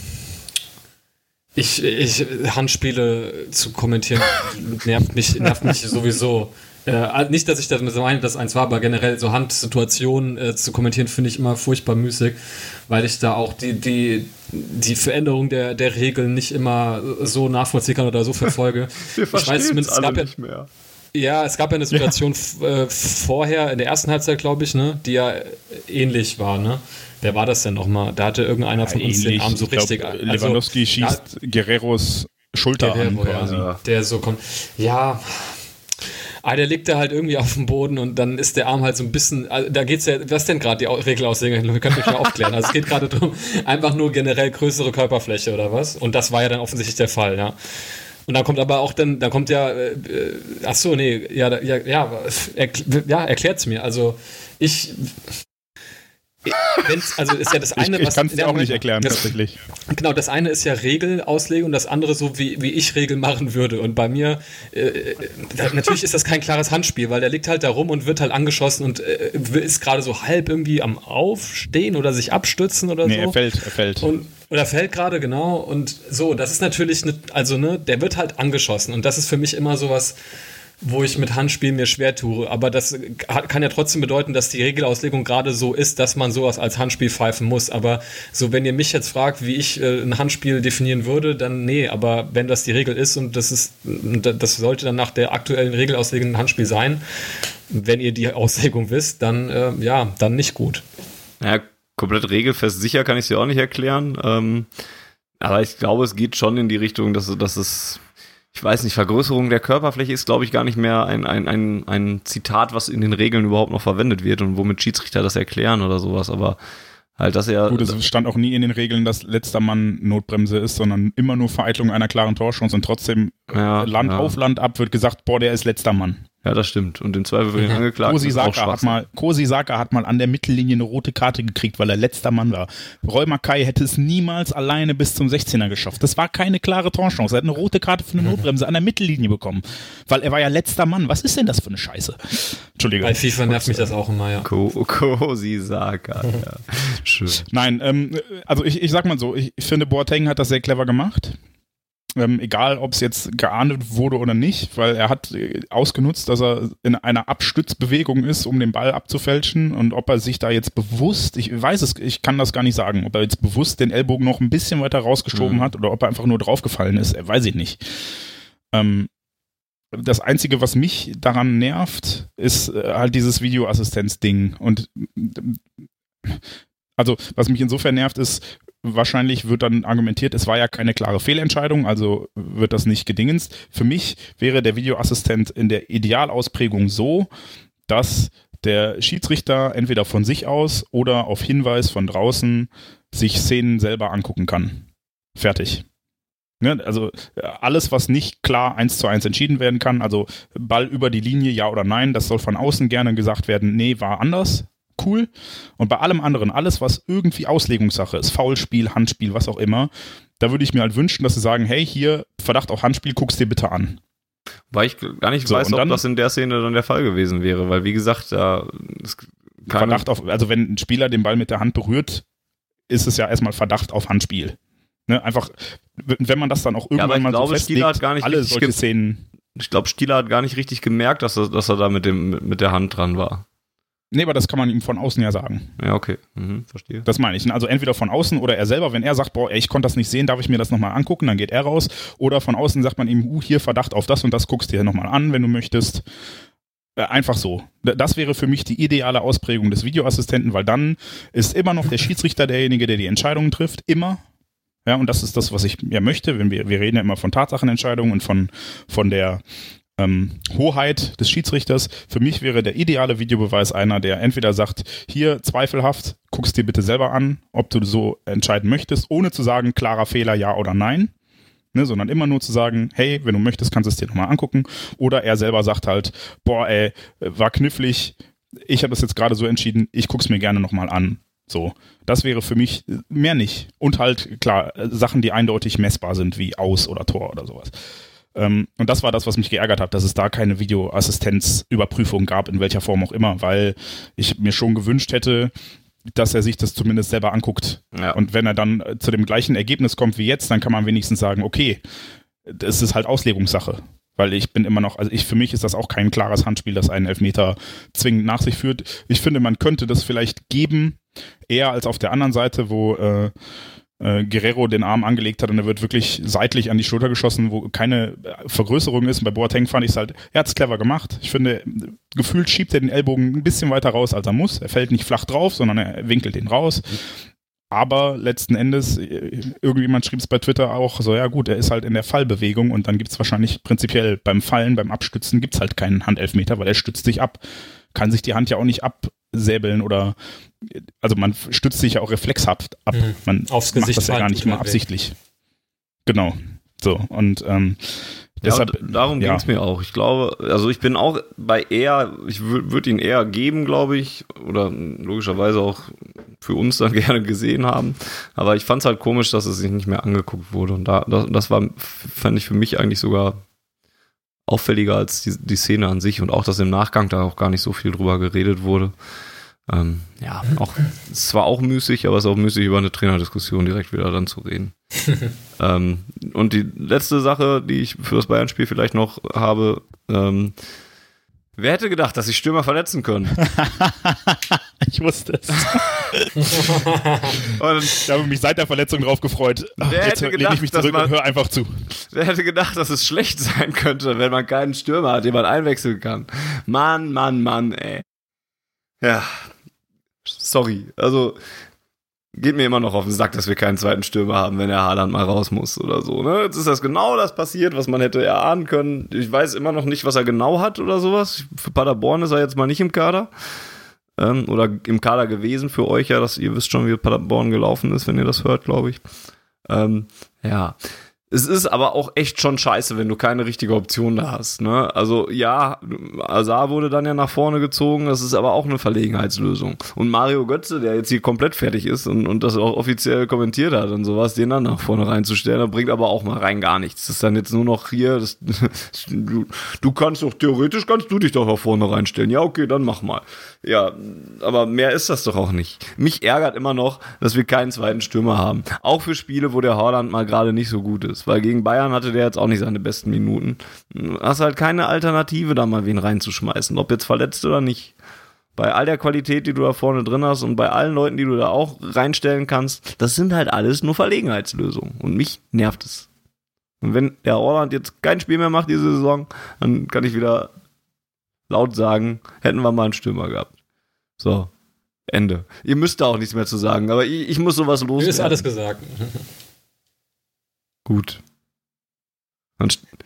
ich, ich Handspiele zu kommentieren nervt mich, nervt mich sowieso. Äh, nicht, dass ich das meine, dass eins war, aber generell so Handsituationen äh, zu kommentieren, finde ich immer furchtbar müßig, weil ich da auch die, die, die Veränderung der, der Regeln nicht immer so nachvollziehen kann oder so verfolge. Wir ich weiß zumindest, es gab ja, nicht mehr. Ja, es gab ja eine Situation ja. Äh, vorher, in der ersten Halbzeit, glaube ich, ne, die ja ähnlich war, ne? Wer war das denn nochmal? Da hatte irgendeiner ja, von uns ähnlich. den Arm so ich richtig. Glaub, also, Lewandowski schießt ja, Guerreros Schulter Guerrero, an quasi. Ja, der so kommt. Ja, Ah, der liegt da halt irgendwie auf dem Boden und dann ist der Arm halt so ein bisschen, also da geht's ja, was denn gerade die Regelauslegung? Ihr könnt mich mal aufklären. Also es geht gerade darum, einfach nur generell größere Körperfläche oder was? Und das war ja dann offensichtlich der Fall, ja. Und dann kommt aber auch dann, dann kommt ja, äh, äh ach so, nee, ja, ja, ja, er, ja erklärt's mir. Also ich, Wenn's, also ist ja das eine, ich, ich was. kann es dir auch nicht erklären, das, tatsächlich. Genau, das eine ist ja Regelauslegung, das andere so, wie, wie ich Regeln machen würde. Und bei mir, äh, da, natürlich ist das kein klares Handspiel, weil der liegt halt da rum und wird halt angeschossen und äh, ist gerade so halb irgendwie am Aufstehen oder sich abstützen oder nee, so. Nee, er fällt, er fällt. Und, oder fällt gerade, genau. Und so, das ist natürlich, ne, also, ne, der wird halt angeschossen. Und das ist für mich immer sowas. was wo ich mit Handspielen mir schwer tue. Aber das kann ja trotzdem bedeuten, dass die Regelauslegung gerade so ist, dass man sowas als Handspiel pfeifen muss. Aber so, wenn ihr mich jetzt fragt, wie ich äh, ein Handspiel definieren würde, dann nee. Aber wenn das die Regel ist und das ist, das sollte dann nach der aktuellen Regelauslegung ein Handspiel sein, wenn ihr die Auslegung wisst, dann äh, ja, dann nicht gut. Ja, komplett regelfest sicher kann ich ja auch nicht erklären. Ähm, aber ich glaube, es geht schon in die Richtung, dass, dass es ich weiß nicht, Vergrößerung der Körperfläche ist, glaube ich, gar nicht mehr ein, ein, ein, ein Zitat, was in den Regeln überhaupt noch verwendet wird und womit Schiedsrichter das erklären oder sowas, aber halt, dass er. Gut, es stand auch nie in den Regeln, dass letzter Mann Notbremse ist, sondern immer nur Vereitlung einer klaren Torchance und trotzdem ja, Land ja. auf Land ab wird gesagt, boah, der ist letzter Mann. Ja, das stimmt. Und im Zweifel für den Angeklagten Kosi Saka hat mal, Kosi Saka hat mal an der Mittellinie eine rote Karte gekriegt, weil er letzter Mann war. Roy Mackay hätte es niemals alleine bis zum 16er geschafft. Das war keine klare Torchance. Er hat eine rote Karte für eine Notbremse an der Mittellinie bekommen, weil er war ja letzter Mann. Was ist denn das für eine Scheiße? Entschuldigung. Bei FIFA nervt mich das auch immer, ja. Kosi Saka, ja. Schön. Nein, ähm, also ich, ich sag mal so, ich, ich finde Boateng hat das sehr clever gemacht ähm, egal ob es jetzt geahndet wurde oder nicht, weil er hat äh, ausgenutzt, dass er in einer Abstützbewegung ist, um den Ball abzufälschen und ob er sich da jetzt bewusst, ich weiß es, ich kann das gar nicht sagen, ob er jetzt bewusst den Ellbogen noch ein bisschen weiter rausgeschoben mhm. hat oder ob er einfach nur draufgefallen ist, weiß ich nicht. Ähm, das Einzige, was mich daran nervt, ist äh, halt dieses Videoassistenz-Ding. Und also, was mich insofern nervt, ist, wahrscheinlich wird dann argumentiert, es war ja keine klare Fehlentscheidung, also wird das nicht gedingenst. Für mich wäre der Videoassistent in der Idealausprägung so, dass der Schiedsrichter entweder von sich aus oder auf Hinweis von draußen sich Szenen selber angucken kann. Fertig. Ne, also alles, was nicht klar eins zu eins entschieden werden kann, also Ball über die Linie, ja oder nein, das soll von außen gerne gesagt werden, nee, war anders, cool. Und bei allem anderen, alles, was irgendwie Auslegungssache ist, Foulspiel, Handspiel, was auch immer, da würde ich mir halt wünschen, dass sie sagen, hey, hier, Verdacht auf Handspiel, guck's dir bitte an. Weil ich gar nicht so, weiß, ob dann, das in der Szene dann der Fall gewesen wäre, weil wie gesagt, da Verdacht auf, also wenn ein Spieler den Ball mit der Hand berührt, ist es ja erstmal Verdacht auf Handspiel. Ne, einfach, wenn man das dann auch irgendwann ja, mal glaube, so festlegt, hat gar nicht alle solche Szenen. Ich glaube, Stieler hat gar nicht richtig gemerkt, dass er, dass er da mit, dem, mit der Hand dran war. Nee, aber das kann man ihm von außen ja sagen. Ja, okay. Mhm, verstehe. Das meine ich. Also entweder von außen oder er selber, wenn er sagt, boah, ey, ich konnte das nicht sehen, darf ich mir das nochmal angucken, dann geht er raus. Oder von außen sagt man ihm, uh, hier Verdacht auf das und das, guckst dir nochmal an, wenn du möchtest. Äh, einfach so. Das wäre für mich die ideale Ausprägung des Videoassistenten, weil dann ist immer noch der Schiedsrichter derjenige, der die Entscheidungen trifft. Immer. Ja, und das ist das, was ich ja möchte. Wenn wir, wir reden ja immer von Tatsachenentscheidungen und von, von der ähm, Hoheit des Schiedsrichters. Für mich wäre der ideale Videobeweis einer, der entweder sagt, hier zweifelhaft, guckst dir bitte selber an, ob du so entscheiden möchtest, ohne zu sagen, klarer Fehler, ja oder nein. Ne, sondern immer nur zu sagen, hey, wenn du möchtest, kannst du es dir nochmal angucken. Oder er selber sagt halt, boah, ey, war knifflig, ich habe das jetzt gerade so entschieden, ich guck's mir gerne nochmal an. So, das wäre für mich mehr nicht. Und halt, klar, Sachen, die eindeutig messbar sind, wie Aus oder Tor oder sowas. Ähm, und das war das, was mich geärgert hat, dass es da keine Videoassistenzüberprüfung gab, in welcher Form auch immer, weil ich mir schon gewünscht hätte, dass er sich das zumindest selber anguckt. Ja. Und wenn er dann zu dem gleichen Ergebnis kommt wie jetzt, dann kann man wenigstens sagen, okay, das ist halt Auslegungssache. Weil ich bin immer noch, also ich, für mich ist das auch kein klares Handspiel, das einen Elfmeter zwingend nach sich führt. Ich finde, man könnte das vielleicht geben, eher als auf der anderen Seite, wo äh, äh, Guerrero den Arm angelegt hat und er wird wirklich seitlich an die Schulter geschossen, wo keine Vergrößerung ist. Und bei Boateng fand ich es halt, er hat es clever gemacht. Ich finde, gefühlt schiebt er den Ellbogen ein bisschen weiter raus, als er muss. Er fällt nicht flach drauf, sondern er winkelt den raus. Aber letzten Endes, äh, irgendjemand schrieb es bei Twitter auch, so ja gut, er ist halt in der Fallbewegung und dann gibt es wahrscheinlich prinzipiell beim Fallen, beim Abstützen gibt es halt keinen Handelfmeter, weil er stützt sich ab. Kann sich die Hand ja auch nicht absäbeln oder also man stützt sich ja auch reflexhaft ab. Mhm. Man Aufs Gesicht macht das ja gar nicht immer absichtlich. Genau. So, und ähm, deshalb. Ja, darum ja. ging es mir auch. Ich glaube, also ich bin auch bei eher, ich würde ihn eher geben, glaube ich, oder logischerweise auch für uns dann gerne gesehen haben. Aber ich fand es halt komisch, dass es sich nicht mehr angeguckt wurde. Und da, das, das war, fand ich für mich eigentlich sogar auffälliger als die, die Szene an sich und auch, dass im Nachgang da auch gar nicht so viel drüber geredet wurde. Ähm, ja, auch, es war auch müßig, aber es ist auch müßig, über eine Trainerdiskussion direkt wieder dann zu reden. ähm, und die letzte Sache, die ich für das Bayern-Spiel vielleicht noch habe, ähm, wer hätte gedacht, dass sich Stürmer verletzen können? ich wusste es. und ich habe mich seit der Verletzung drauf gefreut. Wer jetzt hätte gedacht, ich mich zurück man, und hör einfach zu. Wer hätte gedacht, dass es schlecht sein könnte, wenn man keinen Stürmer hat, den man einwechseln kann? Mann, Mann, Mann, ey. Ja, sorry. Also geht mir immer noch auf den Sack, dass wir keinen zweiten Stürmer haben, wenn der Haaland mal raus muss oder so. Ne? Jetzt ist das genau das passiert, was man hätte erahnen können. Ich weiß immer noch nicht, was er genau hat oder sowas. Für Paderborn ist er jetzt mal nicht im Kader. Ähm, oder im Kader gewesen für euch ja, dass ihr wisst schon, wie Paderborn gelaufen ist, wenn ihr das hört, glaube ich. Ähm, ja, es ist aber auch echt schon scheiße, wenn du keine richtige Option da hast. Ne? Also ja, Azar wurde dann ja nach vorne gezogen, das ist aber auch eine Verlegenheitslösung. Und Mario Götze, der jetzt hier komplett fertig ist und, und das auch offiziell kommentiert hat und sowas, den dann nach vorne reinzustellen, das bringt aber auch mal rein gar nichts. Das ist dann jetzt nur noch hier, das, du, du kannst doch, theoretisch kannst du dich doch nach vorne reinstellen. Ja, okay, dann mach mal. Ja, aber mehr ist das doch auch nicht. Mich ärgert immer noch, dass wir keinen zweiten Stürmer haben. Auch für Spiele, wo der Haaland mal gerade nicht so gut ist. Ist, weil gegen Bayern hatte der jetzt auch nicht seine besten Minuten. Du hast halt keine Alternative, da mal wen reinzuschmeißen, ob jetzt verletzt oder nicht. Bei all der Qualität, die du da vorne drin hast und bei allen Leuten, die du da auch reinstellen kannst, das sind halt alles nur Verlegenheitslösungen. Und mich nervt es. Und wenn der Orland jetzt kein Spiel mehr macht diese Saison, dann kann ich wieder laut sagen, hätten wir mal einen Stürmer gehabt. So, Ende. Ihr müsst da auch nichts mehr zu sagen, aber ich, ich muss sowas loswerden. Ist alles gesagt. Gut.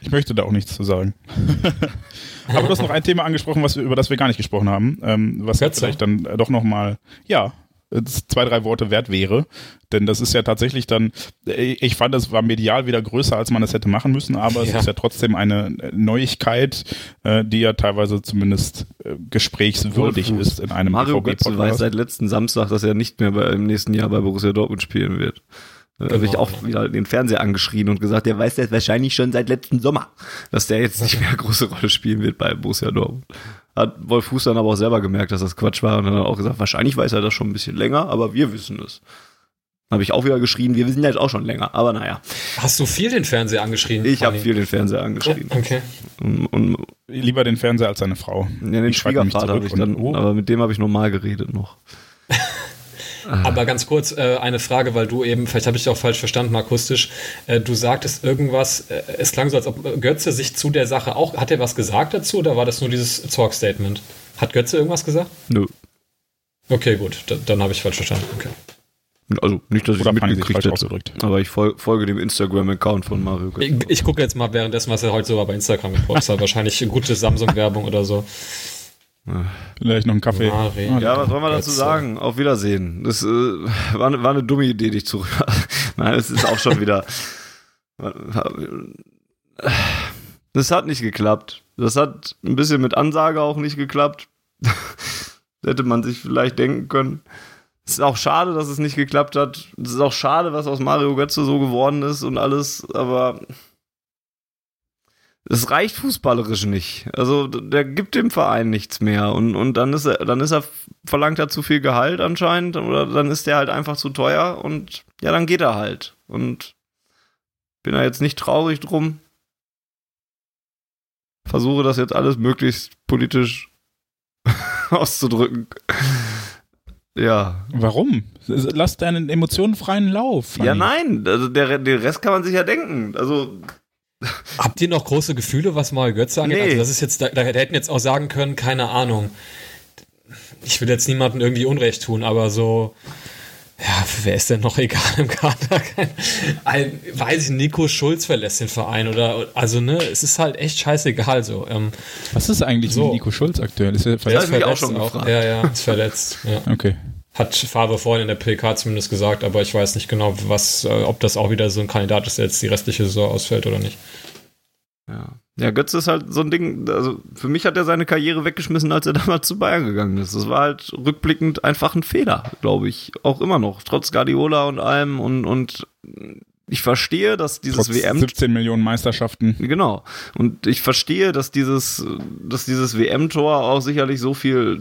Ich möchte da auch nichts zu sagen. Aber du hast noch ein Thema angesprochen, was wir, über das wir gar nicht gesprochen haben, ähm, was Götze? vielleicht dann äh, doch nochmal, ja, äh, zwei, drei Worte wert wäre. Denn das ist ja tatsächlich dann, äh, ich fand, das war medial wieder größer, als man es hätte machen müssen, aber es Ja. ist ja trotzdem eine Neuigkeit, die ja teilweise zumindest gesprächswürdig Wolf ist in einem Mario Götze weiß seit letzten Samstag, dass er nicht mehr bei, im nächsten Jahr bei Borussia Dortmund spielen wird. Da habe ich Genau. auch wieder den Fernseher angeschrien und gesagt, der weiß das wahrscheinlich schon seit letzten Sommer, dass der jetzt nicht mehr eine große Rolle spielen wird bei Borussia Dortmund. Hat Wolf Fuß dann aber auch selber gemerkt, dass das Quatsch war und dann hat er auch gesagt, wahrscheinlich weiß er das schon ein bisschen länger, aber wir wissen es. Habe ich auch wieder geschrien, wir wissen das auch schon länger, aber naja, Hast du viel den Fernseher angeschrien? ich habe viel den Fernseher angeschrien. Okay. Und, und Lieber den Fernseher als seine Frau. ja, den Ich Schwiegervater habe ich zurück dann, oh. aber mit dem habe ich normal geredet noch. Aber ganz kurz äh, eine Frage, weil du eben, vielleicht habe ich dich auch falsch verstanden akustisch, äh, du sagtest irgendwas, äh, es klang so, als ob Götze sich zu der Sache auch, hat er was gesagt dazu oder war das nur dieses Talk-Statement? Hat Götze irgendwas gesagt? Nö. Okay, gut, da, dann habe ich falsch verstanden. Okay. Also nicht, dass ich sich mitgekriegt hätte. Aber ich fol folge dem Instagram-Account von Mario Götze. Ich, ich gucke jetzt mal währenddessen, was er heute so bei Instagram gepostet hat. Wahrscheinlich gute Samsung-Werbung oder so. Vielleicht noch einen Kaffee. Mario. Ja, was wollen wir dazu Götze. sagen? Auf Wiedersehen. Das äh, war, eine- war eine dumme Idee, dich zurück. Nein, es ist auch schon wieder. Das hat nicht geklappt. Das hat ein bisschen mit Ansage auch nicht geklappt. Hätte man sich vielleicht denken können. Es ist auch schade, dass es nicht geklappt hat. Es ist auch schade, was aus Mario Götze so geworden ist und alles, aber es reicht fußballerisch nicht. Also der gibt dem Verein nichts mehr und, und dann ist er, dann ist er, verlangt er zu viel Gehalt anscheinend oder dann ist der halt einfach zu teuer und ja, dann geht er halt. Und bin da jetzt nicht traurig drum. Versuche das jetzt alles möglichst politisch auszudrücken. Ja. Warum? Lass deinen Emotionen freien Lauf. Ja, nein, also der, den Rest kann man sich ja denken. Also, Habt ihr noch große Gefühle, was Mario Götze angeht? Nee. Also das ist jetzt, da, da hätten jetzt auch sagen können, keine Ahnung. Ich will jetzt niemandem irgendwie Unrecht tun, aber so, ja, wer ist denn noch egal im Kader? Ein, weiß ich, Nico Schulz verlässt den Verein oder, also ne, es ist halt echt scheißegal so. Ähm, Was ist eigentlich So. mit Nico Schulz aktuell? Ist er Das verletzt? ich mich auch schon gefragt. Ja, ja, ist verletzt. Ja. Okay. Hat Favre vorhin in der PK zumindest gesagt, aber ich weiß nicht genau, was, äh, ob das auch wieder so ein Kandidat ist, der jetzt die restliche Saison ausfällt oder nicht. ja. Ja, Götze ist halt so ein Ding, also für mich hat er seine Karriere weggeschmissen, als er damals zu Bayern gegangen ist. Das war halt rückblickend einfach ein Fehler, glaube ich. Auch immer noch, trotz Guardiola und allem und, und ich verstehe, dass dieses Trotz WM 17 Millionen Meisterschaften. Genau. Und ich verstehe, dass dieses, dass dieses WM-Tor auch sicherlich so viel,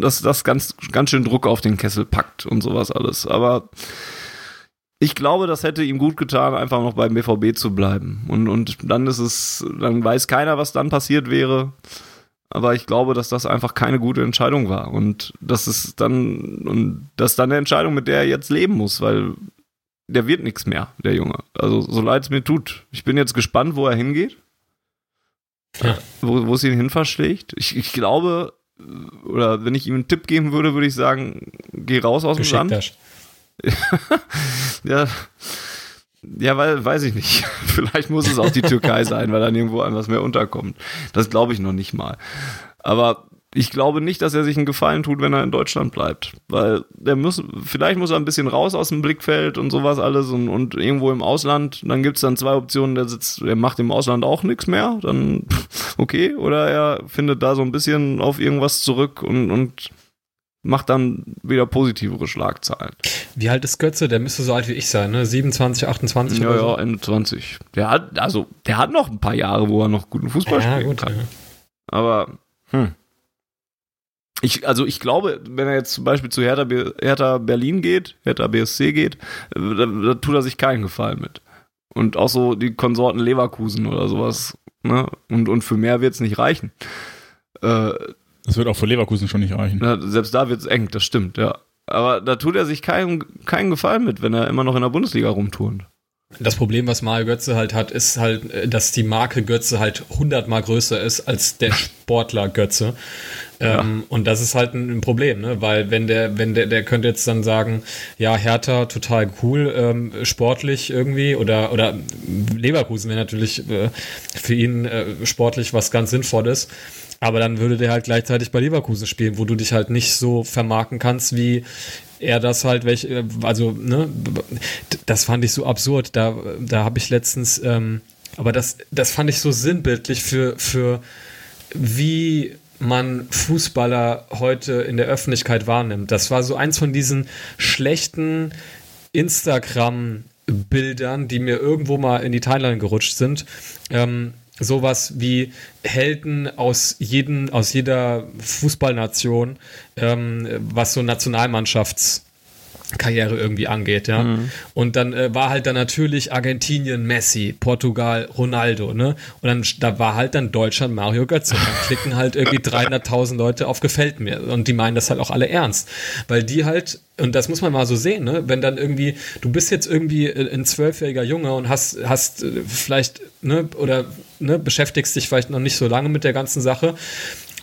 dass das ganz, ganz schön Druck auf den Kessel packt und sowas alles. Aber ich glaube, das hätte ihm gut getan, einfach noch beim BVB zu bleiben. Und, und dann ist es, dann weiß keiner, was dann passiert wäre. Aber ich glaube, dass das einfach keine gute Entscheidung war. Und das ist dann, und das ist dann eine Entscheidung, mit der er jetzt leben muss, weil der wird nichts mehr, der Junge. Also, so leid es mir tut. Ich bin jetzt gespannt, wo er hingeht. Ja. Wo, wo es ihn hin verschlägt. Ich, ich glaube, oder wenn ich ihm einen Tipp geben würde, würde ich sagen, geh raus aus dem Land. Ja, ja, weil, weiß ich nicht. Vielleicht muss es auch die Türkei sein, weil dann irgendwo was mehr unterkommt. Das glaube ich noch nicht mal. Aber ich glaube nicht, dass er sich einen Gefallen tut, wenn er in Deutschland bleibt. Weil der muss, vielleicht muss er ein bisschen raus aus dem Blickfeld und sowas alles und, und irgendwo im Ausland. Dann gibt es dann zwei Optionen, der sitzt, der macht im Ausland auch nichts mehr, dann okay. Oder er findet da so ein bisschen auf irgendwas zurück und, und macht dann wieder positivere Schlagzeilen. Wie alt ist Götze? Der müsste so alt wie ich sein, ne? 27, 28 Ja, oder so. ja, Ende 20. Der hat, also, der hat noch ein paar Jahre, wo er noch guten Fußball Ja, spielen gut. kann. Ja. Aber, hm. Ich, also ich glaube, wenn er jetzt zum Beispiel zu Hertha, Hertha Berlin geht, Hertha BSC geht, da, da tut er sich keinen Gefallen mit. Und auch so die Konsorten Leverkusen oder sowas. Ne? Und, und für mehr wird es nicht reichen. Äh, das wird auch für Leverkusen schon nicht reichen. Na, selbst da wird es eng, das stimmt, ja. Aber da tut er sich keinen, keinen Gefallen mit, wenn er immer noch in der Bundesliga rumturnt. Das Problem, was Mario Götze halt hat, ist halt, dass die Marke Götze halt hundertmal größer ist als der Sportler Götze. Ähm, und das ist halt ein, Problem, ne? Weil wenn der, wenn der, der könnte jetzt dann sagen, ja, Hertha total cool, ähm, sportlich irgendwie, oder, oder Leverkusen wäre natürlich äh, für ihn äh, sportlich was ganz Sinnvolles. Aber dann würde der halt gleichzeitig bei Leverkusen spielen, wo du dich halt nicht so vermarkten kannst, wie er das halt, welch, äh, also, ne, das fand ich so absurd. Da, da habe ich letztens, ähm, aber das, das fand ich so sinnbildlich für, für wie man Fußballer heute in der Öffentlichkeit wahrnimmt. Das war so eins von diesen schlechten Instagram- Bildern, die mir irgendwo mal in die Timeline gerutscht sind, ähm, sowas wie Helden aus, jeden, aus jeder Fußballnation, ähm, was so Nationalmannschafts- Karriere irgendwie angeht, ja. Mhm. Und dann äh, war halt dann natürlich Argentinien Messi, Portugal Ronaldo, ne? Und dann da war halt dann Deutschland Mario Götze. Und dann klicken halt irgendwie 300.000 Leute auf gefällt mir und die meinen das halt auch alle ernst, weil die halt und das muss man mal so sehen, ne? Wenn dann irgendwie du bist jetzt irgendwie äh, ein zwölfjähriger Junge und hast hast äh, vielleicht ne oder ne beschäftigst dich vielleicht noch nicht so lange mit der ganzen Sache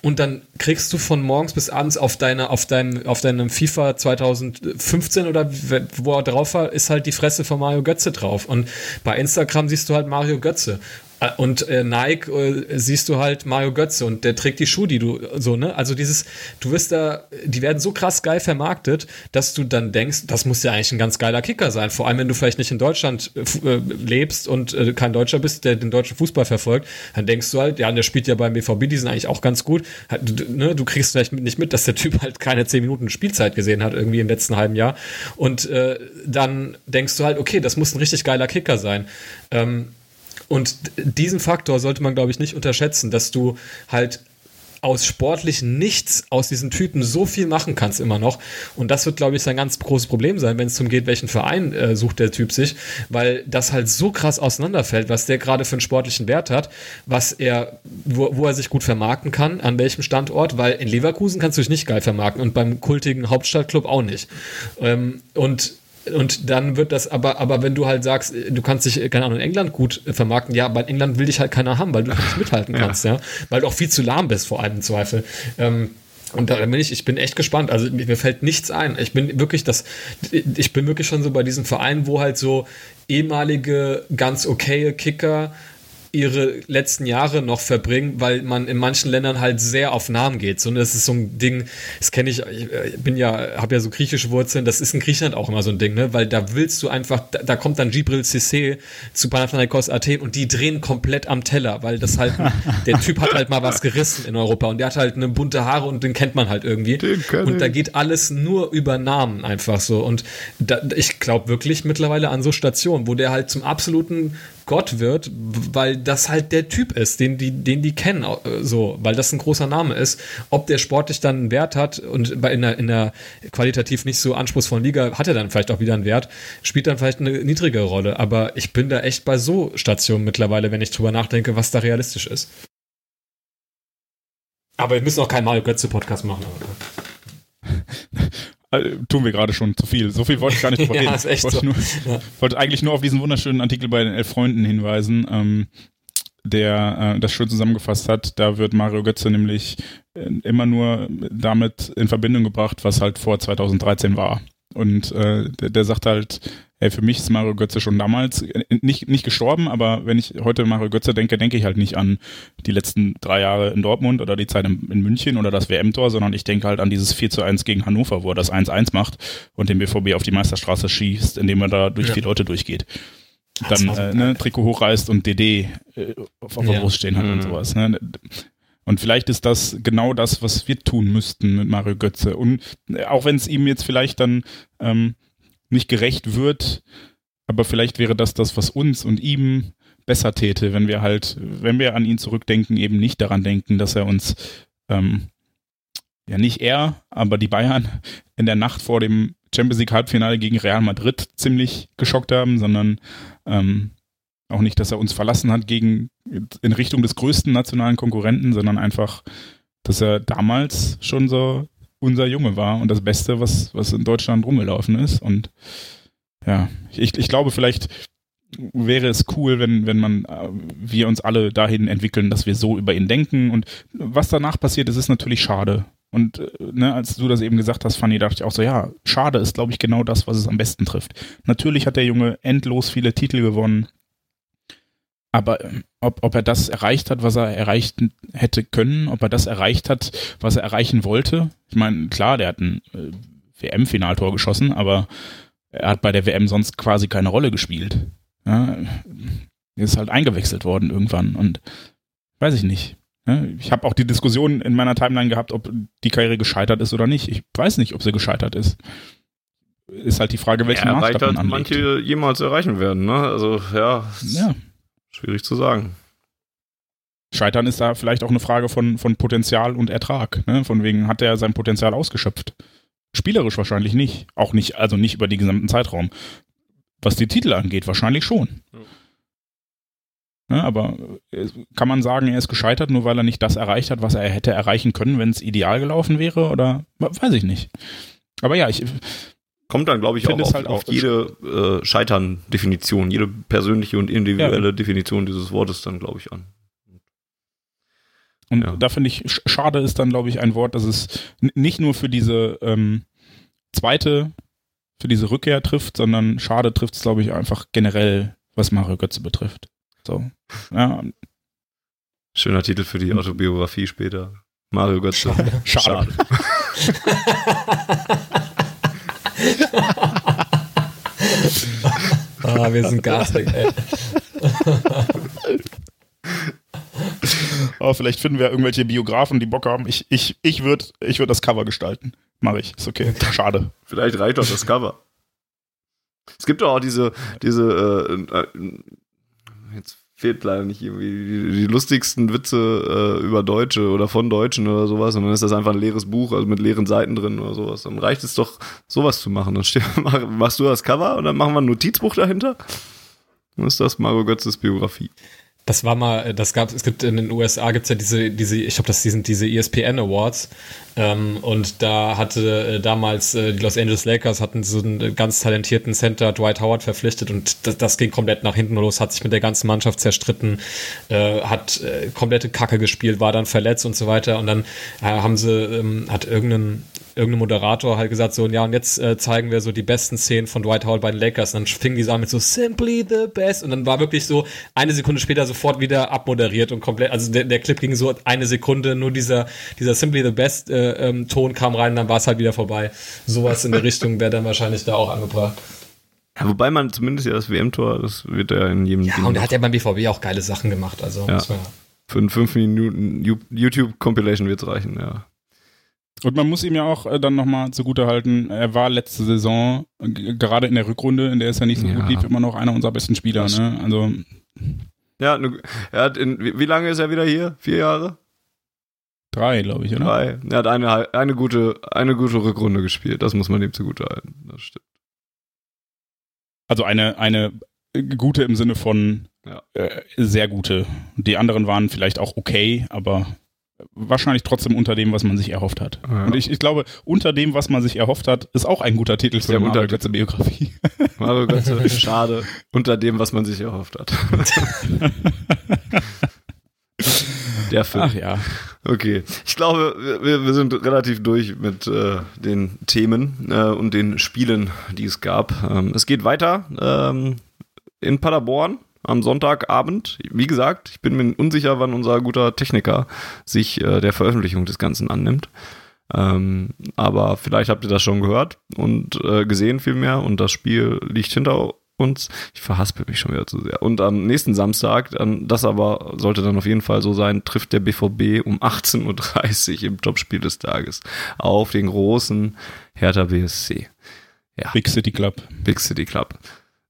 und dann kriegst du von morgens bis abends auf deiner, auf deinem, auf deinem FIFA 2015 oder wo er drauf war, ist halt die Fresse von Mario Götze drauf. Und bei Instagram siehst du halt Mario Götze. Äh, und äh, Nike äh, siehst du halt Mario Götze und der trägt die Schuhe, die du so, ne? Also dieses, du wirst da, die werden so krass geil vermarktet, dass du dann denkst, das muss ja eigentlich ein ganz geiler Kicker sein. Vor allem, wenn du vielleicht nicht in Deutschland äh, äh lebst und äh, kein Deutscher bist, der den deutschen Fußball verfolgt, dann denkst du halt, ja, der spielt ja beim BVB, die sind eigentlich auch ganz gut. Du, ne? du kriegst vielleicht nicht mit, dass der Typ halt keine zehn Minuten Spielzeit gesehen hat, irgendwie im letzten halben Jahr. Und äh, dann denkst du halt, okay, das muss ein richtig geiler Kicker sein. Ähm, und diesen Faktor sollte man, glaube ich, nicht unterschätzen, dass du halt aus sportlich nichts aus diesen Typen so viel machen kannst immer noch. Und das wird, glaube ich, sein ganz großes Problem sein, wenn es darum geht, welchen Verein äh, sucht der Typ sich, weil das halt so krass auseinanderfällt, was der gerade für einen sportlichen Wert hat, was er, wo, wo er sich gut vermarkten kann, an welchem Standort, weil in Leverkusen kannst du dich nicht geil vermarkten und beim kultigen Hauptstadtclub auch nicht. Ähm, und und dann wird das aber, aber wenn du halt sagst, du kannst dich, keine Ahnung, in England gut vermarkten, ja, aber in England will dich halt keiner haben, weil du nicht mithalten kannst, ja. ja. Weil du auch viel zu lahm bist, vor allem im Zweifel. Ähm, und da bin ich, ich bin echt gespannt. Also mir fällt nichts ein. Ich bin wirklich das, ich bin wirklich schon so bei diesem Verein, wo halt so ehemalige, ganz okaye Kicker ihre letzten Jahre noch verbringen, weil man in manchen Ländern halt sehr auf Namen geht. So, das ist so ein Ding, das kenne ich, ich äh, bin ja, habe ja so griechische Wurzeln, das ist in Griechenland auch immer so ein Ding, ne? Weil da willst du einfach, da, da kommt dann Gibril Cissé zu Panathinaikos Athen und die drehen komplett am Teller, weil das halt, der Typ hat halt mal was gerissen in Europa und der hat halt eine bunte Haare und den kennt man halt irgendwie. Und da geht alles nur über Namen einfach so. Und da, ich glaube wirklich mittlerweile an so Stationen, wo der halt zum absoluten Gott wird, weil das halt der Typ ist, den die, den die kennen, äh, so, weil das ein großer Name ist. Ob der sportlich dann einen Wert hat und bei in der, in der qualitativ nicht so anspruchsvollen Liga hat er dann vielleicht auch wieder einen Wert, spielt dann vielleicht eine niedrige Rolle. Aber ich bin da echt bei so Stationen mittlerweile, wenn ich drüber nachdenke, was da realistisch ist. Aber wir müssen auch keinen Mario Götze Podcast machen. Äh, tun wir gerade schon zu viel. So viel wollte ich gar nicht drüber ja, reden. Ist echt wollte, so. nur, ja. wollte eigentlich nur auf diesen wunderschönen Artikel bei den Elf Freunden hinweisen, ähm, der äh, das schön zusammengefasst hat. Da wird Mario Götze nämlich äh, immer nur damit in Verbindung gebracht, was halt vor 2013 war. Und äh, der, der sagt halt, ey, für mich ist Mario Götze schon damals äh, nicht, nicht gestorben, aber wenn ich heute Mario Götze denke, denke ich halt nicht an die letzten drei Jahre in Dortmund oder die Zeit in, in München oder das WM-Tor, sondern ich denke halt an dieses 4 zu 1 gegen Hannover, wo er das 1-1 macht und den BVB auf die Meisterstraße schießt, indem er da durch ja. vier Leute durchgeht. Dann äh, ne, Trikot hochreißt und DD äh, auf, auf der ja. Brust stehen hat mhm. und sowas. Ne? Und vielleicht ist das genau das, was wir tun müssten mit Mario Götze. Und äh, auch wenn es ihm jetzt vielleicht dann ähm, nicht gerecht wird, aber vielleicht wäre das das, was uns und ihm besser täte, wenn wir halt, wenn wir an ihn zurückdenken, eben nicht daran denken, dass er uns, ähm, ja nicht er, aber die Bayern in der Nacht vor dem Champions League Halbfinale gegen Real Madrid ziemlich geschockt haben, sondern ähm, Auch nicht, dass er uns verlassen hat gegen in Richtung des größten nationalen Konkurrenten, sondern einfach, dass er damals schon so unser Junge war und das Beste, was, was in Deutschland rumgelaufen ist. Und ja, ich, ich glaube, vielleicht wäre es cool, wenn, wenn man, äh, wir uns alle dahin entwickeln, dass wir so über ihn denken. Und was danach passiert ist, ist natürlich schade. Und äh, ne, als du das eben gesagt hast, Fanny, dachte ich auch so, ja, schade ist, glaube ich, genau das, was es am besten trifft. Natürlich hat der Junge endlos viele Titel gewonnen. Aber ähm, ob, ob er das erreicht hat, was er erreicht hätte können, ob er das erreicht hat, was er erreichen wollte. Ich meine, klar, der hat ein äh, WM-Finaltor geschossen, aber er hat bei der WM sonst quasi keine Rolle gespielt. Ja, er ist halt eingewechselt worden irgendwann und weiß ich nicht. Ich habe auch die Diskussion in meiner Timeline gehabt, ob die Karriere gescheitert ist oder nicht. Ich weiß nicht, ob sie gescheitert ist. Ist halt die Frage, welchen ja, Maßstab man anlegt. manche jemals erreichen werden. Ne? Also ja, Ja, schwierig zu sagen. Scheitern ist da vielleicht auch eine Frage von, von Potenzial und Ertrag. Ne? Von wegen hat er sein Potenzial ausgeschöpft. Spielerisch wahrscheinlich nicht. Auch nicht, also nicht über den gesamten Zeitraum. Was die Titel angeht, wahrscheinlich schon. Ja. Ne, aber äh, kann man sagen, er ist gescheitert, nur weil er nicht das erreicht hat, was er hätte erreichen können, wenn es ideal gelaufen wäre? Oder weiß ich nicht. Aber ja, ich, Kommt dann, glaube ich, auch Finde es auf, halt auf auch- jede äh, Scheitern-Definition, jede persönliche und individuelle Definition dieses Wortes dann, glaube ich, an. Und Ja. da finde ich, sch- schade ist dann, glaube ich, ein Wort, dass es nicht nur für diese ähm, zweite, für diese Rückkehr trifft, sondern schade trifft es, glaube ich, einfach generell, was Mario Götze betrifft. So. Ja, Schöner Titel für die Autobiografie später. Mario Götze. schade. Ah, wir sind garstig, ey. Aber vielleicht finden wir irgendwelche Biografen, die Bock haben. Ich, ich, ich würde ich würd das Cover gestalten. Mache ich. Ist okay. Schade. Vielleicht reicht doch das Cover. Es gibt doch auch diese, diese, äh, äh, jetzt fehlt leider nicht irgendwie die, die lustigsten Witze äh, über Deutsche oder von Deutschen oder sowas und dann ist das einfach ein leeres Buch, also mit leeren Seiten drin oder sowas. Dann reicht es doch, sowas zu machen. Dann steht, mach, machst du das Cover und dann machen wir ein Notizbuch dahinter. Dann ist das Mario Götzes Biografie. Das war mal, äh, das gab es gibt in den USA gibt's ja diese, diese, ich glaube, das sind diese ESPN Awards. Ähm, und da hatte äh, damals äh, die Los Angeles Lakers hatten so einen äh, ganz talentierten Center Dwight Howard verpflichtet und das, das ging komplett nach hinten los, hat sich mit der ganzen Mannschaft zerstritten, äh, hat äh, komplette Kacke gespielt, war dann verletzt und so weiter. Und dann äh, haben sie, ähm, hat irgendein irgendein Moderator halt gesagt so, ja, und jetzt äh, zeigen wir so die besten Szenen von Dwight Howard bei den Lakers. Und dann fingen die so an mit so simply the best. Und dann war wirklich so eine Sekunde später sofort wieder abmoderiert und komplett, also der, der Clip ging so eine Sekunde, nur dieser, dieser simply the best äh, ähm, Ton kam rein, dann war es halt wieder vorbei. Sowas in der Richtung wäre dann wahrscheinlich da auch angebracht. Ja, wobei man zumindest ja das WM-Tor, das wird ja in jedem Ja, Ding und er hat ja beim BVB auch geile Sachen gemacht. Also Ja. muss man für einen 5 Minuten YouTube-Compilation wird es reichen, ja. Und man muss ihm ja auch äh, dann nochmal zugute halten, er war letzte Saison, gerade in der Rückrunde, in der es ja nicht so Ja. gut lief, immer noch einer unserer besten Spieler. Ne? Also Ja, er hat in, wie, wie lange ist er wieder hier? Vier Jahre? drei, glaube ich, oder? Drei. Er hat eine, eine, gute, eine gute Rückrunde gespielt. Das muss man ihm zugute halten. Das stimmt. Also eine, eine gute im Sinne von Ja. äh, sehr gute. Die anderen waren vielleicht auch okay, aber wahrscheinlich trotzdem unter dem, was man sich erhofft hat. Ja. Und ich, ich glaube, unter dem, was man sich erhofft hat, ist auch ein guter Titel für der eine Mario. Götze Biografie. Mario Götze, schade. Unter dem, was man sich erhofft hat. Der Film. Ach ja. Okay. Ich glaube, wir, wir sind relativ durch mit äh, den Themen äh, und den Spielen, die es gab. Ähm, es geht weiter ähm, in Paderborn am Sonntagabend. Wie gesagt, ich bin mir unsicher, wann unser guter Techniker sich äh, der Veröffentlichung des Ganzen annimmt. Ähm, aber vielleicht habt ihr das schon gehört und äh, gesehen vielmehr und das Spiel liegt hinter uns. Ich verhaspel mich schon wieder zu sehr. Und am nächsten Samstag, dann, das aber sollte dann auf jeden Fall so sein, trifft der BVB um 18.30 Uhr im Topspiel des Tages auf den großen Hertha BSC. Big City Club. Big City Club.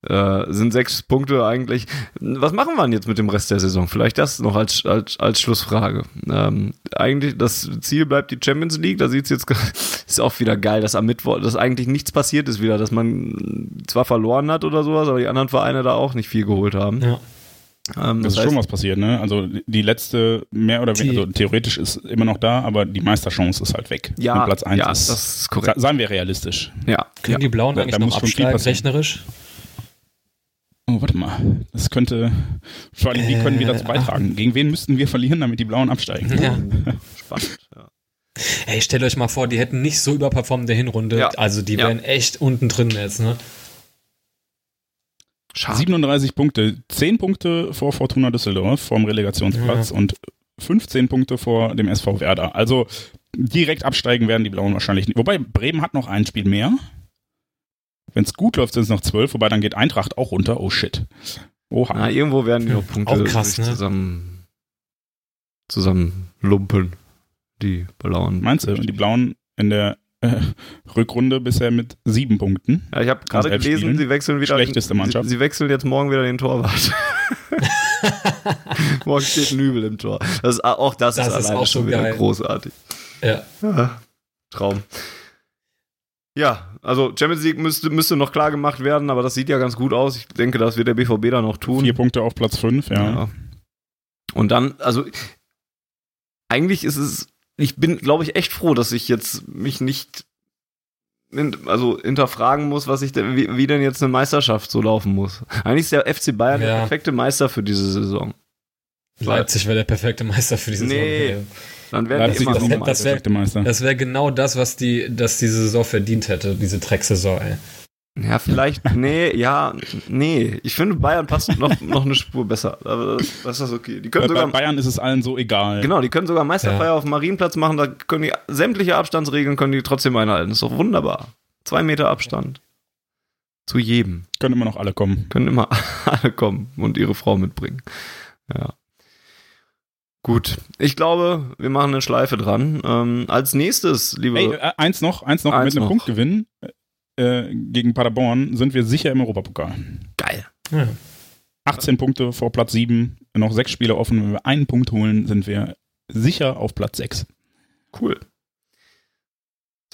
Äh, sind sechs Punkte eigentlich. Was machen wir denn jetzt mit dem Rest der Saison? Vielleicht das noch als, als, als Schlussfrage. Ähm, eigentlich, das Ziel bleibt die Champions League. Da sieht es jetzt, ist auch wieder geil, dass am Mittwoch, dass eigentlich nichts passiert ist wieder, dass man zwar verloren hat oder sowas, aber die anderen Vereine da auch nicht viel geholt haben. Ja. Ähm, das, das ist heißt, schon was passiert, ne? Also die letzte, mehr oder weniger, also theoretisch ist immer noch da, aber die Meisterchance ist halt weg. Ja, Und Platz 1 ja, ist, das ist korrekt. Seien wir realistisch. Ja. Können ja. die Blauen Da- eigentlich da noch muss schon viel absteigen, rechnerisch? Oh, warte mal. Das könnte, vor allem, wie können wir dazu Äh, beitragen? Gegen wen müssten wir verlieren, damit die Blauen absteigen? Ja. Spannend. Ja. Ey, stellt euch mal vor, die hätten nicht so überperformt in der Hinrunde. Ja. Also die Ja. wären echt unten drin jetzt, ne? Schade. 37 Punkte, 10 Punkte vor Fortuna Düsseldorf vom Relegationsplatz und 15 Punkte vor dem SV Werder. Also direkt absteigen werden die Blauen wahrscheinlich nicht. Wobei Bremen hat noch ein Spiel mehr. Wenn es gut läuft, sind es noch 12, wobei dann geht Eintracht auch runter. Oh shit. Oha. Na, irgendwo werden die noch Punkte Auch krass, ne? zusammen, zusammen lumpen. Die Blauen. Meinst du? Die Blauen in der äh, Rückrunde bisher mit sieben Punkten. Ja, ich habe gerade gelesen, Spielen. sie wechseln wieder. Schlechteste Mannschaft. Sie, sie wechseln jetzt morgen wieder den Torwart. morgen steht Nübel im Tor. Das ist, auch das, Das ist ist auch schon wieder geil. großartig. Ja. Ja, Traum. Ja, also Champions League müsste, müsste noch klar gemacht werden, aber das sieht ja ganz gut aus. Ich denke, das wird der BVB da noch tun. Vier Punkte auf Platz fünf, ja. Ja. Und dann, also eigentlich ist es, ich bin, glaube ich, echt froh, dass ich jetzt mich nicht also hinterfragen muss, was ich denn, wie, wie denn jetzt eine Meisterschaft so laufen muss. Eigentlich ist der FC Bayern der Ja. perfekte Meister für diese Saison. Leipzig wäre der perfekte Meister für diese Nee. Saison. Dann werden Leipzig die immer ist das Meister. wär-. Das wäre genau das, was die, das diese Saison verdient hätte, diese Drecksaison, ey. Ja, vielleicht, nee, ja, nee. Ich finde, Bayern passt noch, noch eine Spur besser. Aber das, das ist okay. Die können Bei, sogar, Bayern ist es allen so egal. genau, die können sogar Meisterfeier Ja. auf dem Marienplatz machen. Da können die sämtliche Abstandsregeln können die trotzdem einhalten. Das ist doch wunderbar. Zwei Meter Abstand. Zu jedem. Können immer noch alle kommen. Können immer alle kommen und ihre Frau mitbringen. Ja. Gut. Ich glaube, wir machen eine Schleife dran. Ähm, als nächstes, liebe. Ey, äh, eins noch, eins noch Eins mit einem noch. Punktgewinn äh, gegen Paderborn sind wir sicher im Europapokal. geil. Ja. 18 Punkte vor Platz 7, noch sechs Spiele offen. Wenn wir einen Punkt holen, sind wir sicher auf Platz 6. Cool.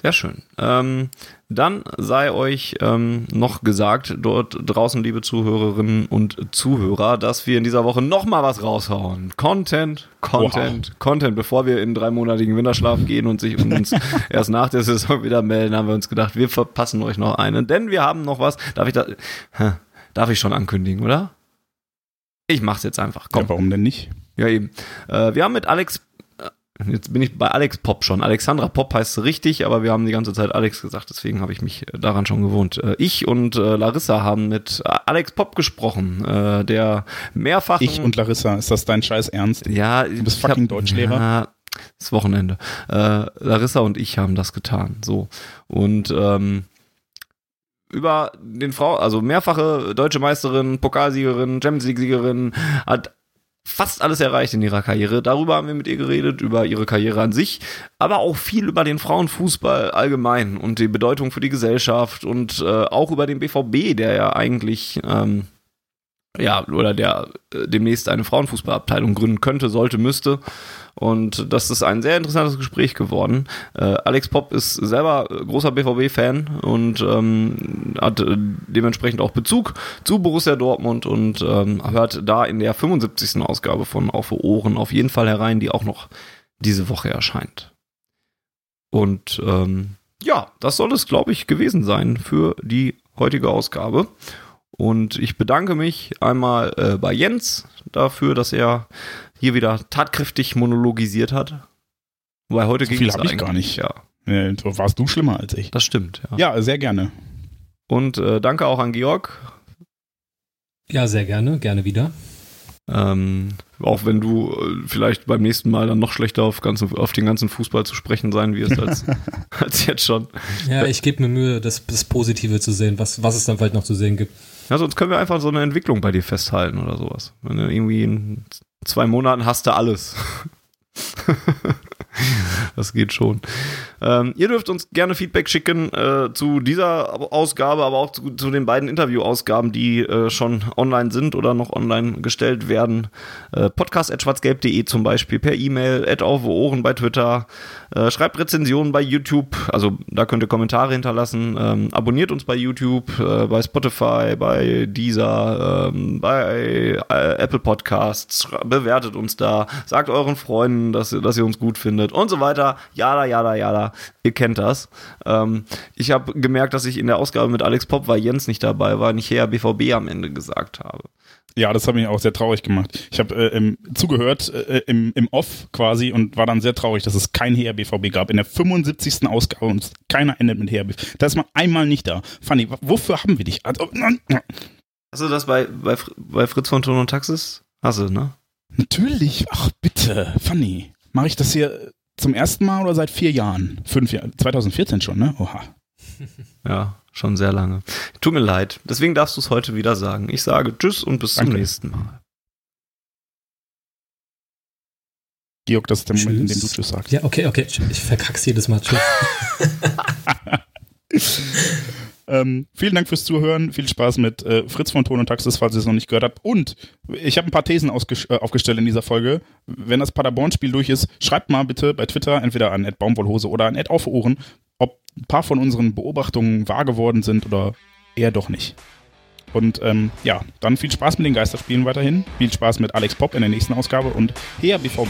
Sehr schön. Ähm, dann sei euch ähm, noch gesagt, dort draußen, liebe Zuhörerinnen und Zuhörer, dass wir in dieser Woche noch mal was raushauen. Content, Content, Content. Bevor wir in dreimonatigen Winterschlaf gehen und sich uns erst nach der Saison wieder melden, haben wir uns gedacht, wir verpassen euch noch einen. Denn wir haben noch was. Darf ich da, Hä, darf ich schon ankündigen, oder? Ich mach's jetzt einfach. Komm. Ja, warum denn nicht? Ja, eben. Äh, wir haben mit Alex, jetzt bin ich bei Alex Pop schon. Alexandra Pop heißt richtig, aber wir haben die ganze Zeit Alex gesagt, deswegen habe ich mich äh, daran schon gewohnt. Äh, ich und äh, Larissa haben mit Alex Pop gesprochen, der mehrfach. Ich und Larissa, ist das dein Scheiß Ernst? ja, Du bist ich hab- fucking Deutschlehrer? Ja, das Wochenende. Äh, Larissa und ich haben das getan. So. Und ähm, über den Frau, also mehrfache deutsche Meisterin, Pokalsiegerin, Champions League-Siegerin, hat fast alles erreicht in ihrer Karriere. Darüber haben wir mit ihr geredet, über ihre Karriere an sich, aber auch viel über den Frauenfußball allgemein und die Bedeutung für die Gesellschaft und äh, auch über den BVB, der ja eigentlich ähm, ja, oder der äh, demnächst eine Frauenfußballabteilung gründen könnte, sollte, müsste. Und das ist ein sehr interessantes Gespräch geworden. Äh, Alex Popp ist selber großer BVB-Fan und ähm, hat äh, dementsprechend auch Bezug zu Borussia Dortmund und ähm, hört da in der 75. Ausgabe von Auf Ohren auf jeden Fall herein, die auch noch diese Woche erscheint. Und ähm, ja, das soll es, glaube ich, gewesen sein für die heutige Ausgabe. Und ich bedanke mich einmal äh, bei Jens dafür, dass er hier wieder tatkräftig monologisiert hat. Weil heute So ging viel es hab ich gar nicht. Ja, so warst du schlimmer als ich. das stimmt. Ja. Ja, sehr gerne. Und äh, danke auch an Georg. Ja, sehr gerne, gerne wieder. Ähm, auch wenn du äh, vielleicht beim nächsten Mal dann noch schlechter auf, ganzen, auf den ganzen Fußball zu sprechen sein wirst als, als jetzt schon. Ja, ich gebe mir Mühe, das, das Positive zu sehen, was, was es dann vielleicht noch zu sehen gibt. Ja, sonst können wir einfach so eine Entwicklung bei dir festhalten oder sowas. Wenn du irgendwie in zwei Monaten hast du alles. Das geht schon. Ähm, ihr dürft uns gerne Feedback schicken äh, zu dieser Ausgabe, aber auch zu, zu den beiden Interviewausgaben, die äh, schon online sind oder noch online gestellt werden. Äh, podcast.schwarzgelb.de zum Beispiel per E-Mail, at auf Ohren bei Twitter. Äh, schreibt Rezensionen bei YouTube, also da könnt ihr Kommentare hinterlassen. Ähm, abonniert uns bei YouTube, äh, bei Spotify, bei Deezer, ähm, bei äh, Apple Podcasts. Bewertet uns da, sagt euren Freunden, dass, dass ihr uns gut findet und so weiter. Jada, jada, jada. Ihr kennt das. Ähm, ich habe gemerkt, dass ich in der Ausgabe mit Alex Pop, weil Jens nicht dabei war, nicht her BVB am Ende gesagt habe. Ja, das hat mich auch sehr traurig gemacht. Ich habe äh, im, zugehört äh, im, im Off quasi und war dann sehr traurig, dass es kein Her BVB gab. In der 75. Ausgabe und keiner endet mit Her BVB. Da ist man einmal nicht da. Fanny, wofür haben wir dich? Also, Hast du das bei, bei, bei Fritz von Ton und Taxis? Hast du, ne? Natürlich. Ach, bitte. Fanny. Mache ich das hier zum ersten Mal oder seit vier Jahren? Fünf Jahre. 2014 schon, ne? Oha. Ja, schon sehr lange. Tut mir leid. Deswegen darfst du es heute wieder sagen. Ich sage Tschüss und bis Danke. zum nächsten Mal. Georg, das ist der Moment, in dem du Tschüss sagst. Ja, okay, okay. Ich verkack's jedes Mal. Tschüss. Ähm, vielen Dank fürs Zuhören. Viel Spaß mit äh, Fritz von Ton und Taxis, falls ihr es noch nicht gehört habt. Und ich habe ein paar Thesen äh, aufgestellt in dieser Folge. Wenn das Paderborn-Spiel durch ist, schreibt mal bitte bei Twitter entweder an Baumwollhose oder an auf Ohren, ob ein paar von unseren Beobachtungen wahr geworden sind oder eher doch nicht. Und ähm, ja, dann viel Spaß mit den Geisterspielen weiterhin. Viel Spaß mit Alex Pop in der nächsten Ausgabe und her BVB.